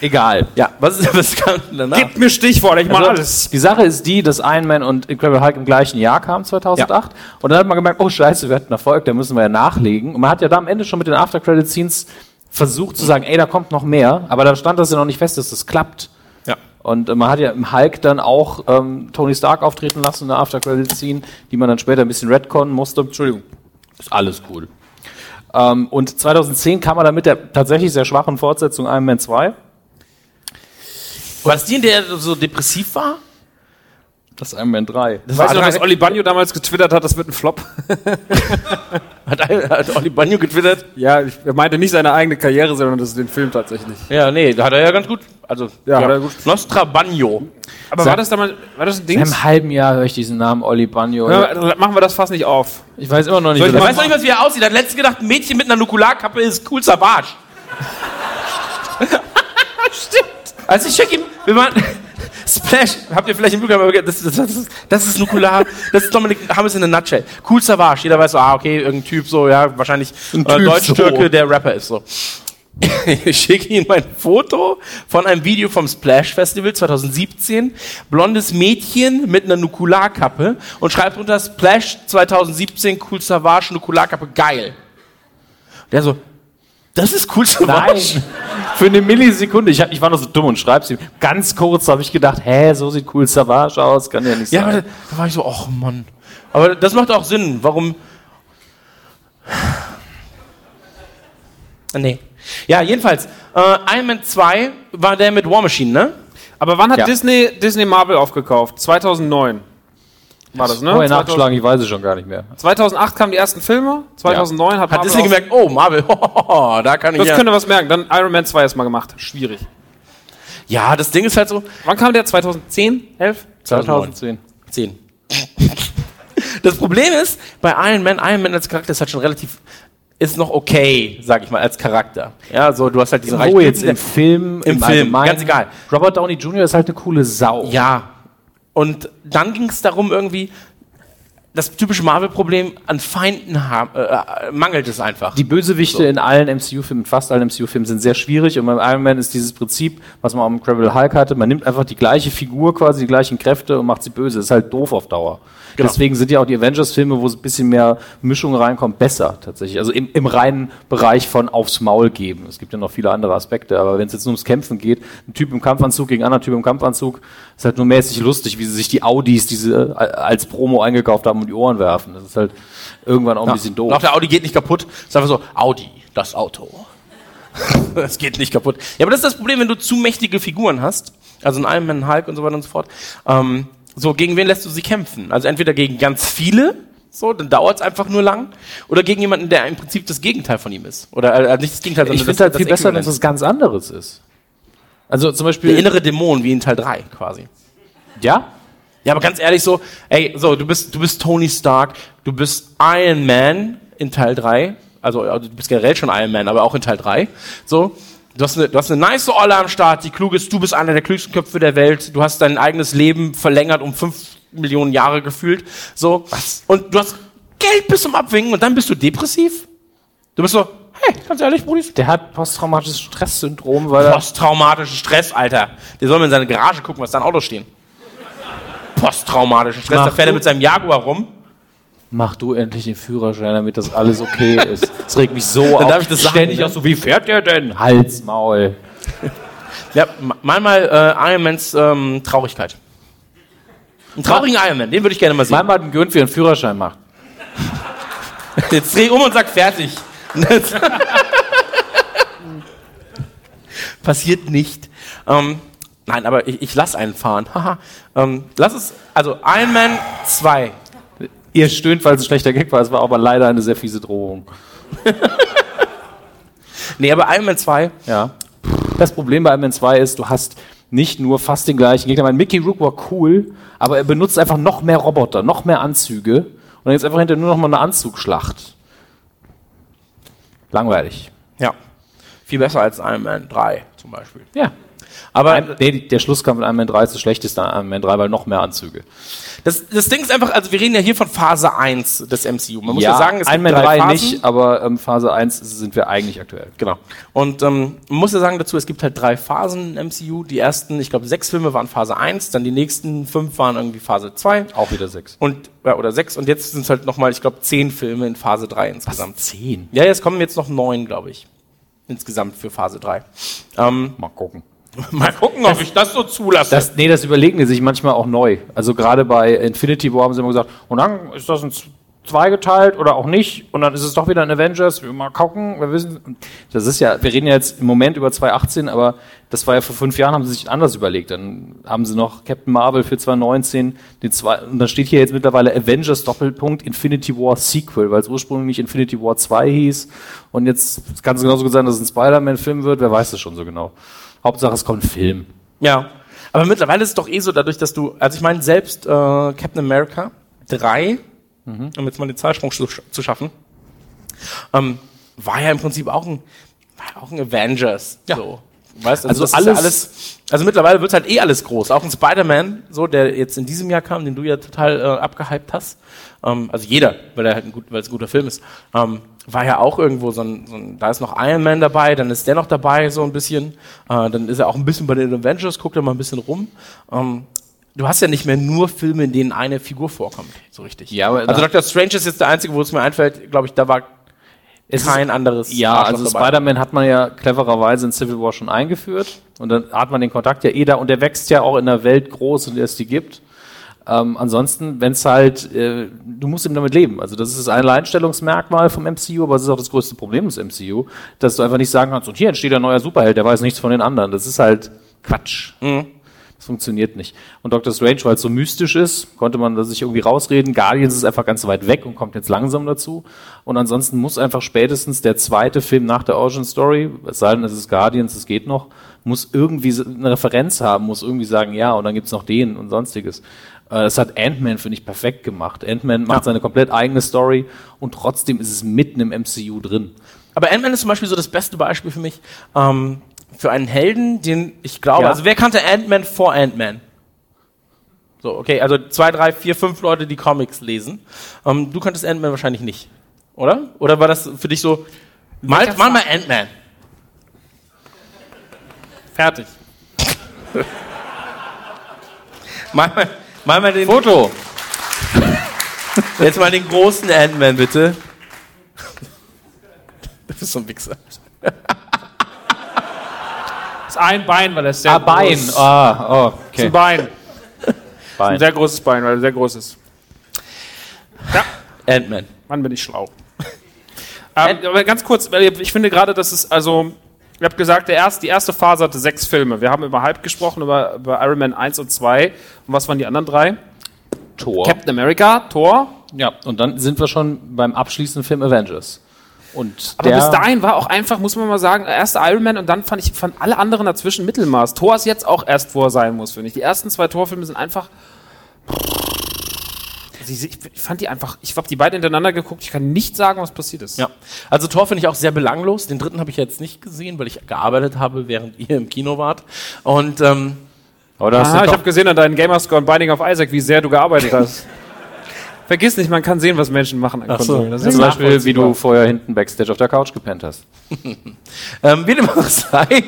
Egal. ja, was ist was kam danach? Gib mir Stichwort, ich mach Also, alles. Die Sache ist die, dass Iron Man und Incredible Hulk im gleichen Jahr kamen, 2008. Und dann hat man gemerkt, oh scheiße, wir hatten Erfolg, da müssen wir ja nachlegen. Und man hat ja da am Ende schon mit den After-Credit-Scenes versucht zu sagen, ey, da kommt noch mehr. Aber da stand das ja noch nicht fest, dass das klappt. Ja. Und äh, man hat ja im Hulk dann auch ähm, Tony Stark auftreten lassen in der After-Credit-Scene, die man dann später ein bisschen retconnen musste. Entschuldigung. Ist alles cool. Ähm, und 2010 kam er dann mit der tatsächlich sehr schwachen Fortsetzung Iron Man 2. War das die, in der er so depressiv war? Das ist Iron Man 3. Das Weißt du noch, war dass Oli Banjo damals getwittert hat, das wird ein Flop? hat, hat Oli Banjo getwittert? Ja, ich, er meinte nicht seine eigene Karriere, sondern das ist den Film tatsächlich. Ja, nee, da hat er ja ganz gut Also, Ja, ja, na gut. Nostra Bagno. Aber war das damals, war das ein In Ding? einem halben Jahr höre ich diesen Namen Olli Bagno. Ja, machen wir das fast nicht auf. Ich weiß immer noch nicht, ich weiß noch nicht, was wie er aussieht. Er hat letztens gedacht, ein Mädchen mit einer Nukularkappe ist cool Savage. Stimmt. Also ich check ihm, wir waren, Splash, habt ihr vielleicht im Programm, aber das, das, das, ist, das ist Nukular, das ist Dominik Hammes in a nutshell. Cool Savage, jeder weiß so, ah, okay, irgendein Typ so, ja, wahrscheinlich äh, Deutsch-Türke, so. der Rapper ist so. Ich schicke ihm ein Foto von einem Video vom Splash Festival 2017. Blondes Mädchen mit einer Nukularkappe und schreibt unter Splash 2017 Cool Savage Nukularkappe geil. Der so, das ist Cool Savage. Nein. Für eine Millisekunde. Ich, hab, ich war noch so dumm und schreib's ihm. Ganz kurz habe ich gedacht, hä, so sieht cool Savage aus. Kann ja nicht Ja, aber sein. da, da war ich so, ach Mann. Aber das macht auch Sinn. Warum? Nee. Ja, jedenfalls, äh, Iron Man 2 war der mit War Machine, ne? Aber wann hat Ja. Disney, Disney Marvel aufgekauft? 2009. War das, ne? Vorher 2000 nachgeschlagen, ich weiß es schon gar nicht mehr. 2008 kamen die ersten Filme, 2009 hat Hat Marvel Disney gemerkt, oh, Marvel, da kann ich Das ja. könnte was merken. Dann Iron Man 2 erstmal gemacht. Schwierig. Ja, das Ding ist halt so, Wann kam der? 2010? 11? 2010. 10. Das Problem ist, bei Iron Man, Iron Man als Charakter ist halt schon relativ, ist noch okay, sag ich mal, als Charakter. Ja, so, du hast halt diesen Wo reichen jetzt im Film, Im Film, Allgemeinen. ganz egal. Robert Downey Jr. ist halt eine coole Sau. Ja. Und dann ging es darum, irgendwie, das typische Marvel-Problem an Feinden haben, äh, äh, mangelt es einfach. Die Bösewichte in allen MCU-Filmen, fast allen MCU-Filmen sind sehr schwierig und beim Iron Man ist dieses Prinzip, was man auch im Incredible Hulk hatte, man nimmt einfach die gleiche Figur, quasi die gleichen Kräfte und macht sie böse. Ist halt doof auf Dauer. Genau. Deswegen sind ja auch die Avengers-Filme, wo es ein bisschen mehr Mischung reinkommt, besser tatsächlich. Also im, im reinen Bereich von aufs Maul geben. Es gibt ja noch viele andere Aspekte, aber wenn es jetzt nur ums Kämpfen geht, ein Typ im Kampfanzug gegen einen anderen Typ im Kampfanzug, ist halt nur mäßig lustig, wie sie sich die Audis, die sie äh, als Promo eingekauft haben, um die Ohren werfen. Das ist halt irgendwann auch ein bisschen doof. Auch der Audi geht nicht kaputt. Ist einfach so, Audi, das Auto. Es geht nicht kaputt. Ja, aber das ist das Problem, wenn du zu mächtige Figuren hast, also ein Iron Man, Hulk und so weiter und so fort. Ähm, so, gegen wen lässt du sie kämpfen? Also entweder gegen ganz viele, so, dann dauert es einfach nur lang, oder gegen jemanden, der im Prinzip das Gegenteil von ihm ist. Oder äh, nicht das Gegenteil, Ich sondern finde das, halt viel besser, wenn es was ganz anderes ist. Also zum Beispiel. der innere Dämon, wie in Teil 3 quasi. ja? Ja, aber ganz ehrlich so, ey, so, du bist, du bist Tony Stark, du bist Iron Man in Teil 3, also, also du bist generell schon Iron Man, aber auch in Teil 3, so. Du hast, eine, du hast eine nice Olle am Start, die klug ist, du bist einer der klügsten Köpfe der Welt, du hast dein eigenes Leben verlängert um fünf Millionen Jahre gefühlt, so. Was? Und du hast Geld bis zum Abwinken und dann bist du depressiv? Du bist so, hey, ganz ehrlich, Brudis, Der hat posttraumatisches Stresssyndrom, weil er. Posttraumatischen Stress, Alter. Der soll mal in seine Garage gucken, was da in Autos stehen. Posttraumatischen Stress, da fährt er mit seinem Jaguar rum. Mach du endlich den Führerschein, damit das alles okay ist. Das regt mich so auf. darf ich das sagen, Ständig ne? auch so, wie fährt der denn? Hals, Maul. Ja, m- mal mal äh, Iron Mans ähm, Traurigkeit. Einen traurigen Iron Man, den würde ich gerne mal sehen. Meinmal hat einen Gönnt, wie einen Führerschein macht. Jetzt dreh um und sag fertig. Passiert nicht. Ähm, nein, aber ich, ich lass einen fahren. Ähm, lass es, also Iron Man 2. Ihr stöhnt, weil es ein schlechter Gag war. Es war aber leider eine sehr fiese Drohung. Nee, aber Iron Man 2, Ja. Das Problem bei Iron Man 2 ist, du hast nicht nur fast den gleichen Gegner. Mein Mickey Rook war cool, aber er benutzt einfach noch mehr Roboter, noch mehr Anzüge. Und dann jetzt einfach hinterher nur noch mal eine Anzugschlacht. Langweilig. ja, viel besser als Iron Man 3 zum Beispiel. Ja. Aber Ein, nee, der Schlusskampf in Iron Man 3 ist das schlechteste an Iron Man 3, weil noch mehr Anzüge. das, das Ding ist einfach, also wir reden ja hier von Phase 1 des MCU. Man muss ja, sagen, es Iron Man drei 3 Phasen. nicht, aber ähm, Phase 1 sind wir eigentlich aktuell. Genau. Und ähm, man muss ja sagen dazu, es gibt halt drei Phasen im MCU. Die ersten, ich glaube, sechs Filme waren Phase 1, dann die nächsten fünf waren irgendwie Phase 2 Auch wieder 6. und ja, oder sechs und jetzt sind es halt nochmal, ich glaube, zehn Filme in Phase 3 insgesamt. 10? Ja, jetzt kommen jetzt noch neun, glaube ich. Insgesamt für Phase 3. Ähm, Mal gucken. Mal gucken, ob ich das so zulasse. Das, nee, das überlegen die sich manchmal auch neu. Also gerade bei Infinity War haben sie immer gesagt, und dann ist das ein zweigeteilt oder auch nicht und dann ist es doch wieder ein Avengers. Wir mal gucken, wir wissen. Das ist ja, wir reden ja jetzt im Moment über 2018, aber das war ja vor fünf Jahren, haben sie sich anders überlegt. Dann haben sie noch Captain Marvel für 2019, den zwei, und dann steht hier jetzt mittlerweile Avengers Doppelpunkt Infinity War Sequel, weil es ursprünglich Infinity War 2 hieß und jetzt kann es genauso gut sein, dass es ein Spider-Man-Film wird, wer weiß das schon so genau. Hauptsache es kommt ein Film. Ja. Aber mittlerweile ist es doch eh so, dadurch, dass du, also ich meine, selbst äh, Captain America 3, um jetzt mal den Zahlsprung zu, zu schaffen, ähm, war ja im Prinzip auch ein, war auch ein Avengers. Ja. So. Weißt, Also das ist ja alles- alles, also mittlerweile wird halt eh alles groß. Auch ein Spider-Man, so, der jetzt in diesem Jahr kam, den du ja total äh, abgehypt hast. Ähm, also jeder, weil er halt ein, gut, weil es ein guter Film ist. Ähm, war ja auch irgendwo so ein, so ein, da ist noch Iron Man dabei, dann ist der noch dabei, so ein bisschen. Äh, dann ist er auch ein bisschen bei den Avengers, guckt er mal ein bisschen rum. Ähm, du hast ja nicht mehr nur Filme, in denen eine Figur vorkommt, so richtig. Ja, aber also Doctor Strange ist jetzt der einzige, wo es mir einfällt, glaube ich, da war Es kein anderes. Ja, Arschloch also. Spider-Man hat man ja clevererweise in Civil War schon eingeführt und dann hat man den Kontakt ja eh da und der wächst ja auch in der Welt groß, in der es die gibt. Ähm, ansonsten, wenn es halt, äh, du musst eben damit leben. Also das ist ein Alleinstellungsmerkmal vom MCU, aber es ist auch das größte Problem des MCU, dass du einfach nicht sagen kannst, und hier entsteht ein neuer Superheld, der weiß nichts von den anderen. Das ist halt Quatsch. Das funktioniert nicht. Und Doctor Strange, weil es so mystisch ist, konnte man das sich irgendwie rausreden. Guardians ist einfach ganz weit weg und kommt jetzt langsam dazu. Und ansonsten muss einfach spätestens der zweite Film nach der Origin Story, es sei denn, es ist Guardians, es geht noch, muss irgendwie eine Referenz haben, muss irgendwie sagen, ja, und dann gibt's noch den und sonstiges. Äh, Das hat Ant-Man, finde ich, perfekt gemacht. Ant-Man macht seine komplett eigene Story und trotzdem ist es mitten im MCU drin. Aber Ant-Man ist zum Beispiel so das beste Beispiel für mich, ähm, für einen Helden, den ich glaube, Ja. also wer kannte Ant-Man vor Ant-Man? So, okay, also zwei, drei, vier, fünf Leute, die Comics lesen. Ähm, du kanntest Ant-Man wahrscheinlich nicht, oder? Oder war das für dich so, mal, mal mal Ant-Man. Fertig. Mal, mal, mal mal den, Foto! jetzt mal den großen Ant-Man, bitte. Du bist so ein Wichser. Das ist ein Bein, weil er ist sehr Ah, Bein. groß. Ah, oh, Das ist okay. ein Bein. Ein Bein. sehr großes Bein, weil er sehr groß ist. Ja, Ant-Man. Mann, bin ich schlau. ähm, aber ganz kurz, weil ich finde gerade, dass es, also, ihr habt gesagt, erste, die erste Phase hatte sechs Filme. Wir haben über Hype gesprochen, über, über Iron Man 1 und 2. Und was waren die anderen drei? Tor. Captain America, Thor. Ja, und dann sind wir schon beim abschließenden Film Avengers. Und Aber bis dahin war auch einfach, muss man mal sagen, der erste Iron Man und dann fand ich fand alle anderen dazwischen Mittelmaß. Thor ist jetzt auch erst, wo er sein muss, finde ich. Die ersten zwei Torfilme sind einfach. Ich, ich fand die einfach, ich habe die beide hintereinander geguckt, ich kann nicht sagen, was passiert ist. Ja, also Tor finde ich auch sehr belanglos. Den dritten habe ich jetzt nicht gesehen, weil ich gearbeitet habe, während ihr im Kino wart. Und ähm, hast Aha, du ich habe gesehen an deinen Gamerscore und Binding of Isaac, wie sehr du gearbeitet hast. Vergiss nicht, man kann sehen, was Menschen machen an Ach so. Konsolen. Das zum Beispiel, wie du vorher hinten Backstage auf der Couch gepennt hast. ähm, wie dem auch sei,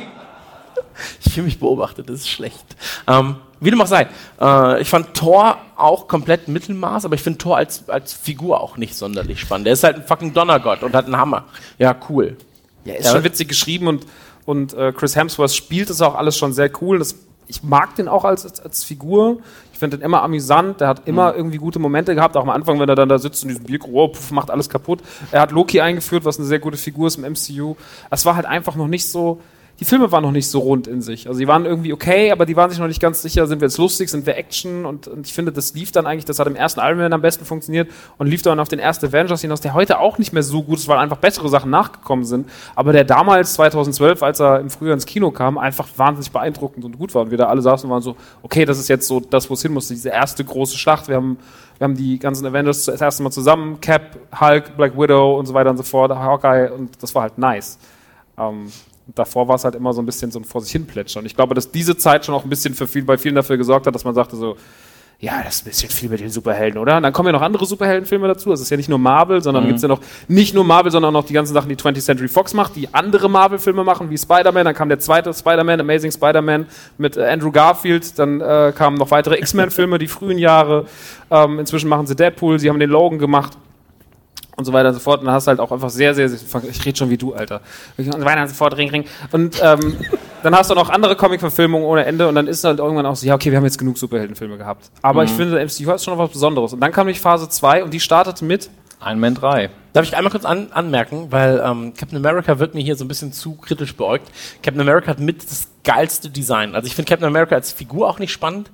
ich fühle mich beobachtet, das ist schlecht. Ähm, wie dem auch sei, äh, ich fand Thor auch komplett Mittelmaß, aber ich finde Thor als, als Figur auch nicht sonderlich spannend. Der ist halt ein fucking Donnergott und hat einen Hammer. Ja, cool. Ja, ist schon witzig geschrieben und, und äh, Chris Hemsworth spielt das auch alles schon sehr cool. Das, ich mag den auch als, als, als Figur. Ich finde den immer amüsant. Der hat immer irgendwie gute Momente gehabt. Auch am Anfang, wenn er dann da sitzt und diesen Bier, oh, macht alles kaputt. Er hat Loki eingeführt, was eine sehr gute Figur ist im MCU. Es war halt einfach noch nicht so. Die Filme waren noch nicht so rund in sich. Also die waren irgendwie okay, aber die waren sich noch nicht ganz sicher, sind wir jetzt lustig, sind wir Action und, und ich finde, das lief dann eigentlich, das hat im ersten Iron Man am besten funktioniert und lief dann auf den ersten Avengers hinaus, der heute auch nicht mehr so gut ist, weil einfach bessere Sachen nachgekommen sind, aber der damals 2012, als er im Frühjahr ins Kino kam, einfach wahnsinnig beeindruckend und gut war und wir da alle saßen und waren so, okay, das ist jetzt so das, wo es hin muss, diese erste große Schlacht, wir haben wir haben die ganzen Avengers das erste Mal zusammen, Cap, Hulk, Black Widow und so weiter und so fort, Hawkeye und das war halt nice. Ähm, davor war es halt immer so ein bisschen so ein vor sich hin plätschern. Und ich glaube, dass diese Zeit schon auch ein bisschen für viel, bei vielen dafür gesorgt hat, dass man sagte so, ja, das ist ein bisschen viel mit den Superhelden, oder? Und dann kommen ja noch andere Superheldenfilme dazu. Es ist ja nicht nur Marvel, sondern gibt's ja noch nicht nur Marvel, sondern auch noch die ganzen Sachen, die 20th Century Fox macht, die andere Marvel-Filme machen, wie Spider-Man. Dann kam der zweite Spider-Man, Amazing Spider-Man mit äh, Andrew Garfield. Dann äh, kamen noch weitere X-Men-Filme, die frühen Jahre. Ähm, inzwischen machen sie Deadpool, sie haben den Logan gemacht und so weiter und so fort. Und dann hast du halt auch einfach sehr, sehr, sehr ich rede schon wie du, Alter. Und so weiter und so fort, Ring, Ring. Und ähm, dann hast du noch andere Comic-Verfilmungen ohne Ende und dann ist halt irgendwann auch so, ja, okay, wir haben jetzt genug Superheldenfilme gehabt. Aber ich finde, MCU ist schon noch was Besonderes. Und dann kam nämlich Phase 2 und die startete mit Iron Man 3. Darf ich einmal kurz an, anmerken, weil ähm, Captain America wird mir hier so ein bisschen zu kritisch beäugt. Captain America hat mit das geilste Design. Also ich finde Captain America als Figur auch nicht spannend,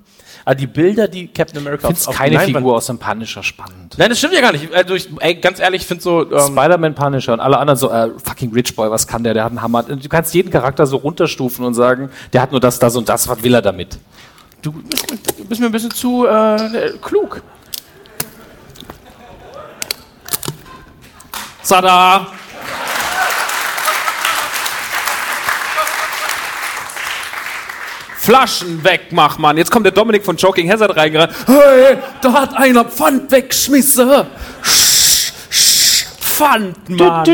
aber die Bilder, die Captain America Ich finde auf keine Figur aus dem Punisher spannend. Nein, das stimmt ja gar nicht. Also ich, ey, ganz ehrlich, ich finde so. Ähm, Spider-Man Punisher und alle anderen so, äh, fucking Rich Boy, was kann der? Der hat einen Hammer. Du kannst jeden Charakter so runterstufen und sagen, der hat nur das, das und das, was will er damit? du bist, du bist mir ein bisschen zu äh, klug. Tada! Flaschen wegmach, Mann. Jetzt kommt der Dominik von Joking Hazard reingerannt. Hey, da hat einer Pfand weggeschmissen. Sch, sch, Pfand, Mann.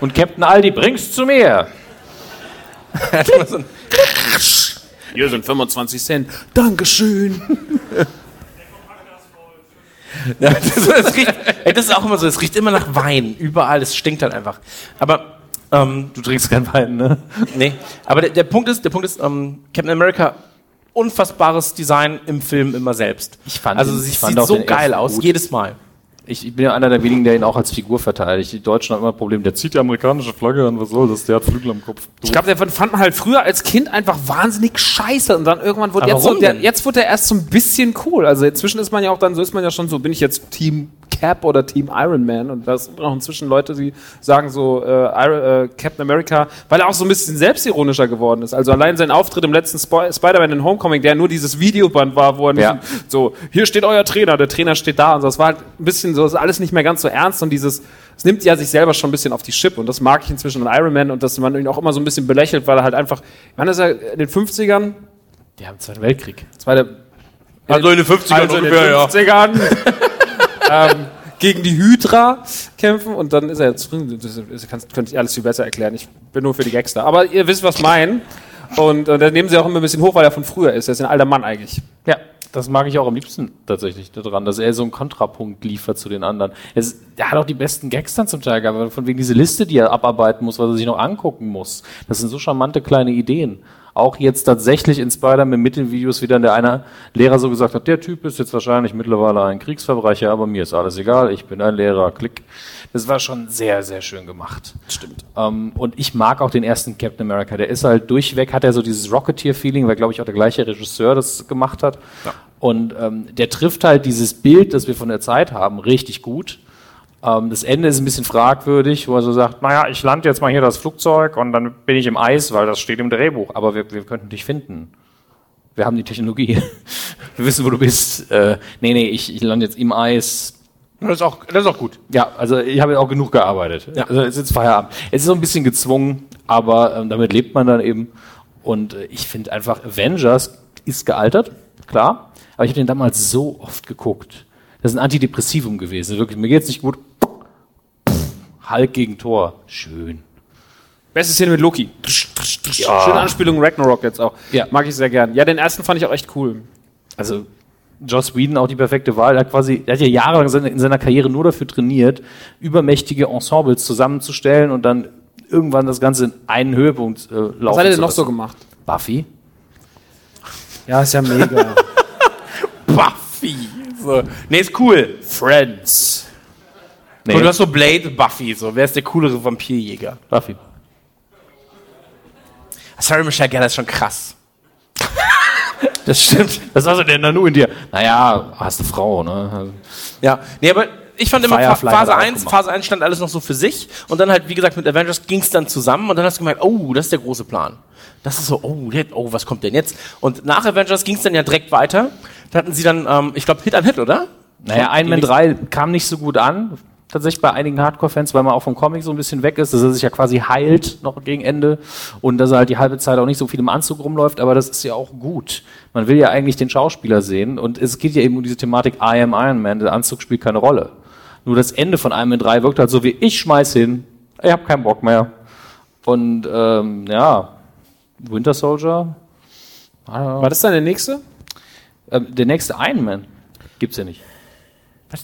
Und Captain Aldi, bring's zu mir. Hier sind 25 Cent. Dankeschön. Ja, das, das, riecht, ey, das ist auch immer so, es riecht immer nach Wein. Überall, es stinkt halt einfach. Aber ähm, Du trinkst kein Wein, ne? Nee, aber der, der Punkt ist, der Punkt ist, ähm, Captain America unfassbares Design im Film immer selbst. Ich fand also ihn- sie ich fand sieht auch so den geil aus gut. jedes Mal. Ich, ich bin ja einer der wenigen, der ihn auch als Figur verteidigt. Die Deutschen haben immer ein Problem, der zieht die amerikanische Flagge an, was soll das? Der hat Flügel am Kopf. Ich glaube, der fand man halt früher als Kind einfach wahnsinnig scheiße und dann irgendwann wurde Aber jetzt so, der, jetzt wurde er erst so ein bisschen cool. Also inzwischen ist man ja auch dann, so ist man ja schon so, bin ich jetzt Team Cap oder Team Iron Man und da sind auch inzwischen Leute, die sagen so, äh, Iron, äh, Captain America, weil er auch so ein bisschen selbstironischer geworden ist. Also allein sein Auftritt im letzten Spo Spider-Man in Homecoming, der nur dieses Videoband war, wo er Ja. so, hier steht euer Trainer, der Trainer steht da und so. Das war halt ein bisschen so, ist alles nicht mehr ganz so ernst und dieses, es nimmt ja sich selber schon ein bisschen auf die Schippe und das mag ich inzwischen an Iron Man und dass man ihn auch immer so ein bisschen belächelt, weil er halt einfach, wann ist er, in den 50ern? Die haben den Zweiten Weltkrieg. Das der, Also in den 50ern also in den 50ern ähm, gegen die Hydra kämpfen und dann ist er jetzt, das, das kann, könnte ich alles viel besser erklären. Ich bin nur für die Gags da. Aber ihr wisst, was ich meine. Und, und dann nehmen sie auch immer ein bisschen hoch, weil er von früher ist. Er ist ein alter Mann eigentlich. Ja, das mag ich auch am liebsten tatsächlich daran, dass er so einen Kontrapunkt liefert zu den anderen. Er hat auch die besten Gags dann zum Teil, aber von wegen diese Liste, die er abarbeiten muss, was er sich noch angucken muss. Das sind so charmante kleine Ideen. Auch jetzt tatsächlich in Spider-Man mit den Videos wieder der einer Lehrer so gesagt hat, der Typ ist jetzt wahrscheinlich mittlerweile ein Kriegsverbrecher, aber mir ist alles egal, ich bin ein Lehrer, klick. Das war schon sehr, sehr schön gemacht. Stimmt. Ähm, und ich mag auch den ersten Captain America. Der ist halt durchweg, hat er so dieses Rocketeer-Feeling, weil, glaube ich, auch der gleiche Regisseur das gemacht hat. Und ähm, der trifft halt dieses Bild, das wir von der Zeit haben, richtig gut. Ähm, das Ende ist ein bisschen fragwürdig, wo er so sagt, naja, ich lande jetzt mal hier das Flugzeug und dann bin ich im Eis, weil das steht im Drehbuch. Aber wir, wir könnten dich finden. Wir haben die Technologie. wir wissen, wo du bist. Äh, nee, nee, ich, ich lande jetzt im Eis. Das ist auch, das ist auch gut. Ja, also ich habe auch genug gearbeitet. Ja. Also es ist jetzt Feierabend. Es ist so ein bisschen gezwungen, aber ähm, damit lebt man dann eben. Und äh, ich finde einfach, Avengers ist gealtert, klar. Aber ich habe den damals so oft geguckt. Das ist ein Antidepressivum gewesen. Wirklich, mir geht's nicht gut. Hulk gegen Thor. Schön. Beste Szene mit Loki. Schöne Anspielung Ragnarok jetzt auch. Ja. Mag ich sehr gern. Ja, den ersten fand ich auch echt cool. Also Joss Whedon auch die perfekte Wahl. Er hat quasi, er hat ja jahrelang in seiner Karriere nur dafür trainiert, übermächtige Ensembles zusammenzustellen und dann irgendwann das Ganze in einen Höhepunkt äh, laufen Was hat er denn noch so gemacht? Buffy? Ja, ist ja mega. Buffy. So. Nee, ist cool. Friends. Nee, Und du hast so Blade, Buffy. So. Wer ist der coolere Vampirjäger? Buffy. Sorry, Michelle Geller ist schon krass. Das stimmt. Das war so der Nanu in dir. Naja, hast eine Frau, ne? Ja, nee, aber ich fand immer Firefly Phase er auch 1, gemacht. Phase 1 stand alles noch so für sich und dann halt, wie gesagt, mit Avengers ging es dann zusammen und dann hast du gemerkt, oh, das ist der große Plan. Das ist so, oh, oh was kommt denn jetzt? Und nach Avengers ging es dann ja direkt weiter. Da hatten sie dann, ähm, ich glaube, Hit an Hit, oder? Naja, Iron Man 3 kam nicht so gut an. Tatsächlich bei einigen Hardcore-Fans, weil man auch vom Comic so ein bisschen weg ist, dass er sich ja quasi heilt noch gegen Ende und dass er halt die halbe Zeit auch nicht so viel im Anzug rumläuft, aber das ist ja auch gut. Man will ja eigentlich den Schauspieler sehen und es geht ja eben um diese Thematik I am Iron Man, der Anzug spielt keine Rolle. Nur das Ende von Iron Man 3 wirkt halt so wie, ich schmeiß hin, ich hab keinen Bock mehr. Und ähm, ja, Winter Soldier, War das dann der nächste? äh, der nächste Iron Man gibt's ja nicht.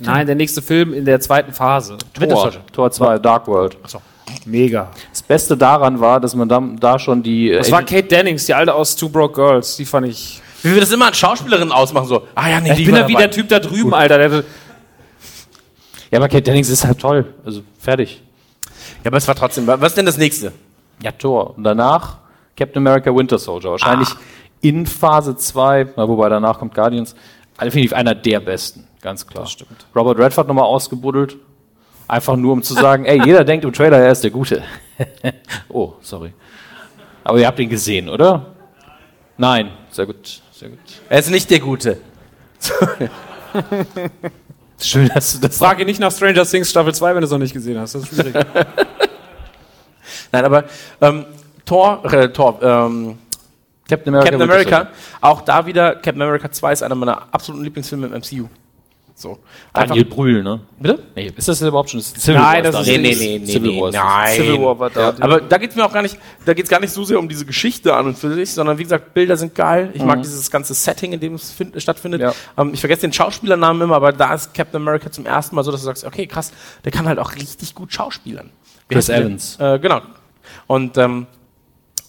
Nein, der nächste Film in der zweiten Phase. Winter Tor, Soldier. Tor 2, Dark World. Mega. Das Beste daran war, dass man da, da schon die. Das äh, war Kate Dennings, die alte aus Two Broke Girls. Die fand ich. Wie wir das immer an Schauspielerinnen ausmachen, so, ah ja, nee, Ich die bin ja wie der Typ da drüben, Alter. Der, Ja, aber Kate Dennings ist halt toll. Also fertig. Ja, aber es war trotzdem. Was ist denn das nächste? Ja, Tor. Und danach Captain America Winter Soldier. Wahrscheinlich in Phase 2, na, wobei danach kommt Guardians. Definitiv einer der besten, ganz klar. stimmt. Robert Redford nochmal ausgebuddelt. Einfach nur, um zu sagen, ey, jeder denkt im Trailer, er ist der Gute. oh, sorry. Aber ihr habt ihn gesehen, oder? Nein, sehr gut, sehr gut. Er ist nicht der Gute. Schön, dass du das Frage nicht nach Stranger Things Staffel 2, wenn du es noch nicht gesehen hast. Das ist schwierig. Nein, aber ähm, Thor, äh, Thor ähm, Captain America. Captain America, auch da wieder, Captain America 2 ist einer meiner absoluten Lieblingsfilme im MCU. So. Einfach, Daniel Brühl, ne? bitte? Nee, ist das überhaupt schon? Das ist Civil Nein, War das ist. Nee, nee, nee, nee, Civil nee, War nein. Civil War war da. Aber da geht's mir auch gar nicht, da geht's gar nicht so sehr um diese Geschichte an und für sich, sondern wie gesagt, Bilder sind geil. Ich mag dieses ganze Setting, in dem es find, stattfindet. Ja. Ähm, ich vergesse den Schauspielernamen immer, aber da ist Captain America zum ersten Mal so, dass du sagst, okay, krass, der kann halt auch richtig gut schauspielern. Wie Chris? Evans. Äh, genau. Und ähm,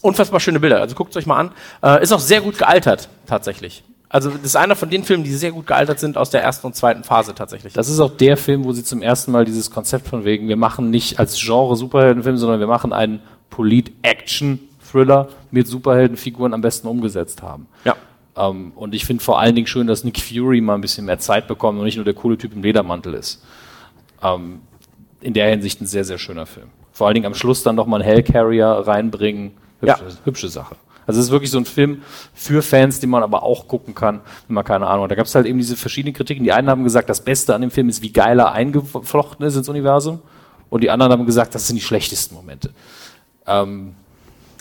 unfassbar schöne Bilder. Also guckt es euch mal an. Äh, ist auch sehr gut gealtert, tatsächlich. Also das ist einer von den Filmen, die sehr gut gealtert sind aus der ersten und zweiten Phase tatsächlich. Das ist auch der Film, wo sie zum ersten Mal dieses Konzept von wegen, wir machen nicht als Genre Superheldenfilm, sondern wir machen einen Polit-Action-Thriller mit Superheldenfiguren am besten umgesetzt haben. ja. Ähm, und ich finde vor allen Dingen schön, dass Nick Fury mal ein bisschen mehr Zeit bekommt und nicht nur der coole Typ im Ledermantel ist. Ähm, in der Hinsicht ein sehr, sehr schöner Film. Vor allen Dingen am Schluss dann nochmal einen Hellcarrier reinbringen. Hübsche, Ja. hübsche Sache. Also es ist wirklich so ein Film für Fans, den man aber auch gucken kann, wenn man keine Ahnung hat. Da gab es halt eben diese verschiedenen Kritiken. Die einen haben gesagt, das Beste an dem Film ist, wie geil er eingeflochten ist ins Universum. Und die anderen haben gesagt, das sind die schlechtesten Momente. Ähm,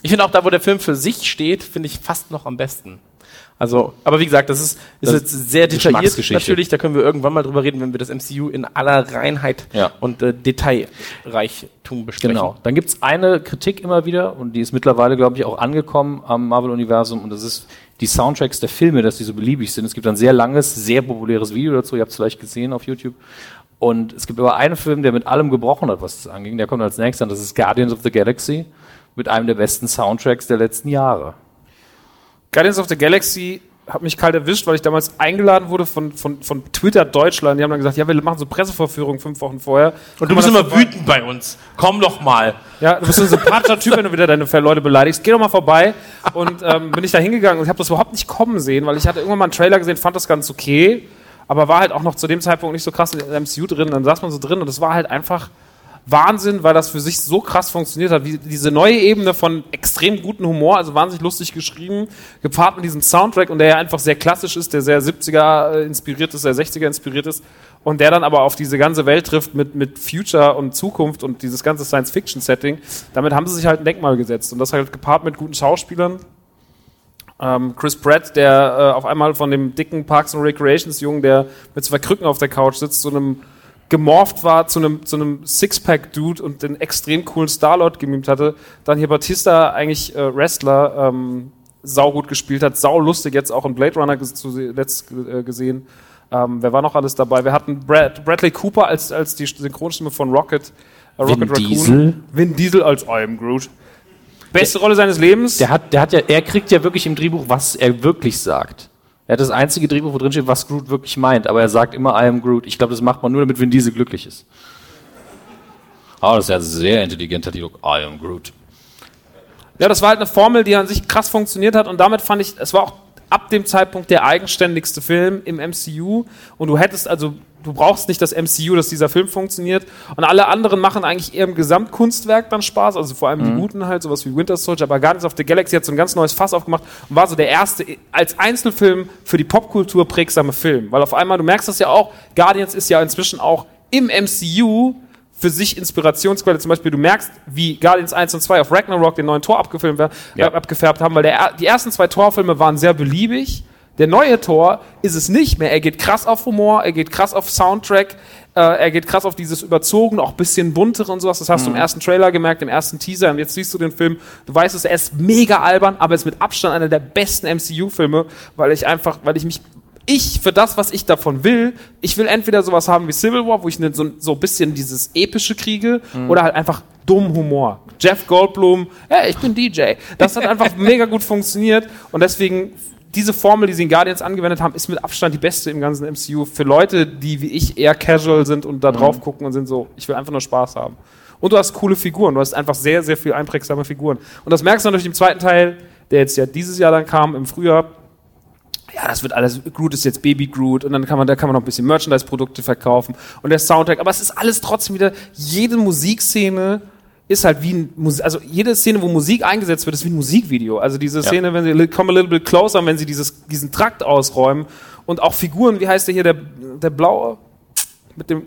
Ich finde auch da, wo der Film für sich steht, finde ich fast noch am besten. Also, aber wie gesagt, das ist, ist Das jetzt sehr detailliert natürlich. Da können wir irgendwann mal drüber reden, wenn wir das MCU in aller Reinheit Ja. und äh, Detailreichtum besprechen. Genau. Dann gibt's eine Kritik immer wieder und die ist mittlerweile, glaube ich, auch angekommen am Marvel-Universum und das ist die Soundtracks der Filme, dass die so beliebig sind. Es gibt ein sehr langes, sehr populäres Video dazu, ihr habt es vielleicht gesehen auf YouTube. Und es gibt aber einen Film, der mit allem gebrochen hat, was das anging. Der kommt als nächstes an, das ist Guardians of the Galaxy mit einem der besten Soundtracks der letzten Jahre. Guardians of the Galaxy hat mich kalt erwischt, weil ich damals eingeladen wurde von, von, von Twitter Deutschland. Die haben dann gesagt, ja, wir machen so Pressevorführungen fünf Wochen vorher. Und du bist immer wütend bei uns. Komm doch mal. Ja, du bist ein sympathischer Typ, wenn du wieder deine Leute beleidigst. Geh doch mal vorbei. Und ähm, bin ich da hingegangen und ich habe das überhaupt nicht kommen sehen, weil ich hatte irgendwann mal einen Trailer gesehen, fand das ganz okay, aber war halt auch noch zu dem Zeitpunkt nicht so krass in der MCU drin. Dann saß man so drin und es war halt einfach Wahnsinn, weil das für sich so krass funktioniert hat. Wie diese neue Ebene von extrem guten Humor, also wahnsinnig lustig geschrieben, gepaart mit diesem Soundtrack und der ja einfach sehr klassisch ist, der sehr 70er äh, inspiriert ist, sehr 60er inspiriert ist und der dann aber auf diese ganze Welt trifft mit, mit Future und Zukunft und dieses ganze Science-Fiction-Setting. Damit haben sie sich halt ein Denkmal gesetzt und das halt gepaart mit guten Schauspielern. Ähm, Chris Pratt, der äh, auf einmal von dem dicken Parks and Recreations Jungen, der mit zwei Krücken auf der Couch sitzt, zu einem gemorpht war zu einem, zu einem Sixpack-Dude und den extrem coolen Starlord gemimt hatte. Dann hier Batista, eigentlich äh, Wrestler, ähm, saugut gespielt hat, sau lustig jetzt auch in Blade Runner zuletzt äh, gesehen. Ähm, wer war noch alles dabei? Wir hatten Brad, Bradley Cooper als, als die Synchronstimme von Rocket. Äh, Rocket Diesel. Vin Diesel als I am Groot. Beste Rolle seines Lebens. Der hat, der hat ja, er kriegt ja wirklich im Drehbuch, was er wirklich sagt. Er hat das einzige Drehbuch, wo drin steht, was Groot wirklich meint, aber er sagt immer I am Groot. Ich glaube, das macht man nur, damit Vin Diesel glücklich ist. Aber das ist ja sehr intelligenter Dialog. I am Groot. Ja, das war halt eine Formel, die an sich krass funktioniert hat und damit fand ich, es war auch ab dem Zeitpunkt der eigenständigste Film im MCU und du hättest also, du brauchst nicht das MCU, dass dieser Film funktioniert und alle anderen machen eigentlich eher im Gesamtkunstwerk dann Spaß, also vor allem die guten halt, sowas wie Winter Soldier, aber Guardians of the Galaxy hat so ein ganz neues Fass aufgemacht und war so der erste als Einzelfilm für die Popkultur prägsame Film, weil auf einmal, du merkst das ja auch, Guardians ist ja inzwischen auch im MCU für sich Inspirationsquelle. Zum Beispiel, du merkst, wie Guardians 1 und 2 auf Ragnarok den neuen Tor abgefilmt, Ja. abgefärbt haben, weil der, die ersten zwei Torfilme waren sehr beliebig. Der neue Tor ist es nicht mehr. Er geht krass auf Humor, er geht krass auf Soundtrack, äh, er geht krass auf dieses Überzogene, auch bisschen buntere und sowas. Das hast du im ersten Trailer gemerkt, im ersten Teaser. Und jetzt siehst du den Film. Du weißt es, er ist mega albern, aber er ist mit Abstand einer der besten MCU-Filme, weil ich einfach, weil ich mich ich, für das, was ich davon will, ich will entweder sowas haben wie Civil War, wo ich ne- so, so ein bisschen dieses Epische kriege, oder halt einfach dumm Humor. Jeff Goldblum, hey, ich bin DJ. Das hat einfach mega gut funktioniert und deswegen diese Formel, die sie in Guardians angewendet haben, ist mit Abstand die beste im ganzen MCU für Leute, die wie ich eher casual sind und da drauf gucken und sind so, ich will einfach nur Spaß haben. Und du hast coole Figuren, du hast einfach sehr, sehr viel einprägsame Figuren. Und das merkst du natürlich im zweiten Teil, der jetzt ja dieses Jahr dann kam, im Frühjahr. Ja, das wird alles, Groot ist jetzt Baby Groot und dann kann man, da kann man noch ein bisschen Merchandise-Produkte verkaufen und der Soundtrack, aber es ist alles trotzdem wieder, jede Musikszene ist halt wie ein, Mus- also jede Szene, wo Musik eingesetzt wird, ist wie ein Musikvideo. Also diese Szene, wenn sie come a little bit closer, wenn sie dieses, diesen Trakt ausräumen und auch Figuren, wie heißt der hier, der, der blaue, mit dem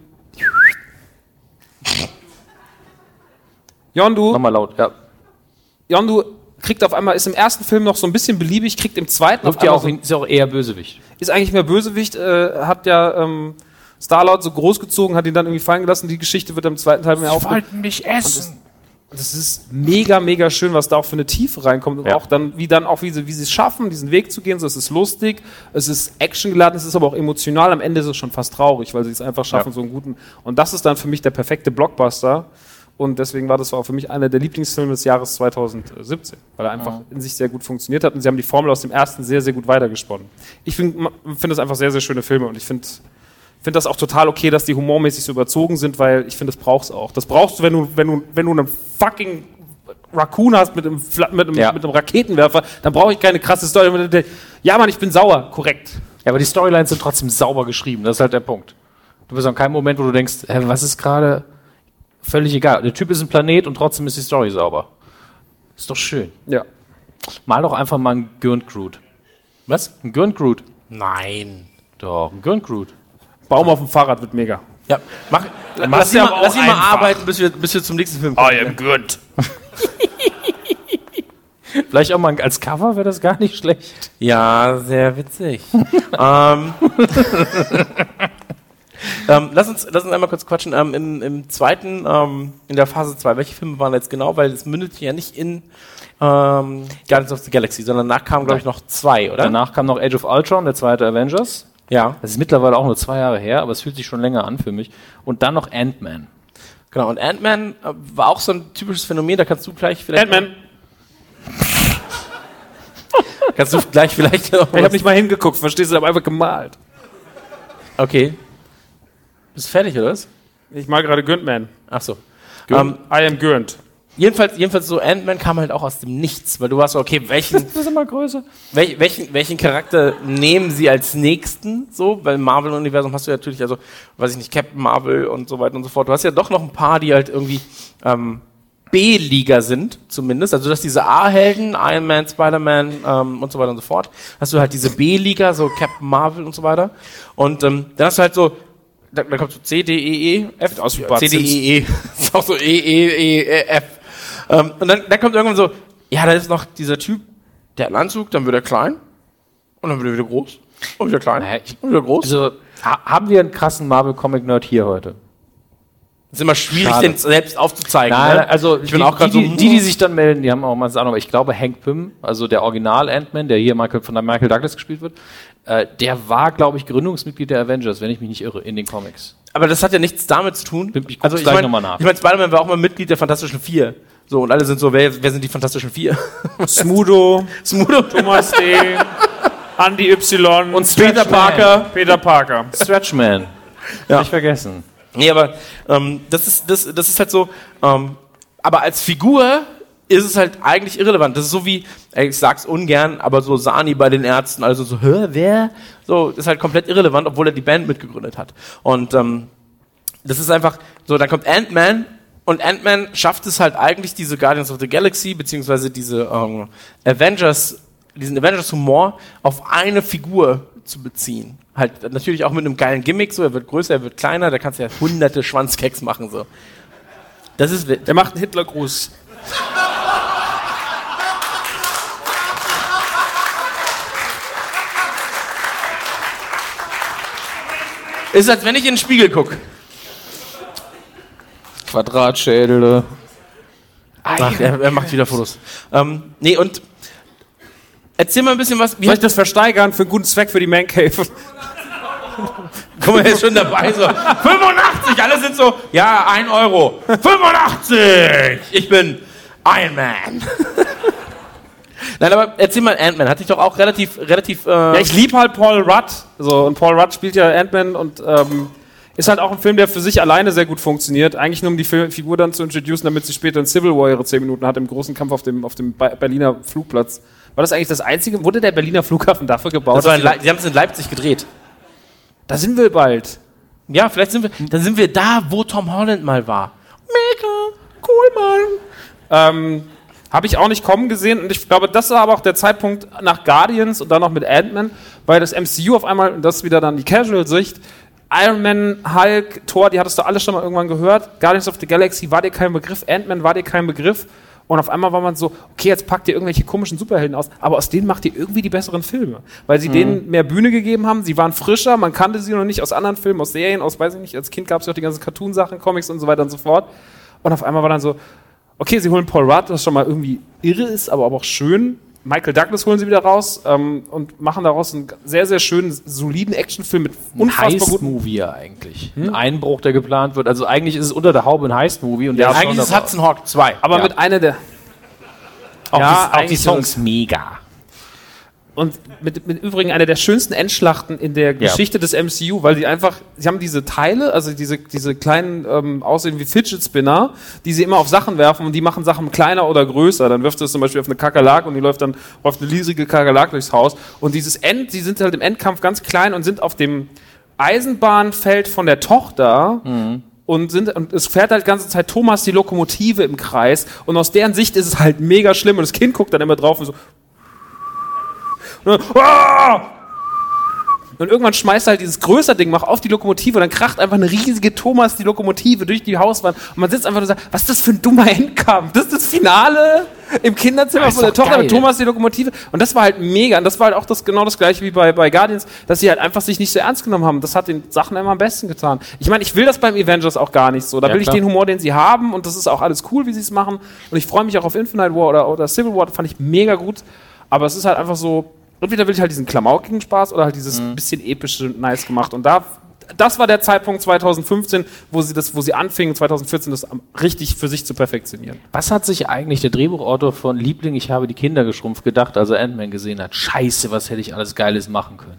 Yondu, Nochmal laut, ja. Yondu kriegt auf einmal, ist im ersten Film noch so ein bisschen beliebig, kriegt im zweiten Wirft auf ja einmal auch, so, ist ja auch eher Bösewicht. ist eigentlich mehr Bösewicht, äh, hat ja ähm, Star-Lord so großgezogen, hat ihn dann irgendwie fallen gelassen. Die Geschichte wird im zweiten Teil mehr aufge... mich essen. Das ist mega, mega schön, was da auch für eine Tiefe reinkommt und Ja. auch dann, wie dann auch, wie sie, wie sie es schaffen, diesen Weg zu gehen. So, es ist lustig, es ist actiongeladen, es ist aber auch emotional. Am Ende ist es schon fast traurig, weil sie es einfach schaffen, Ja. so einen guten. Und das ist dann für mich der perfekte Blockbuster. Und deswegen war das auch für mich einer der Lieblingsfilme des Jahres 2017, weil er einfach in sich sehr gut funktioniert hat und sie haben die Formel aus dem ersten sehr, sehr gut weitergesponnen. Ich finde find das einfach sehr, sehr schöne Filme und ich finde finde das auch total okay, dass die humormäßig so überzogen sind, weil ich finde, das brauchst du auch. Das brauchst du, wenn du, wenn du, wenn du einen fucking Raccoon hast mit einem, Fla- mit einem, Ja. mit einem Raketenwerfer, dann brauche ich keine krasse Story. Ja, Mann, ich bin sauer, korrekt. Ja, aber die Storylines sind trotzdem sauber geschrieben. Das ist halt der Punkt. Du bist an keinem Moment, wo du denkst, hä, was ist gerade völlig egal. Der Typ ist ein Planet und trotzdem ist die Story sauber. Ist doch schön. Ja. Mal doch einfach mal ein Gurnt-Groot. Was? Ein Gurnt-Groot? Nein. Doch, ein Gurnt-Groot. Baum auf dem Fahrrad wird mega. Ja, mach, lass ihn ja mal, aber lass auch ihn mal arbeiten, bis wir, bis wir zum nächsten Film kommen. am good. Vielleicht auch mal als Cover wäre das gar nicht schlecht. Ja, sehr witzig. ähm, ähm, lass, uns, lass uns einmal kurz quatschen. Ähm, im, Im zweiten, ähm, in der Phase 2, welche Filme waren jetzt genau? Weil es mündet ja nicht in ähm, Guardians of the Galaxy, sondern danach kamen, glaube ich, noch zwei, oder? Danach kam noch Age of Ultron, der zweite Avengers. Ja, Das ist mittlerweile auch nur zwei Jahre her, aber es fühlt sich schon länger an für mich. Und dann noch Ant-Man. genau. Und Ant-Man äh, war auch so ein typisches Phänomen, da kannst du gleich vielleicht. Ant-Man. Kannst du gleich vielleicht. noch Ich habe nicht mal hingeguckt, verstehst du? Ich habe einfach gemalt. Okay. Bist du fertig, oder was? Ich mal gerade Güntman. Ach so. Ähm, I am Gürnt. Jedenfalls, jedenfalls so Ant-Man kam halt auch aus dem Nichts, weil du warst so, okay, welchen, Das ist immer größer. Wel welchen, welchen Charakter nehmen sie als nächsten? So, weil im Marvel-Universum hast du ja natürlich, also, weiß ich nicht, Captain Marvel und so weiter und so fort. Du hast ja doch noch ein paar, die halt irgendwie ähm, B-Liga sind, zumindest. Also, du hast diese A-Helden, Iron Man, Spider-Man ähm, und so weiter und so fort. Hast du halt diese B-Liga, so Captain Marvel und so weiter. Und ähm, dann hast du halt so, da, da kommt so C, D, E, E, F. aus wie C, D, E, E. ist auch so E, E, E, E, F. Ähm, und dann, dann kommt irgendwann so, ja, da ist noch dieser Typ, der hat einen Anzug, dann wird er klein. Und dann wird er wieder groß. Und wieder klein. Naja, ich- und wieder groß. Also, ha haben wir einen krassen Marvel-Comic-Nerd hier heute? ist immer schwierig, Schade. den selbst aufzuzeigen. Nein, ne? also ich bin die, auch gerade die, so, die, die, die sich dann melden, die haben auch mal eine Ahnung, aber ich glaube Hank Pym, also der Original Ant-Man, der hier Michael, von der Michael Douglas gespielt wird, äh, der war, glaube ich, Gründungsmitglied der Avengers, wenn ich mich nicht irre, in den Comics. aber das hat ja nichts damit zu tun. Also Ich guck's ich gleich mein- noch mal nach. Ich meine, Spider-Man war auch mal Mitglied der Fantastischen Vier. So, und alle sind so, wer, wer sind die Fantastischen Vier? Smudo, Smudo, Thomas D., Andy Y. und Peter Parker. Peter Parker. Stretchman. Ja. Nicht vergessen. Nee, aber ähm, das, ist, das, das ist halt so, ähm, aber als Figur ist es halt eigentlich irrelevant. Das ist so wie, ich sag's ungern, aber so Sani bei den Ärzten, also so, hä, wer? So, ist halt komplett irrelevant, obwohl er die Band mitgegründet hat. Und ähm, das ist einfach, so, dann kommt Ant-Man und Ant-Man schafft es halt eigentlich, diese Guardians of the Galaxy, beziehungsweise diese ähm, Avengers, diesen Avengers-Humor auf eine Figur zu beziehen. Halt natürlich auch mit einem geilen Gimmick, so, er wird größer, er wird kleiner, da kannst du ja hunderte Schwanzkeks machen, so. Das ist, Der macht einen Hitlergruß. ist, als wenn ich in den Spiegel gucke. Quadratschädel. Ach, er, er macht wieder Fotos. Ähm, nee, und erzähl mal ein bisschen was. Wie Soll ich das versteigern für einen guten Zweck für die Man Cave? Guck mal, er ist schon dabei, so 85, alle sind so, ja, 1 Euro. 85! Ich bin Iron Man. Nein, aber erzähl mal, Ant-Man hat dich doch auch relativ, relativ. Äh, Ja, ich liebe halt Paul Rudd. So, und Paul Rudd spielt ja Ant-Man und ähm, ist halt auch ein Film, der für sich alleine sehr gut funktioniert. Eigentlich nur um die Fi- Figur dann zu introducen, damit sie später in Civil War ihre 10 Minuten hat im großen Kampf auf dem, auf dem Berliner Flugplatz. War das eigentlich das einzige? Wurde der Berliner Flughafen dafür gebaut? sie haben es in Leipzig gedreht. da sind wir bald. Ja, vielleicht sind wir. Dann sind wir da, wo Tom Holland mal war. Mega, cool, Mann. Ähm, Habe ich auch nicht kommen gesehen und ich glaube, das war aber auch der Zeitpunkt nach Guardians und dann noch mit Ant-Man, weil das MCU auf einmal, und das ist wieder dann die Casual-Sicht, Iron Man, Hulk, Thor, die hattest du alle schon mal irgendwann gehört. Guardians of the Galaxy war dir kein Begriff, Ant-Man war dir kein Begriff. Und auf einmal war man so, okay, jetzt packt ihr irgendwelche komischen Superhelden aus, aber aus denen macht ihr irgendwie die besseren Filme. Weil sie denen mehr Bühne gegeben haben, sie waren frischer, man kannte sie noch nicht aus anderen Filmen, aus Serien, aus, weiß ich nicht, als Kind gab es ja auch die ganzen Cartoon-Sachen, Comics und so weiter und so fort. Und auf einmal war dann so, okay, sie holen Paul Rudd, was schon mal irgendwie irre ist, aber auch schön. Michael Douglas holen sie wieder raus ähm, und machen daraus einen sehr, sehr schönen, soliden Actionfilm mit Ein unfassbar guten. Heist-Movie ja eigentlich. Ein Einbruch, der geplant wird. Also eigentlich ist es unter der Haube ein Heist-Movie. und der ist Eigentlich ist es. Hudson Hawk 2. Aber Ja. mit einer der. auch, ja, die, auch die Songs mega. Und mit, mit übrigens einer der schönsten Endschlachten in der Geschichte des MCU, weil die einfach, sie haben diese Teile, also diese, diese kleinen ähm, aussehen wie Fidget Spinner, die sie immer auf Sachen werfen und die machen Sachen kleiner oder größer. Dann wirft du es zum Beispiel auf eine Kakerlak und die läuft dann auf eine riesige Kakerlak durchs Haus. Und dieses End, die sind halt im Endkampf ganz klein und sind auf dem Eisenbahnfeld von der Tochter und sind und es fährt halt die ganze Zeit Thomas die Lokomotive im Kreis und aus deren Sicht ist es halt mega schlimm und das Kind guckt dann immer drauf und so und, dann, "Ah!" und irgendwann schmeißt er halt dieses größere Ding mach auf die Lokomotive und dann kracht einfach eine riesige Thomas die Lokomotive durch die Hauswand und man sitzt einfach und sagt, was ist das für ein dummer Endkampf? Das ist das Finale im Kinderzimmer Das von der Tochter mit geil. Thomas die Lokomotive und das war halt mega und das war halt auch das genau das gleiche wie bei, bei Guardians, dass sie halt einfach sich nicht so ernst genommen haben. Das hat den Sachen immer am besten getan. Ich meine, ich will das beim Avengers auch gar nicht so. Da Ja, will ich klar. den Humor, den sie haben und das ist auch alles cool, wie sie es machen und ich freue mich auch auf Infinite War oder, oder Civil War, das fand ich mega gut, aber es ist halt einfach so, entweder will ich halt diesen klamaukigen Spaß oder halt dieses Mhm. bisschen epische nice gemacht und da das war der Zeitpunkt 2015, wo sie das, wo sie anfingen, 2014 das richtig für sich zu perfektionieren. Was hat sich eigentlich der Drehbuchautor von Liebling, ich habe die Kinder geschrumpft, gedacht, als er Ant-Man gesehen hat? Scheiße, was hätte ich alles Geiles machen können?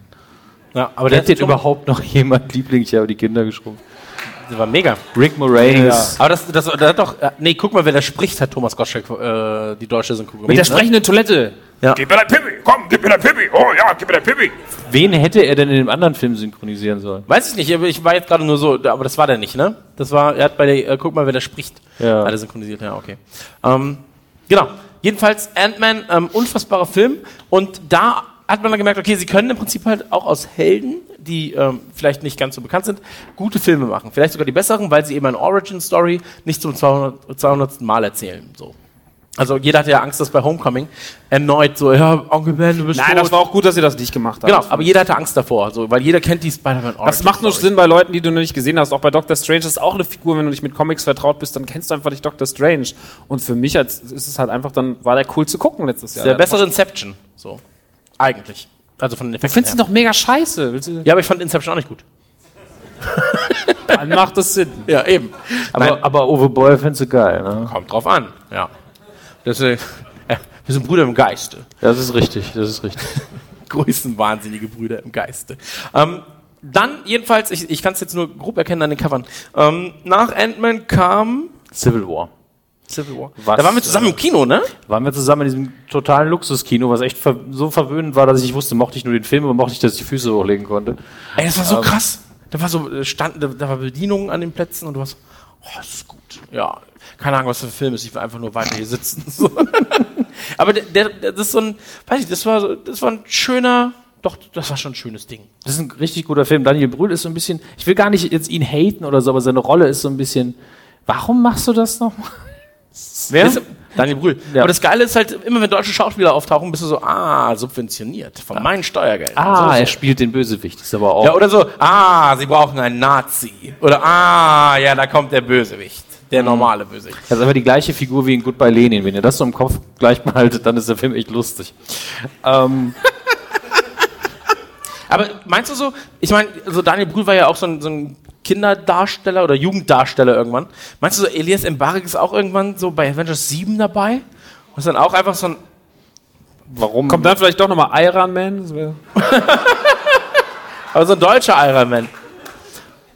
Ja, aber Kennt der, denn überhaupt noch jemand Liebling, ich habe die Kinder geschrumpft? der war mega. Rick Moranis. Aber das, das, das hat doch. äh, Nee, guck mal, wer da spricht, hat Thomas Gottschalk äh, die deutsche Synchro Mit der sprechenden Toilette. Gib mir dein Pippi, komm, gib mir dein Pippi. Oh ja, gib mir dein Pippi. Wen hätte er denn in dem anderen Film synchronisieren sollen? Weiß ich nicht, ich war jetzt gerade nur so, aber das war der nicht, ne? Das war, er hat bei der, äh, guck mal, wer da spricht. Ja. Hat er synchronisiert, ja, okay. Ähm, genau. Jedenfalls Ant-Man, ähm, unfassbarer Film. Und da hat man dann gemerkt, okay, sie können im Prinzip halt auch aus Helden, die ähm, vielleicht nicht ganz so bekannt sind, gute Filme machen. Vielleicht sogar die besseren, weil sie eben eine Origin-Story nicht zum 200, 200. Mal erzählen. So. Also jeder hatte ja Angst, dass bei Homecoming erneut so, ja, Onkel Ben, du bist Nein, tot. das war auch gut, dass sie das nicht gemacht haben. Genau, aber jeder hatte Angst davor, so, weil jeder kennt die Spider-Man. Das macht nur. Sinn bei Leuten, die du noch nicht gesehen hast. Auch bei Doctor Strange das ist auch eine Figur, wenn du nicht mit Comics vertraut bist, dann kennst du einfach nicht Doctor Strange. Und für mich als, ist es halt einfach, dann war der cool zu gucken letztes Jahr. Der bessere Inception, so. Eigentlich. Also von den Du Effekten findest ihn doch mega scheiße. Willst du, Ja, aber ich fand Inception auch nicht gut. dann macht das Sinn. Ja, eben. Aber, aber Uwe Boll findest du geil, ne? Kommt drauf an, ja. Das, äh, ja, wir sind Brüder im Geiste. Das ist richtig, das ist richtig. Größten wahnsinnige Brüder im Geiste. Ähm, dann, jedenfalls, ich, ich kann es jetzt nur grob erkennen an den Covern. Ähm, nach Ant-Man kam Civil War. Civil War. Was, da waren wir zusammen im Kino, ne? Waren wir zusammen in diesem totalen Luxuskino, was echt ver so verwöhnend war, dass ich nicht wusste, mochte ich nur den Film, aber mochte ich, dass ich die Füße hochlegen konnte. Ey, das war so krass. Da war so äh, stand, da, da war Bedienung an den Plätzen und du warst, oh, das ist gut. Ja, keine Ahnung, was für ein Film ist. Ich will einfach nur weiter hier sitzen. So. Aber der, der, das ist so ein, weiß ich, das war, so- das war ein schöner, doch, das war schon ein schönes Ding. Das ist ein richtig guter Film. Daniel Brühl ist so ein bisschen, ich will gar nicht jetzt ihn haten oder so, aber seine Rolle ist so ein bisschen, warum machst du das noch? Wer? Ist- Daniel Brühl. Ja. Aber das Geile ist halt, immer wenn deutsche Schauspieler auftauchen, bist du so, ah, subventioniert von meinen Steuergeldern. Ah, so, er so. spielt den Bösewicht. Ist aber auch. Ja, oder so, ah, sie brauchen einen Nazi. Oder, ah, ja, da kommt der Bösewicht. Der normale Bösewicht. Das ist aber die gleiche Figur wie in Goodbye Lenin. Wenn ihr das so im Kopf gleich behaltet, dann ist der Film echt lustig. Ähm, Aber meinst du so, ich meine, so Daniel Brühl war ja auch so ein, so ein Kinderdarsteller oder Jugenddarsteller irgendwann. Meinst du so, Elias Mbarek ist auch irgendwann so bei Avengers 7 dabei? Und ist dann auch einfach so ein warum? Kommt dann vielleicht doch nochmal Iron Man? Aber so ein deutscher Iron Man.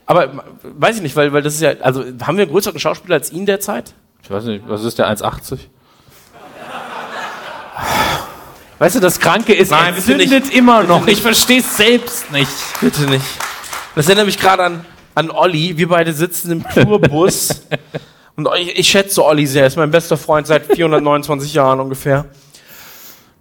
Aber äh, weiß ich nicht, weil, weil das ist ja, also haben wir einen größeren Schauspieler als ihn derzeit? Ich weiß nicht, was ist der 1,80? Weißt du, das Kranke ist, Nein, er bitte zündet immer noch. Ich verstehe es selbst nicht. Bitte nicht. Das erinnert mich gerade an, an Olli. Wir beide sitzen im Tourbus. und ich, ich schätze Olli sehr. Ist mein bester Freund seit 429 Jahren ungefähr.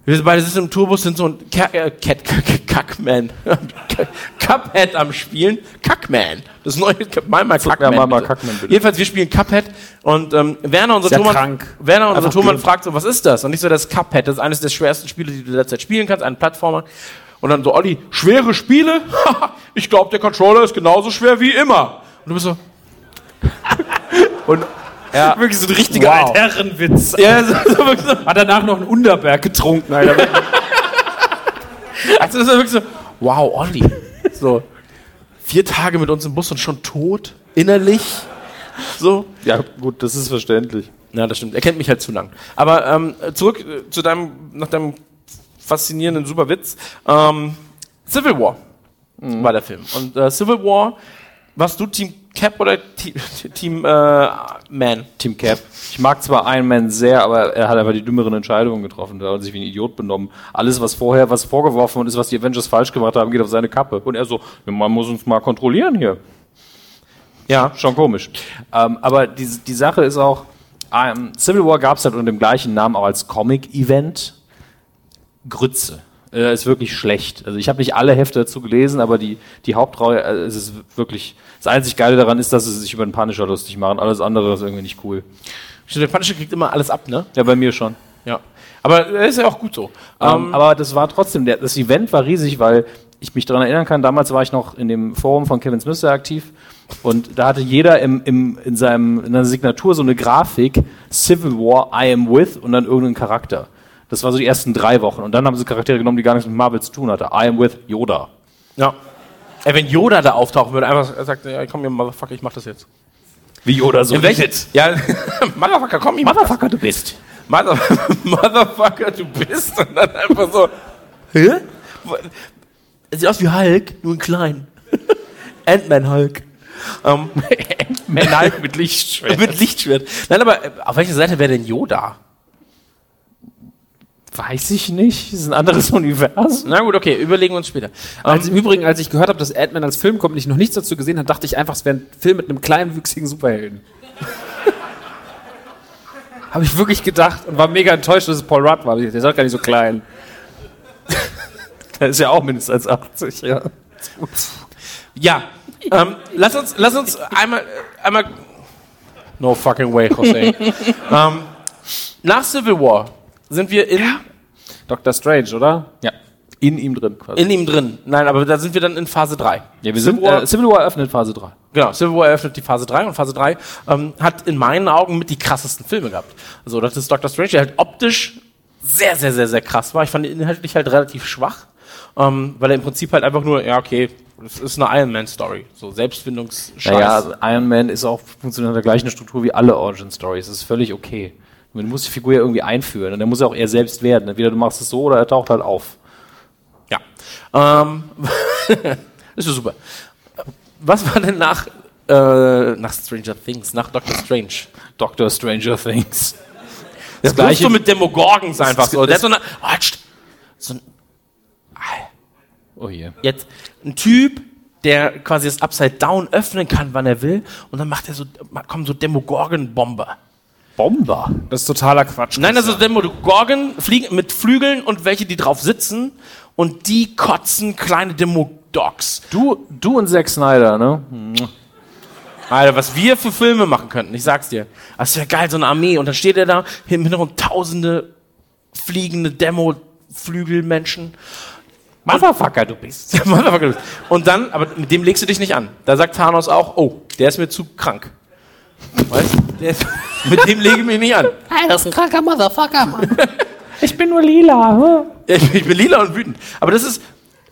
Wir beide sitzen im Tourbus, sind so ein Ka äh, Cat, Kack- Kackman. Cuphead am Spielen. Kackman. Das neue Kackman. mal mal bitte. Kackman, bitte. Jedenfalls, wir spielen Cuphead und ähm, Werner, unser Ist ja Tormann, krank. Werner, unser blöd. fragt so, was ist das? Und ich so, das ist Cuphead. Das ist eines der schwersten Spiele, die du derzeit spielen kannst. Ein Plattformer. Und dann so, Olli, schwere Spiele? ich glaube, der Controller ist genauso schwer wie immer. Und du bist so, Wirklich so ein richtiger Wow. Altherrenwitz. ja, so, so, wirklich so. Hat danach noch einen Unterberg getrunken, Alter. Also das war wirklich so, wow, Olli. So, vier Tage mit uns im Bus und schon tot, innerlich. So. Ja, gut, das ist verständlich. Ja, das stimmt. Er kennt mich halt zu lang. Aber ähm, zurück äh, zu deinem, nach deinem faszinierenden Superwitz. Ähm, Civil War war der Film. Und äh, Civil War, warst du Team Cap oder Te Team äh, Man? Team Cap. Ich mag zwar Iron Man sehr, aber er hat einfach die dümmeren Entscheidungen getroffen. Da hat er sich wie ein Idiot benommen. Alles, was vorher, was vorgeworfen worden ist, was die Avengers falsch gemacht haben, geht auf seine Kappe. Und er so, man muss uns mal kontrollieren hier. Ja. Schon komisch. Ähm, aber die, die Sache ist auch, ähm, Civil War gab es halt unter dem gleichen Namen auch als Comic-Event. Grütze. Äh, ist wirklich schlecht. Also ich habe nicht alle Hefte dazu gelesen, aber die, die Hauptreihe, äh, es ist wirklich, das einzig Geile daran ist, dass sie sich über den Punisher lustig machen. Alles andere ist irgendwie nicht cool. Der Punisher kriegt immer alles ab, ne? Ja, bei mir schon. Ja. Aber äh, ist ja auch gut so. Ähm, aber das war trotzdem, der, das Event war riesig, weil ich mich daran erinnern kann, damals war ich noch in dem Forum von Kevin Smith sehr aktiv und da hatte jeder im, im, in, seinem, in seiner Signatur so eine Grafik, Civil War, I am with und dann irgendeinen Charakter. Das war so die ersten drei Wochen und dann haben sie Charaktere genommen, die gar nichts mit Marvel zu tun hatten. I am with Yoda. ja. Ey, wenn Yoda da auftauchen würde, einfach sagt, ja, komm hier, Motherfucker, ich mach das jetzt. Wie Yoda so. In welchem? Ja, Motherfucker, komm, ich das. Motherfucker, du bist. Mother Motherfucker, du bist. Und dann einfach so, hä? Sieht aus wie Hulk, nur in klein. Ant-Man Hulk. Ähm, Man halt mit Lichtschwert. mit Lichtschwert. Nein, aber äh, auf welcher Seite wäre denn Yoda? Weiß ich nicht. Das ist ein anderes Universum. Na gut, okay, überlegen wir uns später. Als Im Übrigen, als ich gehört habe, dass Ant-Man als Film kommt und ich noch nichts dazu gesehen habe, dachte ich einfach, es wäre ein Film mit einem kleinwüchsigen Superhelden. habe ich wirklich gedacht und war mega enttäuscht, dass es Paul Rudd war. Der ist auch gar nicht so klein. Der ist ja auch mindestens 1,80, ja. Ja, ähm, lass uns, lass uns einmal, äh, einmal. No fucking way, Jose. ähm, nach Civil War sind wir in, Doctor Strange, oder? Ja. In ihm drin quasi. in ihm drin. Nein, aber da sind wir dann in Phase 3. ja, wir sind, Civil War- äh, Civil War eröffnet Phase 3. Genau, Civil War eröffnet die Phase 3 und Phase 3 ähm, hat in meinen Augen mit die krassesten Filme gehabt. Also das ist Doctor Strange, der halt optisch sehr, sehr, sehr, sehr krass war. Ich fand ihn inhaltlich halt relativ schwach, ähm, weil er im Prinzip halt einfach nur, ja okay, das ist eine Iron Man Story, so Selbstfindungsscheiß. Naja, also Iron Man ist auch funktioniert nach der gleichen Struktur wie alle Origin Stories. Das ist völlig okay. Du musst die Figur ja irgendwie einführen und dann muss er auch er selbst werden. Entweder du machst es so oder er taucht halt auf. Ja. Ähm, ist ja super. Was war denn nach, äh, nach Stranger Things, nach Doctor Strange? Doctor Stranger Things. Das gleiche du mit Demogorgons einfach so. Der hat so eine, oh, so ein, Oh je. jetzt ein Typ, der quasi das Upside Down öffnen kann, wann er will, und dann macht er so, kommen so Demogorgon-Bomber. Bomber. Das ist totaler Quatsch. Nein, also Demogorgon fliegen mit Flügeln und welche, die drauf sitzen, und die kotzen kleine Demodogs. Du, du und Zack Snyder, ne? Alter, was wir für Filme machen könnten, ich sag's dir. Das wäre geil, so eine Armee. Und dann steht er da, im Hintergrund tausende fliegende Demo-Flügelmenschen. Motherfucker, du bist. Motherfucker. Und dann, aber mit dem legst du dich nicht an. Da sagt Thanos auch, oh, der ist mir zu krank. Weißt ist, Mit dem lege ich mich nicht an. Hey, das ist ein kranker Motherfucker, Mann. Ich bin nur lila. Ja, Ich, ich bin lila und wütend. Aber das ist,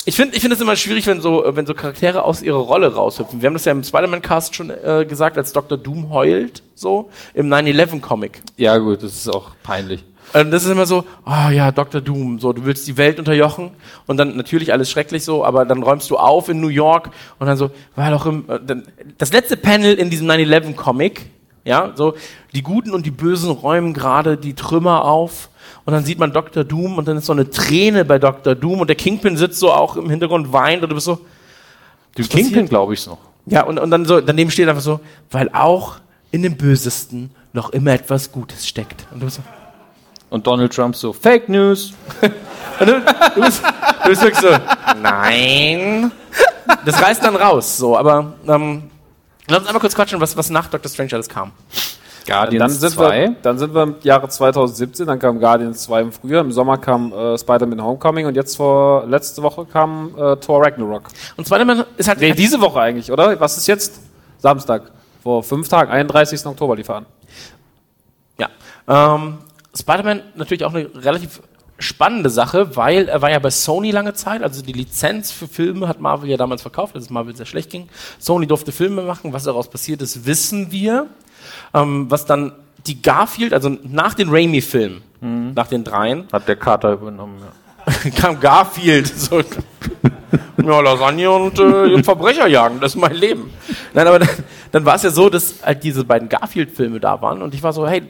ich finde ich finde es immer schwierig, wenn so, wenn so Charaktere aus ihrer Rolle raushüpfen. Wir haben das ja im Spider-Man-Cast schon äh, gesagt, als Dr. Doom heult, so, im 9-11-Comic. Ja gut, das ist auch peinlich. Und das ist immer so, ah ja, Dr. Doom, so, du willst die Welt unterjochen und dann natürlich alles schrecklich so, aber dann räumst du auf in New York und dann so, war doch im, äh, dann, das letzte Panel in diesem 9-11-Comic, ja, so, die Guten und die Bösen räumen gerade die Trümmer auf und dann sieht man Dr. Doom und dann ist so eine Träne bei Dr. Doom und der Kingpin sitzt so auch im Hintergrund, weint und du bist so, Den Kingpin glaube ich noch. ja, und, und dann so, daneben steht einfach so, weil auch in dem Bösesten noch immer etwas Gutes steckt. Und du bist so, Und Donald Trump so, Fake News. Und du, du, bist, du bist wirklich so, nein. Das reißt dann raus, so, aber ähm, lass uns einmal kurz quatschen, was, was nach Doctor Strange alles kam. Dann Guardians sind, 2. wir, dann sind wir im Jahre 2017, dann kam Guardians 2 im Frühjahr, im Sommer kam äh, Spider-Man Homecoming und jetzt vor letzte Woche kam äh, Thor Ragnarok. Und Spider-Man ist halt. Nee, diese Woche eigentlich, oder? Was ist jetzt? Samstag. Vor fünf Tagen, 31. Oktober lief er an. Ja. Ähm, Spider-Man natürlich auch eine relativ spannende Sache, weil er war ja bei Sony lange Zeit, also die Lizenz für Filme hat Marvel ja damals verkauft, als es Marvel sehr schlecht ging. Sony durfte Filme machen, was daraus passiert ist, wissen wir. Ähm, was dann die Garfield, also nach den Raimi-Filmen, nach den dreien, Hat der Carter übernommen, ja. kam Garfield. So, ja, Lasagne und äh, Verbrecher jagen, das ist mein Leben. Nein, aber dann, dann war es ja so, dass halt diese beiden Garfield-Filme da waren und ich war so, hey,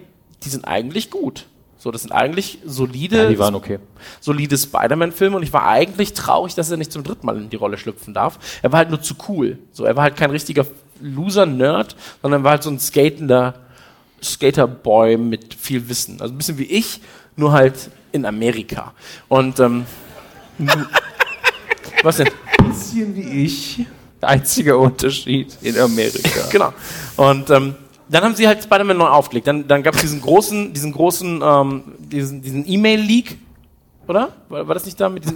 die sind eigentlich gut. So, das sind eigentlich solide, Ja, die waren okay. solide Spider-Man-Filme und ich war eigentlich traurig, dass er nicht zum dritten Mal in die Rolle schlüpfen darf. Er war halt nur zu cool. So, er war halt kein richtiger Loser-Nerd, sondern war halt so ein skatender Skaterboy mit viel Wissen. Also ein bisschen wie ich, nur halt in Amerika. Und ähm, was denn? Bisschen wie ich. Einziger Unterschied in Amerika. Genau. Und ähm, dann haben sie halt Spider-Man neu aufgelegt. Dann, dann gab es diesen großen, diesen großen, ähm, diesen, diesen E-Mail-Leak, oder? War, war das nicht da mit diesem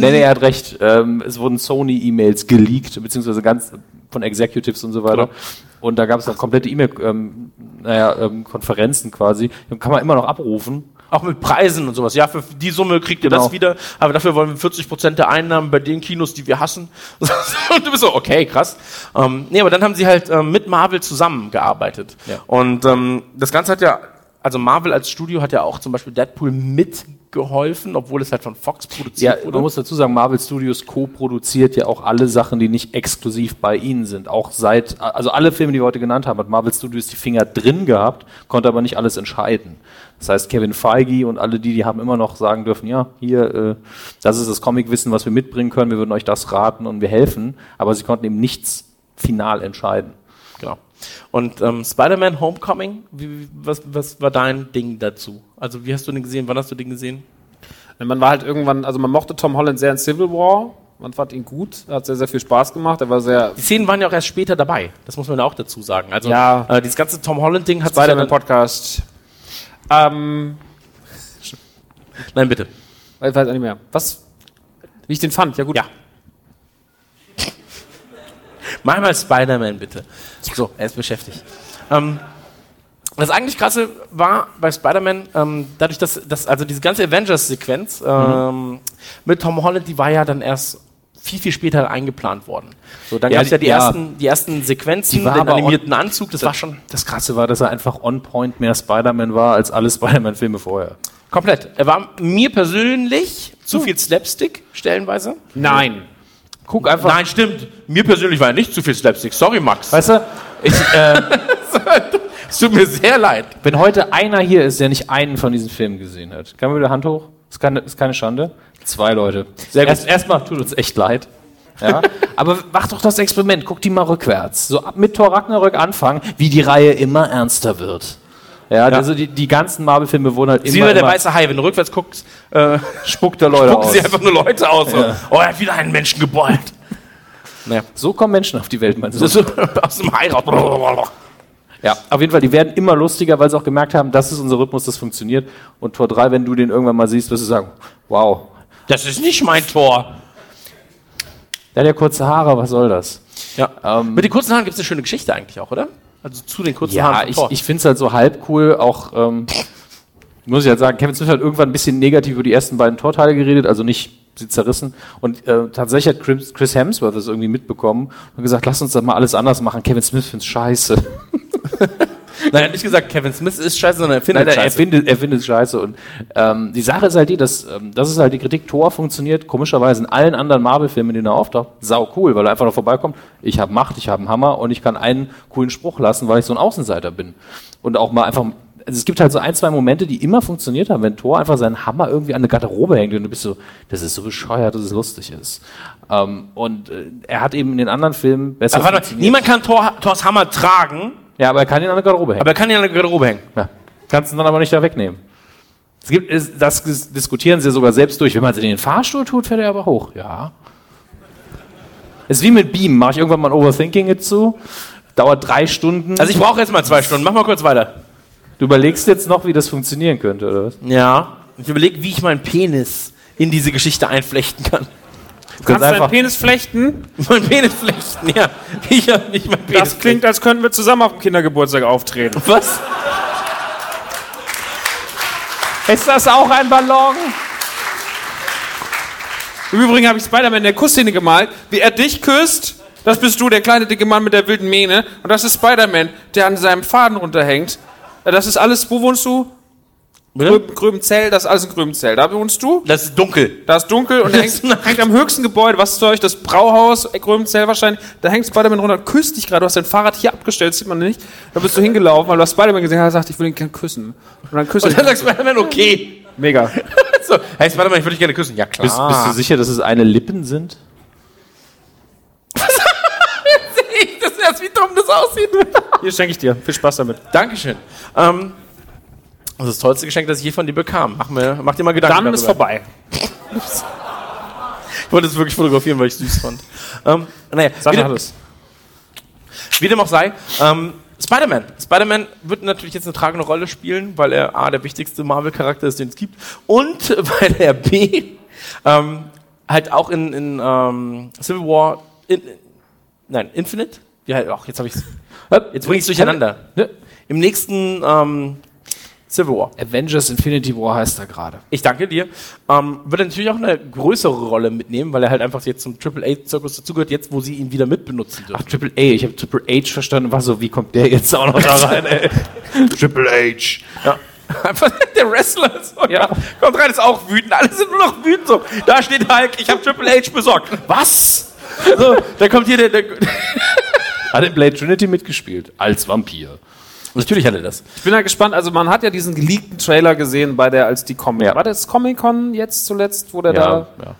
Nee, nee, er hat recht. Ähm, es wurden Sony-E-Mails geleakt, beziehungsweise ganz von Executives und so weiter. Genau. Und da gab es dann komplette E-Mail-Konferenzen ähm, naja, ähm, Konferenzen quasi. Die kann man immer noch abrufen. Auch mit Preisen und sowas. Ja, für die Summe kriegt ihr Genau. das wieder, aber dafür wollen wir 40 Prozent der Einnahmen bei den Kinos, die wir hassen. und du bist so, okay, krass. Ähm, nee, aber dann haben sie halt ähm, mit Marvel zusammengearbeitet. Ja. Und ähm, das Ganze hat ja, also Marvel als Studio hat ja auch zum Beispiel Deadpool mitgeholfen, obwohl es halt von Fox Ja, produziert wurde. man muss dazu sagen, Marvel Studios co-produziert ja auch alle Sachen, die nicht exklusiv bei ihnen sind. Auch seit, also alle Filme, die wir heute genannt haben, hat Marvel Studios die Finger drin gehabt, konnte aber nicht alles entscheiden. Das heißt, Kevin Feige und alle die, die haben immer noch sagen dürfen, ja, hier, äh, das ist das Comicwissen, was wir mitbringen können, wir würden euch das raten und wir helfen, aber sie konnten eben nichts final entscheiden. Genau. Und ähm, Spider-Man Homecoming, wie, was, was war dein Ding dazu? Also wie hast du den gesehen? Wann hast du den gesehen? Man war halt irgendwann, also man mochte Tom Holland sehr in Civil War. Man fand ihn gut, hat sehr, sehr viel Spaß gemacht. Er war sehr Die Szenen waren ja auch erst später dabei. Das muss man ja auch dazu sagen. Also Ja. äh, dieses ganze Tom Holland-Ding hat sich ja Spider-Man Podcast. Ähm, Nein, bitte. ich weiß auch nicht mehr. Was? Wie ich den fand, ja gut. Ja. Mach mal Spider-Man bitte. So, er ist beschäftigt. Ähm, das eigentlich krasse war bei Spider-Man, ähm, dadurch, dass, dass also diese ganze Avengers-Sequenz ähm, mit Tom Holland, die war ja dann erst viel, viel später eingeplant worden. So, dann Ja, gab es ja die, ja. ersten, die ersten Sequenzen, Die war den animierten Anzug, das war schon Das Krasse war, dass er einfach on point mehr Spider-Man war als alle Spider-Man-Filme vorher. komplett. Er war mir persönlich zu viel Slapstick, stellenweise. Nein. Guck einfach. Nein, stimmt. Mir persönlich war ja nicht zu viel Slapstick. Sorry, Max. Weißt du, ich, äh, Es tut mir sehr leid. wenn heute einer hier ist, der nicht einen von diesen Filmen gesehen hat, kann man wieder Hand hoch? Ist keine, ist keine Schande. Zwei Leute. Sehr. Erst, erstmal tut uns echt leid. Ja? Aber mach doch das Experiment, guck die mal rückwärts. So ab mit Thor Ragnarök anfangen, wie die Reihe immer ernster wird. Ja, also die, die ganzen Marvel-Filme wurden halt Sieh immer, mal der immer weiße Hai, wenn du rückwärts guckst, äh, spuckt der Leute gucken aus. sie einfach nur Leute aus. So. Oh, er hat wieder einen Menschen gebeult. Naja, So kommen Menschen auf die Welt, meinst du? aus dem Hai raus. Ja, auf jeden Fall, die werden immer lustiger, weil sie auch gemerkt haben, das ist unser Rhythmus, das funktioniert. Und Tor 3, wenn du den irgendwann mal siehst, wirst du sagen, wow, Das ist nicht mein Tor. der hat ja kurze Haare, was soll das? Ja. Mit den kurzen Haaren gibt es eine schöne Geschichte eigentlich auch, oder? Also zu den kurzen Ja, Haaren. von ich, ich finde es halt so halb cool, auch, ähm, muss ich halt sagen, Kevin Smith hat irgendwann ein bisschen negativ über die ersten beiden Torteile geredet, also nicht sie zerrissen. Und äh, tatsächlich hat Chris, Chris Hemsworth das irgendwie mitbekommen und gesagt, lass uns das mal alles anders machen. Kevin Smith find's scheiße. Nein, er hat nicht gesagt, Kevin Smith ist scheiße, sondern er findet Nein, nein, er scheiße. findet, er findet es scheiße. Und ähm, die Sache ist halt die, dass ähm, das ist halt die Kritik. Thor funktioniert komischerweise in allen anderen Marvel-Filmen, in denen er auftaucht, sau cool, weil er einfach noch vorbeikommt. Ich habe Macht, ich habe einen Hammer und ich kann einen coolen Spruch lassen, weil ich so ein Außenseiter bin. Und auch mal einfach. Also es gibt halt so ein, zwei Momente, die immer funktioniert haben, wenn Thor einfach seinen Hammer irgendwie an eine Garderobe hängt und du bist so, das ist so bescheuert, dass es lustig ist. Ähm, und äh, er hat eben in den anderen Filmen besser Aber warte, niemand kann Thor, Thors Hammer tragen, Ja, aber er kann ihn an eine Garderobe hängen. aber er kann ihn an der Garderobe hängen. Ja. Kannst du dann aber nicht da wegnehmen. Es gibt, es, das dis- diskutieren sie sogar selbst durch. Wenn man es in den Fahrstuhl tut, fährt er aber hoch. Ja. Es ist wie mit Beam. Mache ich irgendwann mal ein Overthinking jetzt zu. Dauert drei Stunden. Also ich brauche jetzt mal zwei Stunden. Mach mal kurz weiter. du überlegst jetzt noch, wie das funktionieren könnte, oder was? Ja. Ich überlege, wie ich meinen Penis in diese Geschichte einflechten kann. Du Kannst deinen Penis flechten? Mein Penis flechten, ja. Ich hab nicht mein Penis Das klingt, als könnten wir zusammen auf dem Kindergeburtstag auftreten. Was? Ist das auch ein Ballon? Im Übrigen habe ich Spider-Man in der Kussszene gemalt, wie er dich küsst. Das bist du, der kleine dicke Mann mit der wilden Mähne. Und das ist Spider-Man, der an seinem Faden runterhängt. Das ist alles, wo wohnst du? Gröben, Gröbenzell, das ist alles in Gröbenzell. Da wohnst du? Das ist dunkel. Da ist dunkel und er hängt, hängt am höchsten Gebäude. Was ist für euch? Das Brauhaus, äh, Gröbenzell wahrscheinlich. Da hängt Spider-Man runter und küsst dich gerade. Du hast dein Fahrrad hier abgestellt, sieht man nicht. Da bist du hingelaufen, weil du hast Spider-Man gesehen hast, sagt, ich will ihn gern küssen. Und dann küsst Und er dann sagt Spider-Man, okay. Mega. So, hey Spider-Man, ich würde dich gerne küssen. Ja, klar. Bist, bist du sicher, dass es eine Lippen sind? das ist erst, wie dumm das aussieht. Hier schenke ich dir. Viel Spaß damit. Dankeschön. Ähm, das ist das tollste Geschenk, das ich je von dir bekam. Mach, mir, mach dir mal Gedanken Dann ist darüber. vorbei. Ich wollte es wirklich fotografieren, weil ich süß fand. Ähm, naja, wie, Sascha dem, hat es. wie dem auch sei, ähm, Spider-Man. Spider-Man wird natürlich jetzt eine tragende Rolle spielen, weil er A, der wichtigste Marvel-Charakter ist, den es gibt, und weil er B, ähm, halt auch in, in ähm, Civil War, in, nein, Infinite? Ja, ach, jetzt habe ich's. Jetzt bring ich's durcheinander. Ja. Im nächsten ähm, Civil War. Avengers Infinity War heißt er gerade. Ich danke dir. Ähm, wird er natürlich auch eine größere Rolle mitnehmen, weil er halt einfach jetzt zum Triple A-Zirkus dazugehört, jetzt wo sie ihn wieder mitbenutzen Ach, dürfen. Triple A. Ich habe Triple H verstanden. War so, wie kommt der jetzt auch noch da rein? Ey? Triple H. Ja. Einfach der Wrestler so, ja. kommt rein, ist auch wütend. Alle sind nur noch wütend so. Da steht Hulk, ich habe Triple H besorgt. Was? So, da kommt hier der, der Hat in Blade Trinity mitgespielt. Als Vampir. Natürlich hat er das. Ich bin ja gespannt, also man hat ja diesen geleakten Trailer gesehen bei der als die Comic. Ja. War das Comic-Con jetzt zuletzt, wo der Ja, da. ja.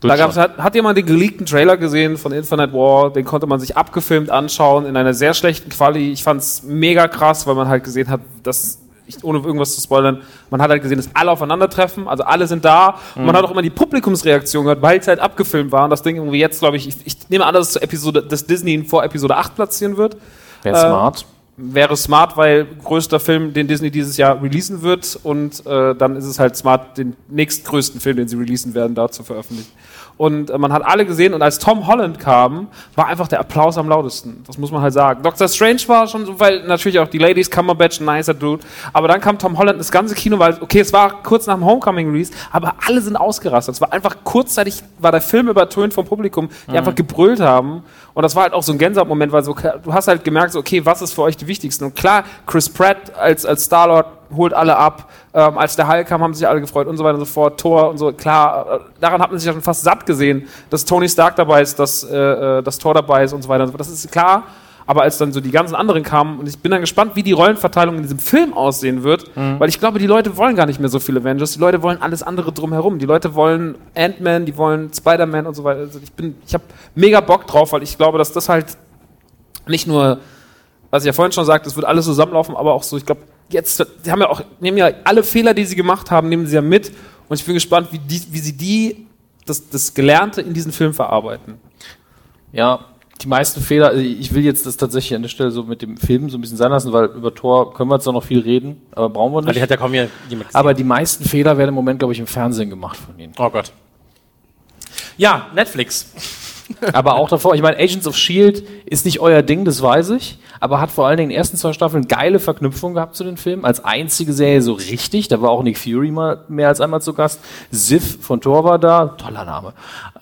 Da gab's, hat, hat jemand den geleakten Trailer gesehen von Infinite War, den konnte man sich abgefilmt anschauen in einer sehr schlechten Quali. Ich fand's mega krass, weil man halt gesehen hat, dass, ich, ohne irgendwas zu spoilern, man hat halt gesehen, dass alle aufeinandertreffen, also alle sind da. Und man hat auch immer die Publikumsreaktion gehört, weil es halt abgefilmt war und das Ding irgendwie jetzt, glaube ich, ich, ich nehme an, dass Episode, dass Disney ihn vor Episode 8 platzieren wird Wäre smart. Wäre smart, weil größter Film, den Disney dieses Jahr releasen wird und äh, dann ist es halt smart, den nächstgrößten Film, den sie releasen werden, da zu veröffentlichen. Und äh, man hat alle gesehen und als Tom Holland kam, war einfach der Applaus am lautesten. Das muss man halt sagen. Doctor Strange war schon so, weil natürlich auch die Ladies, Cumberbatch, ein nicer Dude. Aber dann kam Tom Holland, das ganze Kino, weil, okay, es war kurz nach dem Homecoming Release, aber alle sind ausgerastet. Es war einfach kurzzeitig, war der Film übertönt vom Publikum, die einfach gebrüllt haben. Und das war halt auch so ein Gänsehautmoment, weil so, du hast halt gemerkt, so, okay, was ist für euch die wichtigsten? Und klar, Chris Pratt als, als Star-Lord holt alle ab. Ähm, als der Hulk kam, haben sich alle gefreut und so weiter und so fort. Thor und so, klar, äh, daran hat man sich ja schon fast satt gesehen, dass Tony Stark dabei ist, dass, äh, äh, dass Thor dabei ist und so weiter und so fort. Das ist klar. Aber als dann so die ganzen anderen kamen, und ich bin dann gespannt, wie die Rollenverteilung in diesem Film aussehen wird, weil ich glaube, die Leute wollen gar nicht mehr so viele Avengers, die Leute wollen alles andere drumherum. Die Leute wollen Ant-Man, die wollen Spider-Man und so weiter. Also ich bin, ich habe mega Bock drauf, weil ich glaube, dass das halt nicht nur, was ich ja vorhin schon sagte, es wird alles zusammenlaufen, aber auch so, ich glaube, jetzt, die haben ja auch, nehmen ja alle Fehler, die sie gemacht haben, nehmen sie ja mit. Und ich bin gespannt, wie, die, wie sie die, das, das Gelernte in diesen Film verarbeiten. Ja, die meisten Fehler, also ich will jetzt das tatsächlich an der Stelle so mit dem Film so ein bisschen sein lassen, weil über Tor können wir jetzt auch noch viel reden, aber brauchen wir die nicht. hat ja kaum hier jemand gesehen. Aber die meisten Fehler werden im Moment, glaube ich, im Fernsehen gemacht von ihnen. Oh Gott. Ja, Netflix. Aber auch davor, ich meine, Agents of Shield ist nicht euer Ding, das weiß ich, aber hat vor allen Dingen in den ersten zwei Staffeln geile Verknüpfung gehabt zu den Filmen. Als einzige Serie so richtig, da war auch Nick Fury mal mehr als einmal zu Gast. Sif von Thor war da, toller Name.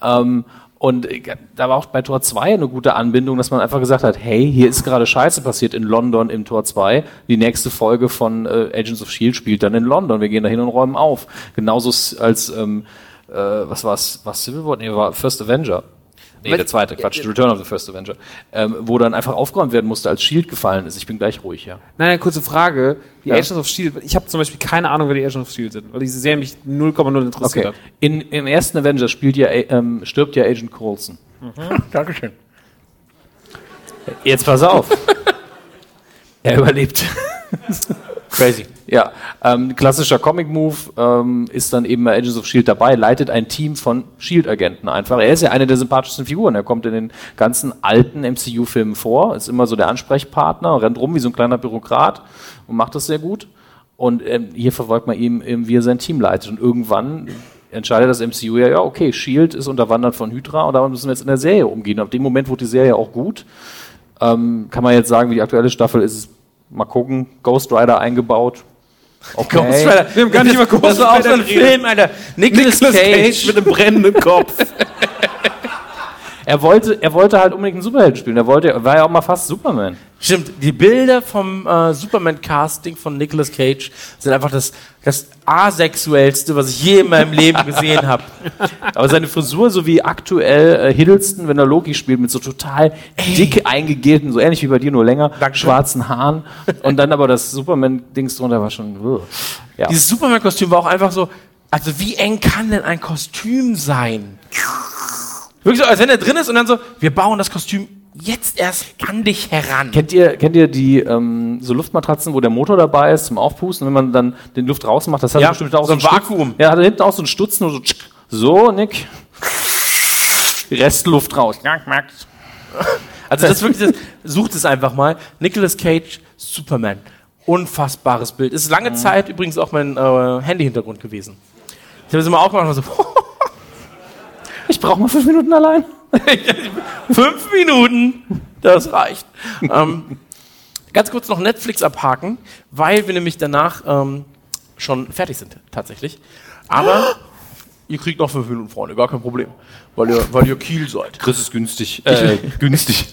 Ähm, Und äh, da war auch bei Tor 2 eine gute Anbindung, dass man einfach gesagt hat, hey, hier ist gerade Scheiße passiert in London im Tor 2. Die nächste Folge von äh, Agents of S.H.I.E.L.D. spielt dann in London. Wir gehen da hin und räumen auf. Genauso als, ähm, äh, was war's, was Civil War? Nee, war First Avenger. Nee, der zweite, Quatsch, The Return of the First Avenger. Ähm, wo dann einfach aufgeräumt werden musste, als S.H.I.E.L.D. gefallen ist. Ich bin gleich ruhig, ja. Nein, eine kurze Frage. Die Ja. Agents of S.H.I.E.L.D., ich habe zum Beispiel keine Ahnung, wer die Agents of S.H.I.E.L.D. sind, weil diese Serie mich 0,0 interessiert Okay. hat. In, Im ersten Avenger spielt ja, ähm, stirbt ja Agent Coulson. Dankeschön. Jetzt pass auf. er überlebt. Crazy. Ja, ähm, klassischer Comic-Move ähm, ist dann eben bei Agents of S.H.I.E.L.D. dabei, leitet ein Team von S.H.I.E.L.D.-Agenten einfach. Er ist ja eine der sympathischsten Figuren. Er kommt in den ganzen alten MCU-Filmen vor, ist immer so der Ansprechpartner, rennt rum wie so ein kleiner Bürokrat und macht das sehr gut. Und ähm, hier verfolgt man ihm, eben, wie er sein Team leitet. Und irgendwann entscheidet das MCU ja, ja, okay, S.H.I.E.L.D. ist unterwandert von Hydra und damit müssen wir jetzt in der Serie umgehen. Ab dem Moment wurde die Serie auch gut. Ähm, kann man jetzt sagen, wie die aktuelle Staffel ist, mal gucken, Ghost Rider eingebaut. Okay. Ghost Rider. Wir haben gar nicht über Ghost Das war auch so ein Rider geredet. Film, Alter. Nicolas, Nicolas Cage. Cage mit einem brennenden Kopf. Er wollte, er wollte halt unbedingt einen Superhelden spielen. Er wollte, er war ja auch mal fast Superman. Stimmt, die Bilder vom äh, Superman-Casting von Nicolas Cage sind einfach das, das asexuellste, was ich je in meinem Leben gesehen habe. Aber seine Frisur, so wie aktuell äh, Hiddleston, wenn er Loki spielt, mit so total dick eingegelten, so ähnlich wie bei dir, nur länger, Dankeschön. schwarzen Haaren. Und dann aber das Superman-Dings drunter war schon. uh. Ja. Dieses Superman-Kostüm war auch einfach so, also wie eng kann denn ein Kostüm sein? Wirklich so, als wenn er drin ist und dann so, wir bauen das Kostüm jetzt erst an dich heran. Kennt ihr, kennt ihr die ähm, so Luftmatratzen, wo der Motor dabei ist zum Aufpusten, wenn man dann den Luft rausmacht, das hat Ja, bestimmt auch so ein Stutz- Vakuum. Ja, hat hinten auch so ein Stutzen, nur so tschick. so, Nick. Restluft raus. Also das wirklich, das, sucht es einfach mal. Nicolas Cage, Superman. Unfassbares Bild. Ist lange Zeit übrigens auch mein äh, Handy-Hintergrund gewesen. Ich habe es immer aufgemacht und so, Ich brauche mal fünf Minuten allein. fünf Minuten, das reicht. ähm, ganz kurz noch Netflix abhaken, weil wir nämlich danach ähm, schon fertig sind, tatsächlich. Aber ihr kriegt noch fünf Minuten, Freunde, gar kein Problem. Weil ihr, weil ihr Kiel seid. Chris ist günstig. Äh, günstig.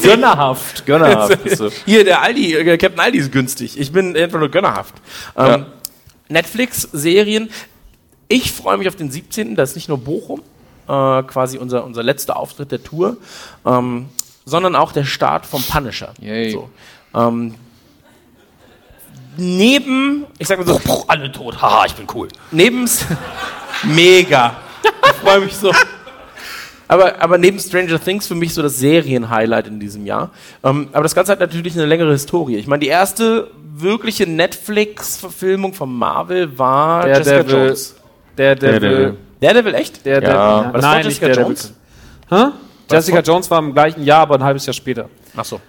Gönnerhaft. Gönnerhaft. bist du. Hier, der Aldi, äh, Captain Aldi ist günstig. Ich bin einfach nur gönnerhaft. Ähm, Netflix-Serien. Ich freue mich auf den 17. Da ist nicht nur Bochum, äh, quasi unser, unser letzter Auftritt der Tour, ähm, sondern auch der Start vom Punisher. So. Ähm, neben, ich sag mal so, alle tot, haha, ich bin cool. Neben, mega. Ich freue mich so. Aber, aber neben Stranger Things für mich so das Serienhighlight in diesem Jahr. Ähm, aber das Ganze hat natürlich eine längere Historie. Ich meine, die erste wirkliche Netflix-Verfilmung von Marvel war Der Jessica Devil. Jones. Der Devil. Daredevil, echt? Der Ja. Devil. War Nein, nicht Jessica der Jones? Devil. Hä? Jessica Jones war im gleichen Jahr, aber ein halbes Jahr später. Ach so.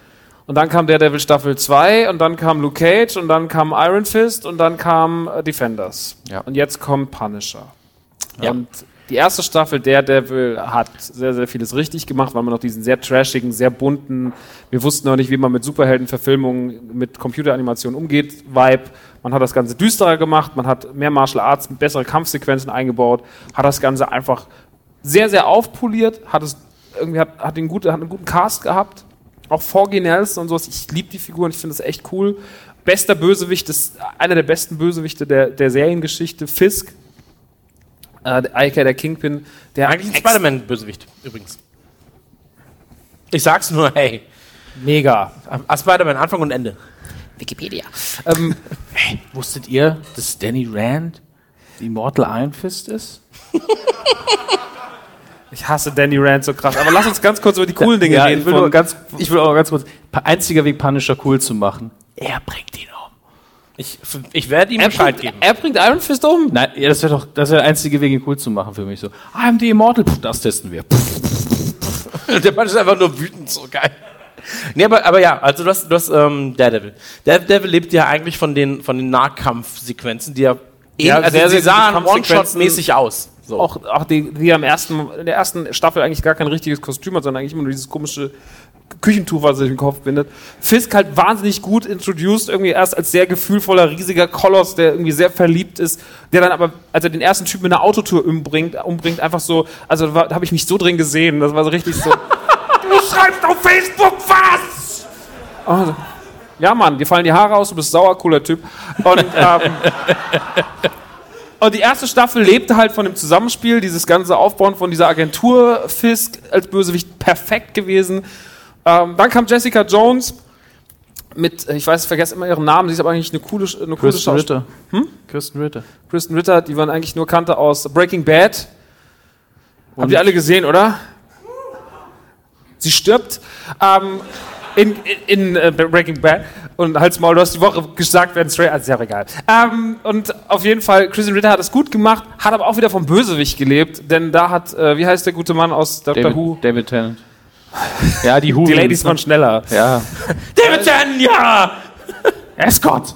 Und dann kam Daredevil Staffel 2 und dann kam Luke Cage und dann kam Iron Fist und dann kam äh, Defenders. Ja. Und jetzt kommt Punisher. Ja. Und die erste Staffel Daredevil hat sehr, sehr vieles richtig gemacht, weil man noch diesen sehr trashigen, sehr bunten, wir wussten noch nicht, wie man mit Superheldenverfilmungen, mit Computeranimationen umgeht, Vibe. Man hat das Ganze düsterer gemacht, man hat mehr Martial Arts, bessere Kampfsequenzen eingebaut, hat das Ganze einfach sehr, sehr aufpoliert, hat es irgendwie hat, hat, den gut, hat einen guten Cast gehabt, auch Forgy Nelson und sowas. Ich liebe die Figuren, ich finde das echt cool. Bester Bösewicht ist einer der besten Bösewichte der, der Seriengeschichte, Fisk, äh, der Kingpin, der Eigentlich ein Spider-Man-Bösewicht, übrigens. Ich sag's nur, hey. mega. Ah, Spider-Man, Anfang und Ende. Wikipedia. Ähm, Wusstet ihr, dass Danny Rand die Immortal Iron Fist ist? ich hasse Danny Rand so krass. Aber lass uns ganz kurz über die coolen Dinge ja, reden. ich will, von- nur ganz, ich will auch ganz kurz. Einziger Weg, Punisher cool zu machen. Er bringt ihn um. Ich, ich werde ihm er, Bescheid bringt, geben. er bringt Iron Fist um. Nein, ja, das wäre doch, das wäre der einzige Weg, ihn cool zu machen für mich so. I'm the Immortal. Puh, das testen wir. Puh. Der Mann ist einfach nur wütend, so geil. Nee, aber, aber ja, also du hast, du hast ähm, Daredevil. Daredevil lebt ja eigentlich von den, von den Nahkampfsequenzen, die ja, Ja, also sehr, sie sehr sahen. One-Shot-mäßig aus. So. Auch, auch die, die am ersten, in der ersten Staffel eigentlich gar kein richtiges Kostüm hat, sondern eigentlich immer nur dieses komische Küchentuch, was er sich im Kopf bindet. Fisk halt wahnsinnig gut introduced, irgendwie erst als sehr gefühlvoller, riesiger Koloss, der irgendwie sehr verliebt ist, der dann aber, als er den ersten Typen in der Autotour umbringt, umbringt einfach so, also da habe ich mich so drin gesehen, das war so richtig so, schreibst auf Facebook was? Also, ja, Mann, dir fallen die Haare aus, du bist sauer, cooler Typ. Und, ähm, und die erste Staffel lebte halt von dem Zusammenspiel, dieses ganze Aufbauen von dieser Agentur Fisk als Bösewicht perfekt gewesen. Ähm, dann kam Jessica Jones mit, äh, ich weiß, ich vergesse immer ihren Namen, sie ist aber eigentlich eine coole, eine coole Kristen. Ritter. Kirsten Ritter. Kristen Ritter, die man eigentlich nur kannte aus Breaking Bad. Haben die alle gesehen, oder? Sie stirbt ähm, in, in, in äh, Breaking Bad und halt's Maul, du hast die Woche gesagt, werden straight, also ist ja egal. Ähm, und auf jeden Fall, Kristen Ritter hat es gut gemacht, hat aber auch wieder vom Bösewicht gelebt, denn da hat, äh, wie heißt der gute Mann aus Dr. David, Who? David Tennant. Ja, die Hu. Die Ladies waren schneller. Ja. David Tennant, ja! Escort.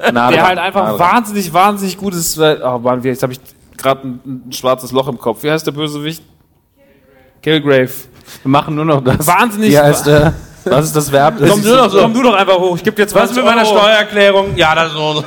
Der halt einfach wahnsinnig, wahnsinnig gut ist. Oh Mann, jetzt habe ich gerade ein, ein schwarzes Loch im Kopf. Wie heißt der Bösewicht? Kilgrave. Wir machen nur noch das. Wahnsinnig- Wie heißt der? Was ist das Verb? Das Komm, ist du doch, komm du doch einfach hoch. Ich gebe dir 20 Was mit meiner Euro. Steuererklärung? Ja, das so.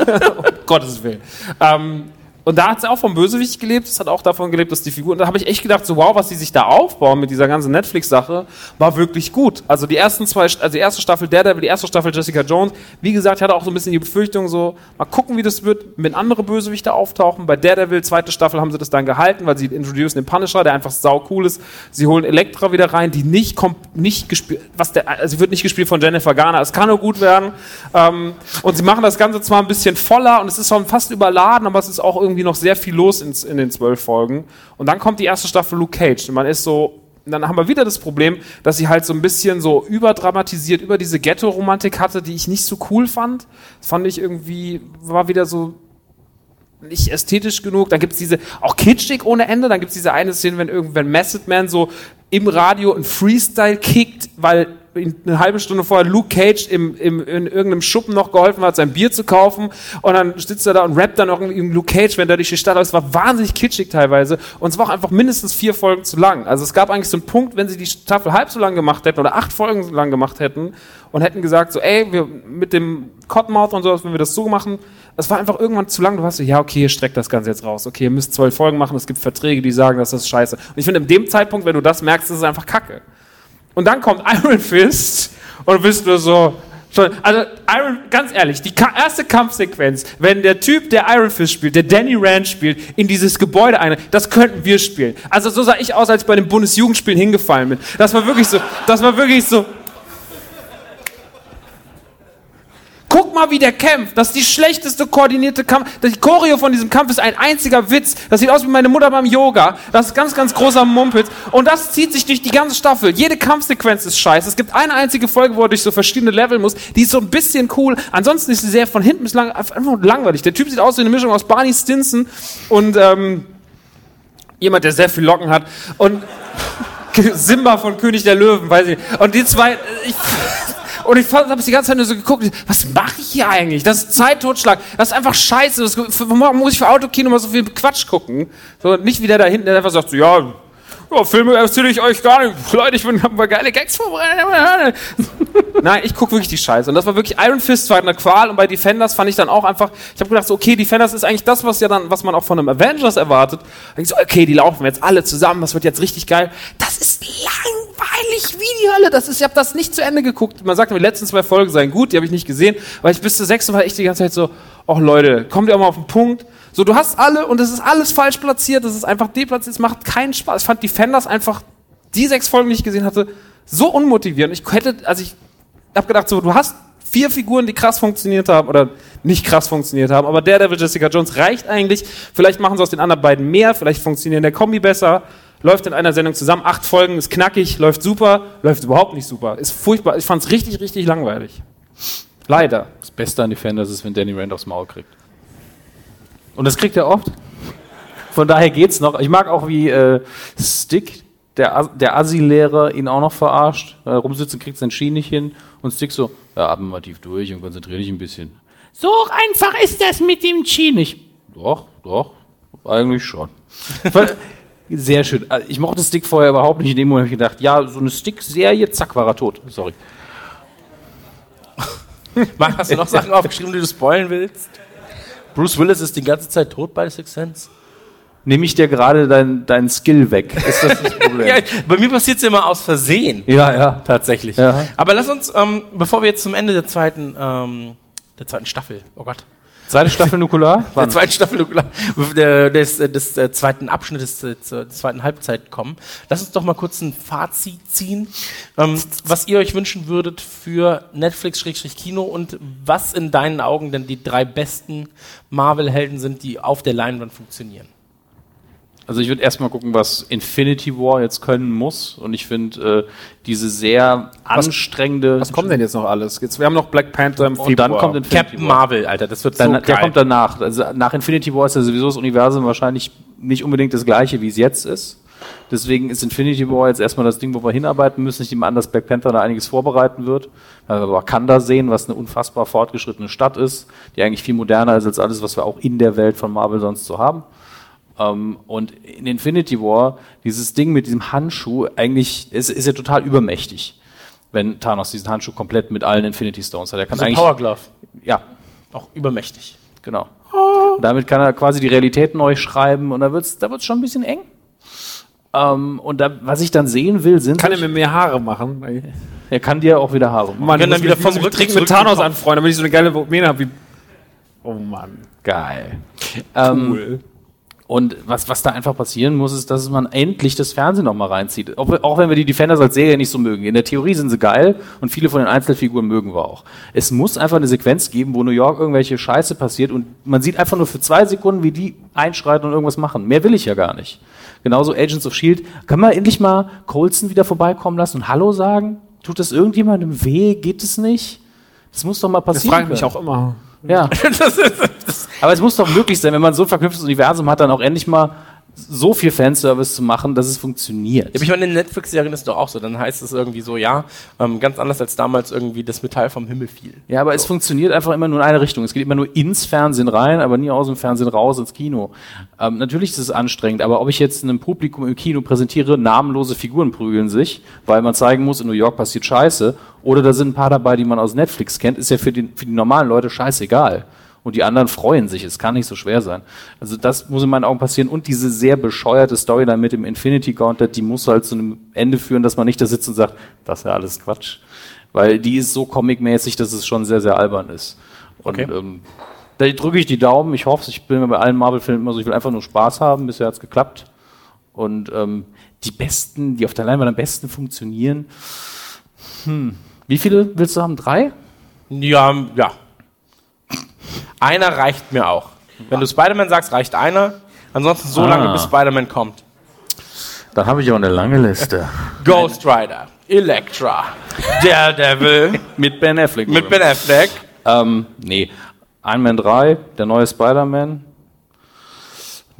Gottes Willen. Ähm, und da hat sie auch vom Bösewicht gelebt, es hat auch davon gelebt, dass die Figur, und da habe ich echt gedacht, so wow, was die sich da aufbauen mit dieser ganzen Netflix-Sache, war wirklich gut. Also die ersten zwei, also die erste Staffel Daredevil, die erste Staffel Jessica Jones, wie gesagt, ich hatte auch so ein bisschen die Befürchtung, so, mal gucken, wie das wird, wenn andere Bösewichte auftauchen. Bei Daredevil, zweite Staffel, haben sie das dann gehalten, weil sie introducen den Punisher, der einfach sau cool ist. Sie holen Elektra wieder rein, die nicht, kom- nicht gespielt, was der, also sie wird nicht gespielt von Jennifer Garner, es kann nur gut werden. Ähm, und sie machen das Ganze zwar ein bisschen voller und es ist schon fast überladen, aber es ist auch irgendwie noch sehr viel los in, in den zwölf Folgen. Und dann kommt die erste Staffel Luke Cage. Und man ist so, und dann haben wir wieder das Problem, dass sie halt so ein bisschen so überdramatisiert über diese Ghetto-Romantik hatte, die ich nicht so cool fand. Das fand ich irgendwie, war wieder so nicht ästhetisch genug. Dann gibt's diese, auch kitschig ohne Ende. Dann gibt's diese eine Szene, wenn irgendwann Method Man so im Radio ein Freestyle kickt, weil eine halbe Stunde vorher Luke Cage im, im, in irgendeinem Schuppen noch geholfen hat, sein Bier zu kaufen. Und dann sitzt er da und rappt dann auch irgendwie Luke Cage, wenn der durch die Stadt läuft. Es war wahnsinnig kitschig teilweise. Und es war auch einfach mindestens vier Folgen zu lang. Also es gab eigentlich so einen Punkt, wenn sie die Staffel halb so lang gemacht hätten oder acht Folgen so lang gemacht hätten und hätten gesagt, so, ey, wir mit dem Cottonmouth und so, wenn wir das so machen, es war einfach irgendwann zu lang. Du hast so, ja, okay, ihr streckt das Ganze jetzt raus. Okay, ihr müsst zwölf Folgen machen. Es gibt Verträge, die sagen, dass das ist scheiße. Und ich finde, in dem Zeitpunkt, wenn du das merkst, ist es einfach Kacke. Und dann kommt Iron Fist und bist nur so. Also, Iron, ganz ehrlich, die erste Kampfsequenz, wenn der Typ, der Iron Fist spielt, der Danny Rand spielt, in dieses Gebäude eine, das könnten wir spielen. Also, so sah ich aus, als ich bei den Bundesjugendspielen hingefallen bin. Das war wirklich so, das war wirklich so. Guck mal, wie der kämpft. Das ist die schlechteste koordinierte Kampf. Die Choreo von diesem Kampf ist ein einziger Witz. Das sieht aus wie meine Mutter beim Yoga. Das ist ganz, ganz großer Mumpitz. Und das zieht sich durch die ganze Staffel. Jede Kampfsequenz ist scheiße. Es gibt eine einzige Folge, wo er durch so verschiedene Level muss. Die ist so ein bisschen cool. Ansonsten ist sie sehr von hinten bis lang einfach langweilig. Der Typ sieht aus wie eine Mischung aus Barney Stinson und ähm, jemand, der sehr viel Locken hat. Und Simba von König der Löwen, weiß ich. Und die zwei, ich, und ich habe die ganze Zeit nur so geguckt, was mache ich hier eigentlich? Das ist Zeittotschlag. Das ist einfach scheiße. Das, für, muss ich für Autokino mal so viel Quatsch gucken? So, nicht wie der da hinten, der einfach sagt, so, ja, ja Filme erzähle ich euch gar nicht. Leute, ich bin hab mal geile Gags vorbereitet. Nein, ich gucke wirklich die Scheiße. Und das war wirklich Iron Fist war eine Qual. Und bei Defenders fand ich dann auch einfach, ich habe gedacht, so, okay, Defenders ist eigentlich das, was ja dann, was man auch von einem Avengers erwartet. Da ich so, okay, die laufen jetzt alle zusammen, das wird jetzt richtig geil. Das ist langweilig wie die Hölle. Das ist, ich habe das nicht zu Ende geguckt. Man sagt, die letzten zwei Folgen seien gut, die habe ich nicht gesehen, weil ich bis zur sechsten war echt die ganze Zeit so, ach Leute, kommt ihr auch mal auf den Punkt. So, du hast alle und es ist alles falsch platziert, es ist einfach deplatziert, es macht keinen Spaß. Ich fand Defenders einfach, die sechs Folgen, die ich gesehen hatte, so unmotivierend. Ich hätte, also ich habe gedacht, so, du hast vier Figuren, die krass funktioniert haben oder nicht krass funktioniert haben, aber Daredevil, Jessica Jones reicht eigentlich. Vielleicht machen sie aus den anderen beiden mehr, vielleicht funktionieren der Kombi besser. Läuft in einer Sendung zusammen, acht Folgen, ist knackig, läuft super, läuft überhaupt nicht super. Ist furchtbar. Ich fand es richtig, richtig langweilig. Leider. Das Beste an Defenders ist, wenn Danny Rand aufs Maul kriegt. Und das kriegt er oft. Von daher geht's noch. Ich mag auch, wie äh, Stick, der, As- der Assi-Lehrer, ihn auch noch verarscht. Äh, rumsitzen kriegt sein Ski nicht hin. Und Stick so, ja, atme mal tief durch und konzentriere dich ein bisschen. So einfach ist das mit dem Ski nicht. Doch, doch, eigentlich schon. Sehr schön. Also Ich mochte Stick vorher überhaupt nicht. In dem Moment habe ich gedacht, ja, so eine Stick-Serie, zack, war er tot. Sorry. Marc, hast du noch Sachen aufgeschrieben, die du spoilen willst? Bruce Willis ist die ganze Zeit tot bei Six Sense. Nehme ich dir gerade deinen dein Skill weg? Ist das das Problem? Ja, bei mir passiert es immer aus Versehen. ja, ja. Tatsächlich. Ja. Aber lass uns, ähm, bevor wir jetzt zum Ende der zweiten, ähm, der zweiten Staffel, oh Gott, Zweite Staffel Nukular? der zweiten Staffel der, des, des, äh, zweiten Abschnittes äh, zur zweiten Halbzeit kommen, lass uns doch mal kurz ein Fazit ziehen, ähm, was ihr euch wünschen würdet für Netflix-Kino und was in deinen Augen denn die drei besten Marvel-Helden sind, die auf der Leinwand funktionieren. Also ich würde erstmal gucken, was Infinity War jetzt können muss. Und ich finde äh, diese sehr anstrengende. Was kommt denn jetzt noch alles? Jetzt, wir haben noch Black Panther im Februar. Und dann kommt Infinity Captain War. Marvel, Alter, das wird Dann, so der kommt danach. Also nach Infinity War ist ja sowieso das Universum wahrscheinlich nicht unbedingt das gleiche, wie es jetzt ist. Deswegen ist Infinity War jetzt erstmal das Ding, wo wir hinarbeiten müssen. Ich nehme an, dass Black Panther da einiges vorbereiten wird. Weil wir Wakanda sehen, was eine unfassbar fortgeschrittene Stadt ist, die eigentlich viel moderner ist als alles, was wir auch in der Welt von Marvel sonst so haben. Ähm, und in Infinity War, dieses Ding mit diesem Handschuh, eigentlich ist, ist ja total übermächtig, wenn Thanos diesen Handschuh komplett mit allen Infinity Stones hat. Er kann so eigentlich, Power Glove, ja, auch übermächtig. Genau. Und damit kann er quasi die Realität neu schreiben und da wird's, da wird's schon ein bisschen eng. Ähm, und da, was ich dann sehen will, sind. Kann er mir mehr Haare machen? er kann dir auch wieder Haare machen. Können ich dann wieder vom dringend mit Thanos anfreunden, damit ich so eine geile Mähne habe wie. Oh Mann. Geil. Ähm, Cool. Und was, was da einfach passieren muss, ist, dass man endlich das Fernsehen noch mal reinzieht. Auch, auch wenn wir die Defenders als Serie nicht so mögen. In der Theorie sind sie geil und viele von den Einzelfiguren mögen wir auch. Es muss einfach eine Sequenz geben, wo New York irgendwelche Scheiße passiert und man sieht einfach nur für zwei Sekunden, wie die einschreiten und irgendwas machen. Mehr will ich ja gar nicht. Genauso Agents of S.H.I.E.L.D. Kann man endlich mal Colson wieder vorbeikommen lassen und Hallo sagen? Tut das irgendjemandem weh? Geht es nicht? Das muss doch mal Das passieren. frage ich mich auch immer. Ja. Aber es muss doch möglich sein, wenn man so ein verknüpftes Universum hat, dann auch endlich mal so viel Fanservice zu machen, dass es funktioniert. Ja, aber ich meine, in Netflix-Serien ist es doch auch so. Dann heißt es irgendwie so, ja, ähm, ganz anders als damals irgendwie das Metall vom Himmel fiel. Ja, aber es funktioniert einfach immer nur in eine Richtung. Es geht immer nur ins Fernsehen rein, aber nie aus dem Fernsehen raus ins Kino. Ähm, natürlich ist es anstrengend, aber ob ich jetzt einem Publikum im Kino präsentiere, namenlose Figuren prügeln sich, weil man zeigen muss, in New York passiert Scheiße, oder da sind ein paar dabei, die man aus Netflix kennt, ist ja für, den, für die normalen Leute scheißegal. Und die anderen freuen sich. Es kann nicht so schwer sein. Also das muss in meinen Augen passieren. Und diese sehr bescheuerte Story dann mit dem Infinity Gauntlet, die muss halt zu einem Ende führen, dass man nicht da sitzt und sagt, das ist ja alles Quatsch. Weil die ist so comicmäßig, dass es schon sehr, sehr albern ist. Und Okay. ähm, da drücke ich die Daumen. Ich hoffe, ich bin mir bei allen Marvel-Filmen immer so, ich will einfach nur Spaß haben. Bisher hat's geklappt. Und ähm, die besten, die auf der Leinwand am besten funktionieren. Hm. Wie viele willst du haben? Drei? Ja, ja. Einer reicht mir auch. Wenn du Spider-Man sagst, reicht einer. Ansonsten so Ah. lange, bis Spider-Man kommt. Dann habe ich auch eine lange Liste. Ghost Rider, Elektra, Daredevil Mit Ben Affleck. mit Ben Affleck. Ähm, nee. Iron Man 3, der neue Spider-Man.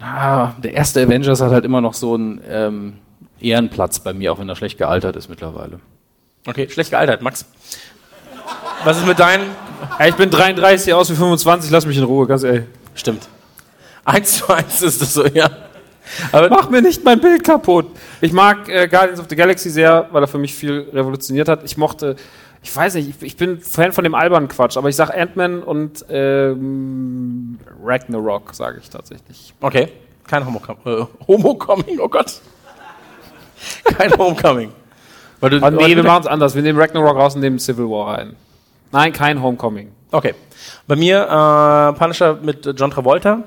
Ah, der erste Avengers hat halt immer noch so einen ähm, Ehrenplatz bei mir, auch wenn er schlecht gealtert ist mittlerweile. Okay, schlecht gealtert, Max. Was ist mit deinen? Ja, ich bin 33 aus wie 25, lass mich in Ruhe, ganz ehrlich. Stimmt. Eins zu eins ist das so, ja. Aber Mach mir nicht mein Bild kaputt. Ich mag äh, Guardians of the Galaxy sehr, weil er für mich viel revolutioniert hat. Ich mochte, ich weiß nicht, ich, ich bin Fan von dem albernen Quatsch, aber ich sag Ant-Man und ähm, Ragnarok, sage ich tatsächlich. Okay, kein Homocoming. Äh, Homocoming, oh Gott. Kein Homecoming. Weil du, Aber nee, wir machen es anders. Wir nehmen Ragnarok raus und nehmen Civil War rein. Nein, kein Homecoming. Okay. Bei mir äh, Punisher mit John Travolta.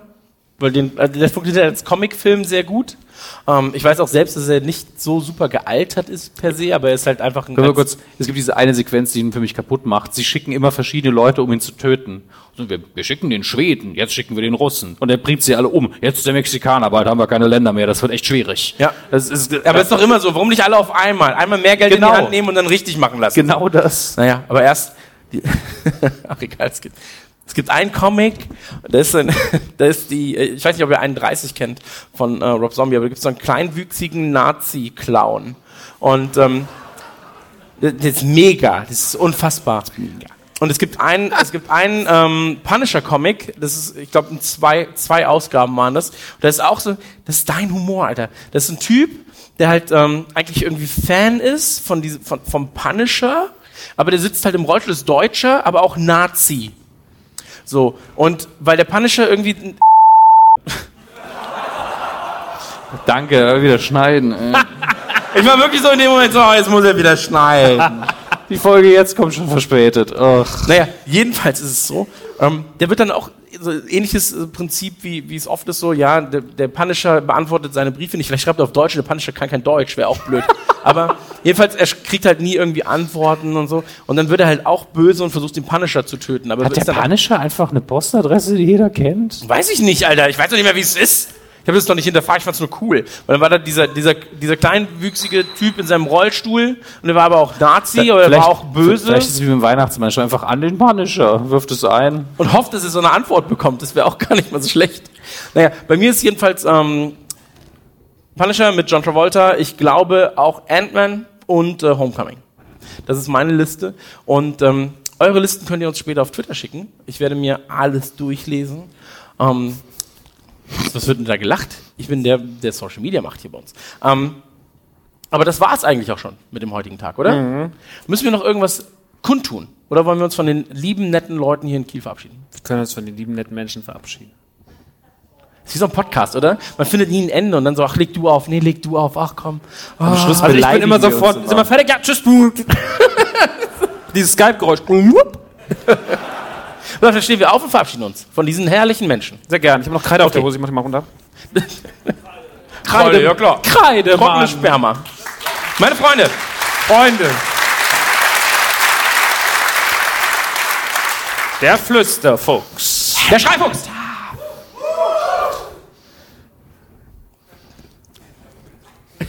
Weil den, äh, der funktioniert als Comicfilm sehr gut. Ähm, ich weiß auch selbst, dass er nicht so super gealtert ist per se, aber er ist halt einfach ein Können wir ganz- kurz, es gibt diese eine Sequenz, die ihn für mich kaputt macht. Sie schicken immer verschiedene Leute, um ihn zu töten. Und wir, wir schicken den Schweden, jetzt schicken wir den Russen. Und er bringt sie alle um. Jetzt der Mexikaner, bald haben wir keine Länder mehr. Das wird echt schwierig. Ja. Das ist, Aber es ist doch immer so, warum nicht alle auf einmal? Einmal mehr Geld in Genau. die Hand nehmen und dann richtig machen lassen. genau das. Naja, aber erst. Die Ach egal, es gibt, es gibt einen Comic, da ist, ein, da ist die, äh, ich weiß nicht, ob ihr 31 kennt von äh, Rob Zombie, aber da gibt es so einen kleinwüchsigen Nazi-Clown. Und ähm, das das ist mega, das ist unfassbar. und es gibt einen, es gibt einen ähm, Punisher-Comic, das ist, ich glaube, zwei, zwei Ausgaben waren das. Und das ist auch so, das ist dein Humor, Alter. Das ist ein Typ, der halt ähm, eigentlich irgendwie Fan ist von diesem, von, vom Punisher, aber der sitzt halt im Rollstuhl, ist Deutscher, aber auch Nazi. So, und weil der Punisher irgendwie Danke, wieder schneiden. ey. Ich war wirklich so in dem Moment so, oh, jetzt muss er wieder schneiden. Die Folge jetzt kommt schon verspätet. Ach. naja, jedenfalls ist es so. Ähm, der wird dann auch so ähnliches äh, Prinzip, wie, wie es oft ist so, ja, der, der Punisher beantwortet seine Briefe nicht. Vielleicht schreibt er auf Deutsch, der Punisher kann kein Deutsch, wäre auch blöd. Aber jedenfalls, er kriegt halt nie irgendwie Antworten und so. Und dann wird er halt auch böse und versucht, den Punisher zu töten. Aber Hat der Punisher einfach eine Postadresse, die jeder kennt? Weiß ich nicht, Alter. Ich weiß doch nicht mehr, wie es ist. Ich habe das doch nicht hinterfragt, ich fand's nur cool. Weil dann war da dieser, dieser, dieser kleinwüchsige Typ in seinem Rollstuhl und der war aber auch Nazi, aber er war auch böse Vielleicht ist es wie beim Weihnachtsmann, schon einfach an den Punisher, wirft es ein. und hofft, dass er so eine Antwort bekommt. Das wäre auch gar nicht mal so schlecht. Naja, bei mir ist jedenfalls ähm, Punisher mit John Travolta, ich glaube auch Ant-Man und äh, Homecoming. Das ist meine Liste. Und ähm, eure Listen könnt ihr uns später auf Twitter schicken. Ich werde mir alles durchlesen. Ähm, was wird denn da gelacht? Ich bin der, der Social Media macht hier bei uns. Ähm, aber das war es eigentlich auch schon mit dem heutigen Tag, oder? Müssen wir noch irgendwas kundtun? Oder wollen wir uns von den lieben, netten Leuten hier in Kiel verabschieden? Wir können uns von den lieben, netten Menschen verabschieden. Das ist wie so ein Podcast, oder? Man findet nie ein Ende und dann so, ach, leg du auf, nee, leg du auf, ach komm. Am Schluss Also ich bin immer sofort, sind wir fertig? Ja, tschüss. Dieses Skype-Geräusch. So, dann stehen wir auf und verabschieden uns von diesen herrlichen Menschen. Sehr gern. Ich habe noch Kreide auf Okay. der Hose, ich mach die mal runter. Kreide, ja klar. Kreide, Trockene Sperma. Meine Freunde, Freunde. Der Flüsterfuchs. der Schreifuchs.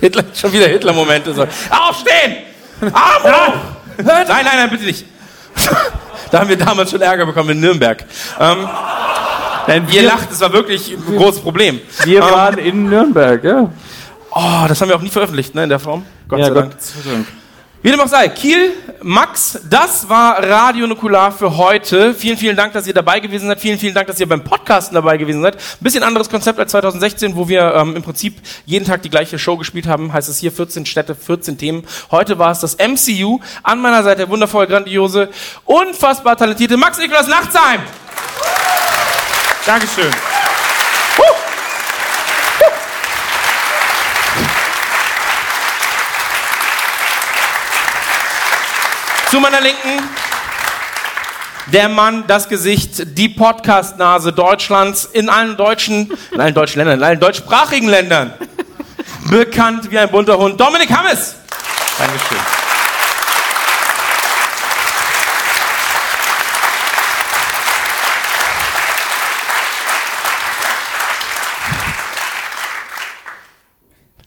Hitler, schon wieder Hitler-Momente. So. Aufstehen! Arm hoch! Nein, nein, nein, bitte nicht. da haben wir damals schon Ärger bekommen in Nürnberg. Ähm, ihr lacht, es war wirklich ein großes Problem. Wir Ähm, waren in Nürnberg, ja. Oh, das haben wir auch nie veröffentlicht, ne, in der Form. Gott ja, sei Dank. Gott sei Dank. Wie dem auch sei, Kiel, Max, das war Radio Nukular für heute. Vielen, vielen Dank, dass ihr dabei gewesen seid. Vielen, vielen Dank, dass ihr beim Podcasten dabei gewesen seid. Ein bisschen anderes Konzept als 2016, wo wir ähm, im Prinzip jeden Tag die gleiche Show gespielt haben. Heißt es hier 14 Städte, 14 Themen. Heute war es das MCU. An meiner Seite der wundervoll grandiose, unfassbar talentierte Max Nikolaus Nachtsheim. Dankeschön. Zu meiner Linken der Mann, das Gesicht, die Podcast-Nase Deutschlands in allen deutschen, in allen deutschen Ländern, in allen deutschsprachigen Ländern. Bekannt wie ein bunter Hund. Dominik Hammes. Dankeschön.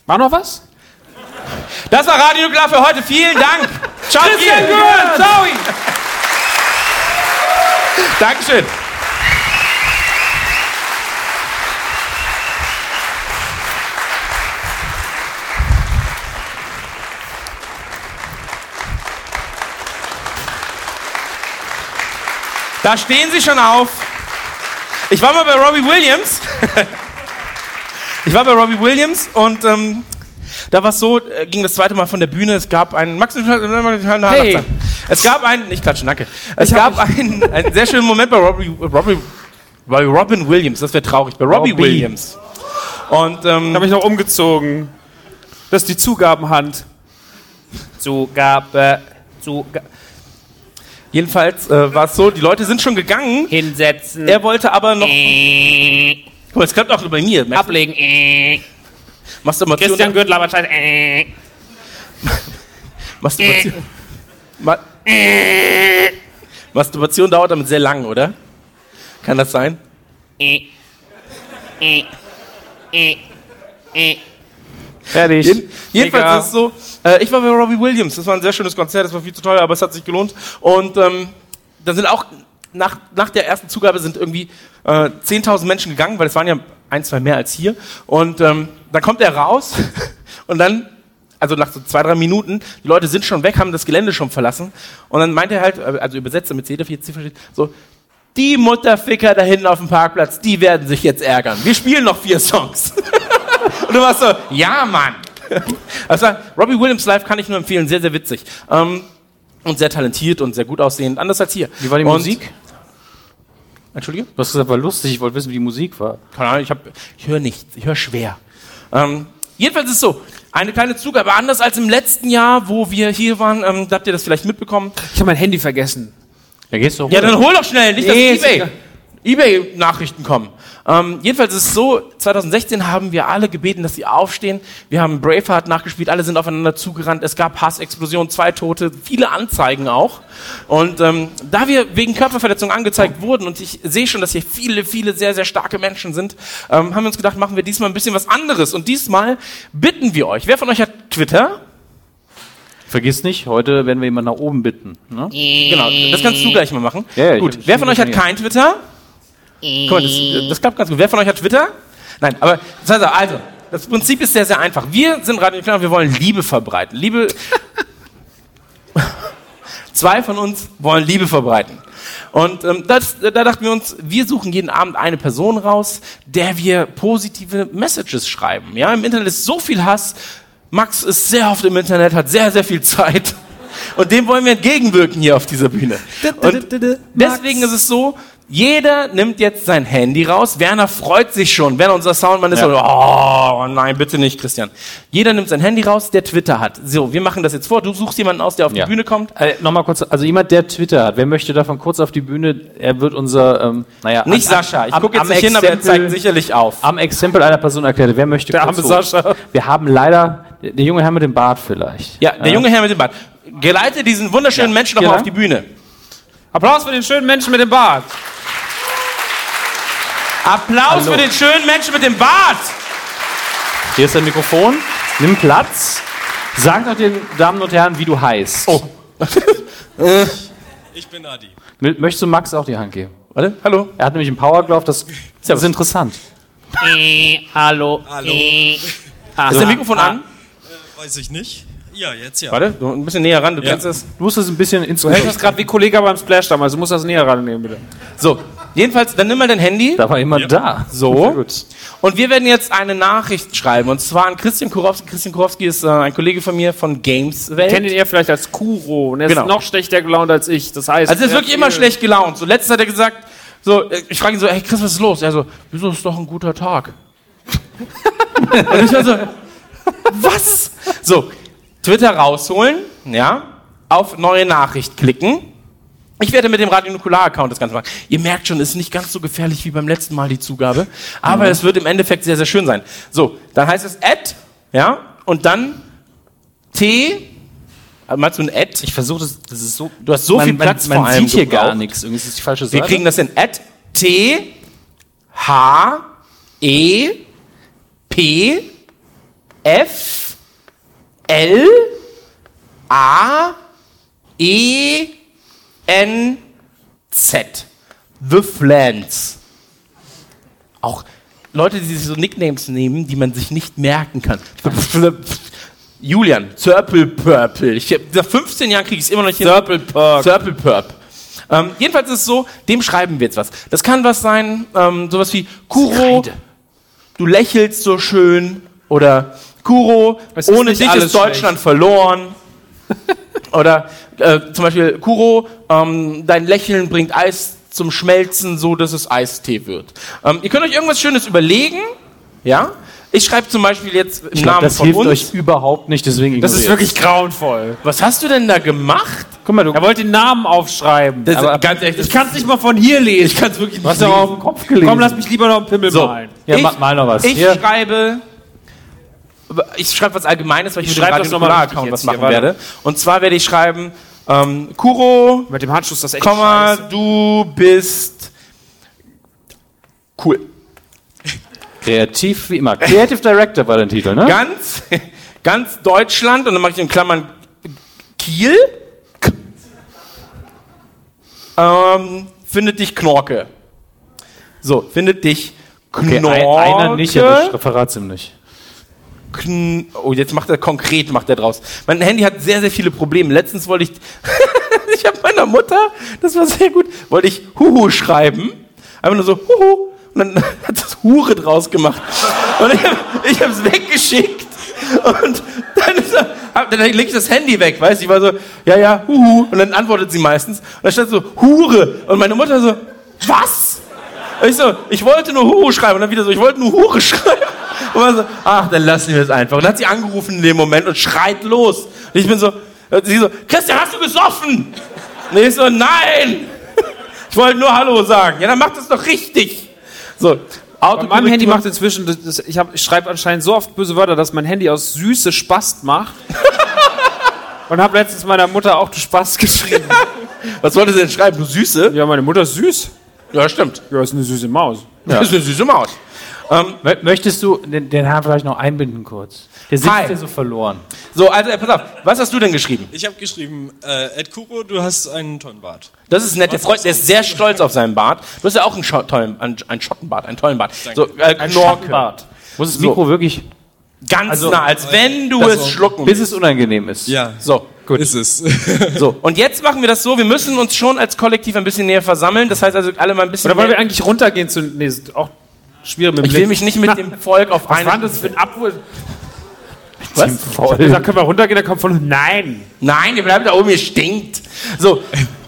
War noch was? Das war Radio Nuklear für heute. Vielen Dank. Ciao, Christian. Gürnt. Ciao. Dankeschön. Da stehen sie schon auf. Ich war mal bei Robbie Williams. ich war bei Robbie Williams und ähm, da war es so, äh, ging das zweite Mal von der Bühne. Es gab einen Max, Hey. es gab einen, nicht klatschen, danke. Es gab einen, einen sehr schönen Moment bei Robbie, Robbie, bei Robin Williams. Das wäre traurig. Bei Robbie, Robbie. Williams. Und ähm, habe ich noch umgezogen. Das ist die Zugabenhand. Zugabe. Zugabe. jedenfalls äh, war es so, die Leute sind schon gegangen. Hinsetzen. Er wollte aber noch. Äh, Guck mal, es klappt auch nur bei mir. Ablegen. Masturbation. Christian Gürtel, aber scheiße. Äh, Masturbation. Ma Masturbation dauert damit sehr lang, oder? Kann das sein? äh, äh, äh, äh. Fertig. Jeden, jedenfalls Mega. ist es so, äh, ich war bei Robbie Williams, das war ein sehr schönes Konzert, das war viel zu teuer, aber es hat sich gelohnt. Und ähm, da sind auch, nach, nach der ersten Zugabe sind irgendwie äh, 10.000 Menschen gegangen, weil es waren ja ein, zwei mehr als hier. Und ähm, dann kommt er raus und dann also nach so zwei, drei Minuten, die Leute sind schon weg, haben das Gelände schon verlassen. Und dann meinte er halt, also übersetzt damit jeder vier Ziffer steht, so, die Mutterficker da hinten auf dem Parkplatz, die werden sich jetzt ärgern. Wir spielen noch vier Songs. und du warst so, ja, Mann. Also, Robbie Williams live kann ich nur empfehlen, sehr, sehr witzig. Ähm, und sehr talentiert und sehr gut aussehend, anders als hier. Wie war die und, Musik? Entschuldige? Du hast gesagt, war lustig. Ich wollte wissen, wie die Musik war. Keine Ahnung, ich, hab- ich höre nichts, ich höre schwer. Ähm, jedenfalls ist es so, eine kleine Zugabe, anders als im letzten Jahr, wo wir hier waren, ähm, da habt ihr das vielleicht mitbekommen. Ich habe mein Handy vergessen. Ja, gehst du Ja, dann hol doch schnell, nicht, Nee, ist eBay. eBay-Nachrichten kommen. Ähm, jedenfalls ist es so, 2016 haben wir alle gebeten, dass sie aufstehen. Wir haben Braveheart nachgespielt, alle sind aufeinander zugerannt. Es gab Hassexplosionen, zwei Tote, viele Anzeigen auch. Und ähm, da wir wegen Körperverletzung angezeigt wurden und ich sehe schon, dass hier viele, viele sehr, sehr starke Menschen sind, ähm, haben wir uns gedacht, machen wir diesmal ein bisschen was anderes. Und diesmal bitten wir euch, wer von euch hat Twitter? Vergiss nicht, heute werden wir jemanden nach oben bitten. Ne? Genau, das kannst du gleich mal machen. Ja, gut, wer von euch hat kein Twitter? Guck mal, das, das klappt ganz gut. Wer von euch hat Twitter? Nein, aber das heißt, also, das Prinzip ist sehr, sehr einfach. Wir sind Radio Klar, wir wollen Liebe verbreiten. Liebe. Zwei von uns wollen Liebe verbreiten. Und ähm, das, da dachten wir uns, wir suchen jeden Abend eine Person raus, der wir positive Messages schreiben. Ja, im Internet ist so viel Hass. Max ist sehr oft im Internet, hat sehr, sehr viel Zeit. Und dem wollen wir entgegenwirken hier auf dieser Bühne. Und deswegen ist es so, jeder nimmt jetzt sein Handy raus. Werner freut sich schon. Werner, unser Soundmann, ist so, oh nein, bitte nicht, Christian. Jeder nimmt sein Handy raus, der Twitter hat. So, wir machen das jetzt vor. Du suchst jemanden aus, der auf Ja. die Bühne kommt. Äh, Nochmal kurz, also jemand, der Twitter hat, wer möchte davon kurz auf die Bühne? Er wird unser, ähm, naja, Nicht am- Sascha. Ich gucke jetzt nicht hin, aber er zeigt sicherlich auf. Am Exempel einer Person erklärt, wer möchte Der kurz arme? Sascha. Wir haben leider, der junge Herr mit dem Bart vielleicht. Ja, der junge Herr mit dem Bart. Geleite diesen wunderschönen Menschen noch Genau. mal auf die Bühne. Applaus für den schönen Menschen mit dem Bart. Applaus Hallo. für den schönen Menschen mit dem Bart. Hier ist dein Mikrofon. Nimm Platz. Sag doch den Damen und Herren, wie du heißt. Oh. Ich bin Adi. Mö- Möchtest du Max auch die Hand geben? Warte, hallo. Er hat nämlich einen Power Glove, das, das ist interessant. Hallo. Hallo. Ist der Mikrofon an? Weiß ich nicht. Ja, jetzt ja. Warte, du ein bisschen näher ran, du Ja. kennst es. Du musst es ein bisschen ins Du hältst das gerade wie Kollege beim Splash damals. Du musst das näher rannehmen, bitte. So, jedenfalls, dann nimm mal dein Handy. Da war jemand da. So. Sehr gut. Und wir werden jetzt eine Nachricht schreiben. Und zwar an Christian Kurowski. Christian Kurowski ist äh, ein Kollege von mir von Games Welt. Kennt ihr vielleicht als Kuro. Und er Genau. ist noch schlechter gelaunt als ich. Das heißt, Also er ist er wirklich immer schlecht gelaunt. So letztens hat er gesagt, so, äh, ich frage ihn so, hey Chris, was ist los? Er so, wieso ist doch ein guter Tag? Und ich war so, was? So, Twitter rausholen, ja, auf neue Nachricht klicken. Ich werde mit dem Radio Nukular-Account das Ganze machen. Ihr merkt schon, es ist nicht ganz so gefährlich wie beim letzten Mal die Zugabe, aber es wird im Endeffekt sehr, sehr schön sein. So, dann heißt es Ad, ja, und dann T, äh, meinst du ein Ad? Ich versuche das, das ist so. Du hast so man, viel Platz man, vor man allem sieht hier gar nichts. Irgendwie ist das die falsche Wir Seite. kriegen das hin. At T H E P F L A E N Z. The Flans. Auch Leute, die sich so Nicknames nehmen, die man sich nicht merken kann. Julian, Zirple Purple. Ich, nach 15 Jahren kriege ich es immer noch nicht hin. Zirple Purp. Zirple Purp. Ähm, jedenfalls ist es so, dem schreiben wir jetzt was. Das kann was sein, ähm, sowas wie Kuro, du lächelst so schön. Oder Kuro, ohne nicht dich ist Deutschland verloren. Oder äh, zum Beispiel Kuro, ähm, dein Lächeln bringt Eis zum Schmelzen, so dass es Eistee wird. Ähm, ihr könnt euch irgendwas Schönes überlegen, ja? Ich schreibe zum Beispiel jetzt im ich glaub, Namen das von hilft uns. euch überhaupt nicht, deswegen Das ist wirklich grauenvoll. Was hast du denn da gemacht? Guck mal, du Er wollte den Namen aufschreiben. Das, aber ganz ehrlich, ich kann es nicht mal von hier lesen. ich kann es wirklich nicht hast auch auf den Kopf gelesen. Komm, lass mich lieber noch einen Pimmel So. malen. Ja, ich, ma- mal noch was. Ich Hier. schreibe. Ich schreibe was Allgemeines, weil ich, Ich mit dem Radio Nukular Account was machen werde. Und zwar werde ich schreiben, ähm, Kuro, Mit dem Handschuh ist das echt Komma, scheiße. du bist cool. Kreativ wie immer. Creative Director war dein Titel, ne? Ganz, ganz Deutschland und dann mache ich in Klammern Kiel. Ähm, findet dich Knorke. So, findet dich Okay, Knorke. ein, einer nicht, aber ihm nicht. Kn oh, jetzt macht er konkret, macht er draus. Mein Handy hat sehr, sehr viele Probleme. Letztens wollte ich, ich habe meiner Mutter, das war sehr gut, wollte ich Huhu schreiben. Einfach nur so Huhu. Und dann hat das Hure draus gemacht. Und ich habe hab's weggeschickt. Und dann, ist er, dann lege ich das Handy weg, weißt du? Ich war so, ja, ja, huhu. Und dann antwortet sie meistens. Und dann stand so, Hure. Und meine Mutter so, was? Ich so, ich wollte nur Huhu schreiben. Und dann wieder so, ich wollte nur Hure schreiben. Und man so, ach, dann lassen wir es einfach. Und dann hat sie angerufen in dem Moment und schreit los. Und ich bin so, sie so, Christian, hast du gesoffen? Und ich so, nein. Ich wollte nur Hallo sagen. Ja, dann macht das doch richtig. So, Bei meinem Handy macht inzwischen, das, ich, hab- ich schreibe anscheinend so oft böse Wörter, dass mein Handy aus Süße Spast macht. Und habe letztens meiner Mutter auch du Spast geschrieben. Was wollte sie denn schreiben? Du Süße? Ja, meine Mutter ist süß. Ja, stimmt. Ja, ist eine süße Maus. Das ist eine süße Maus. Ähm, Mö- Möchtest du den, den Herrn vielleicht noch einbinden kurz? Der sitzt Hi. ja so verloren. so, also äh, pass auf, was hast du denn geschrieben? Ich habe geschrieben, äh, Ed Kuro, du hast einen tollen Bart. Das ist nett, der, Freund, der ist sehr stolz auf seinen Bart. Du hast ja auch einen, Scho tollen, einen, einen Schottenbart, einen tollen Bart. So, äh, Ein Knorke. Schattenbart. Muss das So. Mikro wirklich, Ganz Also, nah, als wenn du das es schlucken bis es unangenehm ist. Ja, So, gut. Ist es. so. Und jetzt machen wir das so, wir müssen uns schon als Kollektiv ein bisschen näher versammellen. Das heißt also alle mal ein bisschen Oder wollen wir eigentlich runtergehen zu. Nee, ist auch schwierig mit dem Ich will mich nicht mit dem Volk auf Was eine... war das für ein Abwurf? Was? Da können wir runtergehen, da kommt von. Nein! Nein, ihr bleibt da oben, ihr stinkt. So,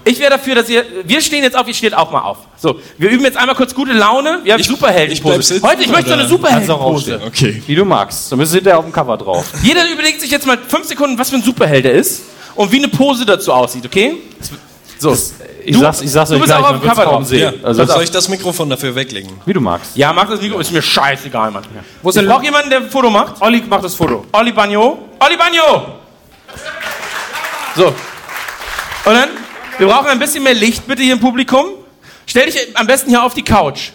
ich wäre dafür, dass ihr. Wir stehen jetzt auf, ihr steht auch mal auf. So, wir üben jetzt einmal kurz gute Laune. Wir haben Ich- Superheldenpose. ich Heute, ich möchte so eine? Superheldenpose. Okay. Wie du magst. Dann du hinterher auf dem Cover drauf. Jeder überlegt sich jetzt mal fünf Sekunden, was für ein Superheld er ist und wie eine Pose dazu aussieht, okay? So. Ich Du- sag's, ich sag's du euch bist gleich, auch auf dem Cover drauf. sehen. Ja, Also, soll ich das Mikrofon dafür weglegen? wie du magst. Ja, mach das Mikro, ist mir scheißegal, Mann. Wo ist denn brauche jemanden, der ein Foto macht. Olli macht das Foto. Olli Bagno. Olli Bagno! So. Und dann, wir brauchen ein bisschen mehr Licht, bitte hier im Publikum. Stell dich am besten hier auf die Couch.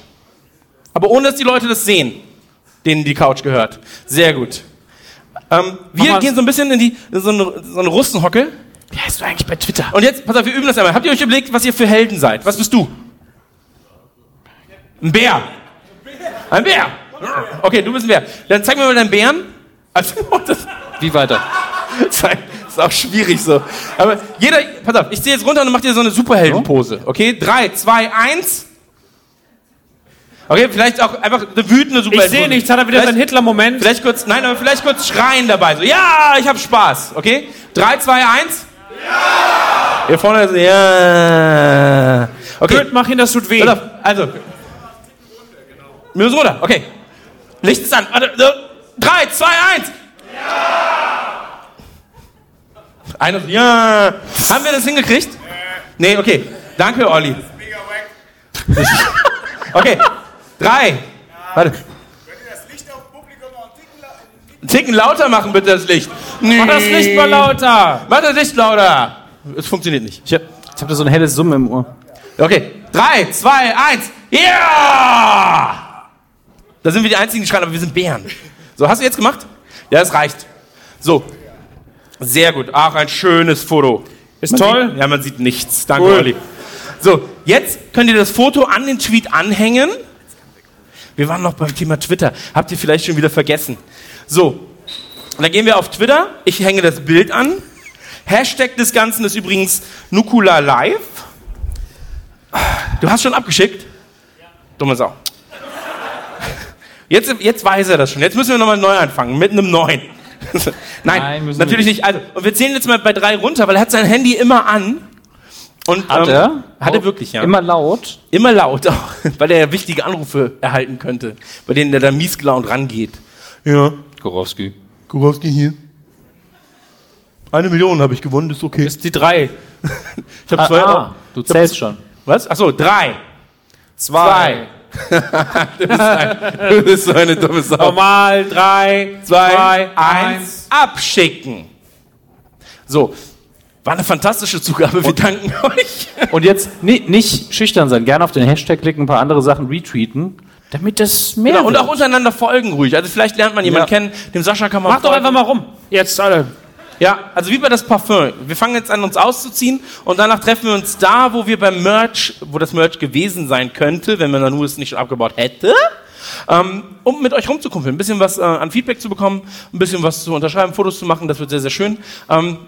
Aber ohne, dass die Leute das sehen, denen die Couch gehört. Sehr gut. Ähm, wir gehen so ein bisschen in die, in so eine, so eine Russenhocke. Wie heißt du eigentlich bei Twitter? Und jetzt, pass auf, wir üben das einmal. Habt ihr euch überlegt, was ihr für Helden seid? Was bist du? Ein Bär. Ein Bär. Okay, du bist ein Bär. Dann zeig mir mal deinen Bären. Also, Wie weiter? zeig, ist auch schwierig so. Aber jeder, pass auf, ich zähle jetzt runter und macht ihr so eine Superheldenpose. Okay? Drei, zwei, eins. Okay, vielleicht auch einfach eine wütende Ich Superheldenpose. sehe nichts, hat er wieder Vielleicht- seinen Hitler-Moment. Vielleicht kurz, nein, aber vielleicht kurz schreien dabei. So, ja, ich hab Spaß. Okay? Drei, zwei, eins. Ja! Hier vorne ist, ja. Okay. Gut, mach ihn, das tut weh. Pass auf, also. Müssen runter. Okay. Licht ist an. Warte. Drei, zwei, eins. Ja! Einer, ja. Haben wir das hingekriegt? Nee, okay. Danke, Olli. Okay. Drei. Warte. Einen Ticken lauter machen, bitte, das Licht. Mach das Licht mal lauter. Mach das Licht lauter. Es funktioniert nicht. Ich hab, ich hab da so ein helles Summen im Ohr. Okay. Drei, zwei, eins. Ja! Da sind wir die Einzigen, die schreien, aber wir sind Bären. So, hast du jetzt gemacht? Ja, das reicht. So. Sehr gut. Ach, ein schönes Foto. Ist Man toll. Sieht, ja, man sieht nichts. Danke, Cool. Olli. So, jetzt könnt ihr das Foto an den Tweet anhängen. Wir waren noch beim Thema Twitter. Habt ihr vielleicht schon wieder vergessen. So, dann gehen wir auf Twitter. Ich hänge das Bild an. Hashtag des Ganzen ist übrigens Nukula Live. Du hast schon abgeschickt? Dumme Sau. Jetzt, jetzt weiß er das schon. Jetzt müssen wir nochmal neu anfangen, mit einem neuen. Nein, Nein, natürlich nicht. Also, und wir zählen jetzt mal bei drei runter, weil er hat sein Handy immer an. Und, Hat ähm, er? Hat er wirklich, ja. Immer laut. Immer laut, auch, weil er ja wichtige Anrufe erhalten könnte, bei denen er da mies gelaunt rangeht. Ja, Gorowski. Kurowski hier. Eine Million habe ich gewonnen, ist okay. Ist die drei. Ich habe Ah, zwei. ah, du zählst schon. Was? Achso, drei. Zwei. Du, bist ein, du bist so eine dumme Sau. Normal, drei, Zwei, zwei, eins, abschicken. So, war eine fantastische Zugabe, wir danken euch. Und jetzt ni- nicht schüchtern sein, gerne auf den Hashtag klicken, ein paar andere Sachen retweeten, damit das mehr Genau, und auch untereinander folgen ruhig. Also vielleicht lernt man jemanden Ja. kennen, dem Sascha kann man Mach doch folgen. einfach mal rum. Jetzt alle. Ja, also wie bei das Parfum. Wir fangen jetzt an, uns auszuziehen und danach treffen wir uns da, wo wir beim Merch, wo das Merch gewesen sein könnte, wenn man Nanu es nicht schon abgebaut hätte. ähm, um mit euch rumzukumpeln, ein bisschen was äh, an Feedback zu bekommen, ein bisschen was zu unterschreiben, Fotos zu machen, das wird sehr, sehr schön. Ähm,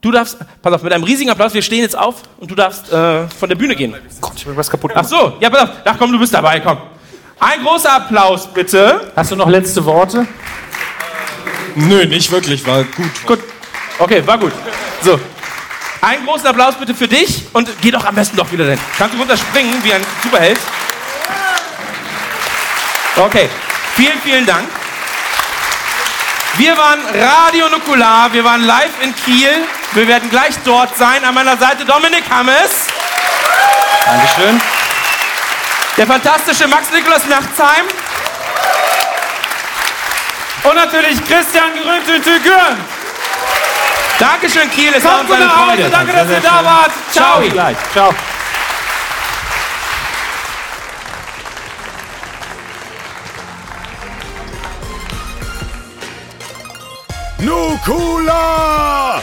du darfst, pass auf, mit einem riesigen Applaus, wir stehen jetzt auf und du darfst äh, von der Bühne gehen. Gott, ich hab was kaputt Ach so, ja, pass auf, ach komm, du bist dabei, komm. Ein großer Applaus, bitte. Hast du noch letzte Worte? Nö, nicht wirklich, war gut. Gut. Okay, war gut. So. Einen großen Applaus bitte für dich und geh doch am besten doch wieder hin. Kannst du runterspringen wie ein Superheld? Okay. Vielen, vielen Dank. Wir waren Radio Nukular, wir waren live in Kiel. Wir werden gleich dort sein. An meiner Seite Dominik Hammes, Dankeschön. der fantastische Max Nikolaus Nachtsheim und natürlich Christian Grünte-Tügürn. Dankeschön, Kiel. Es war uns gut eine nach Hause, Freude. danke, dass ihr da wart. Ciao. Bis gleich. Ciao. Nukula!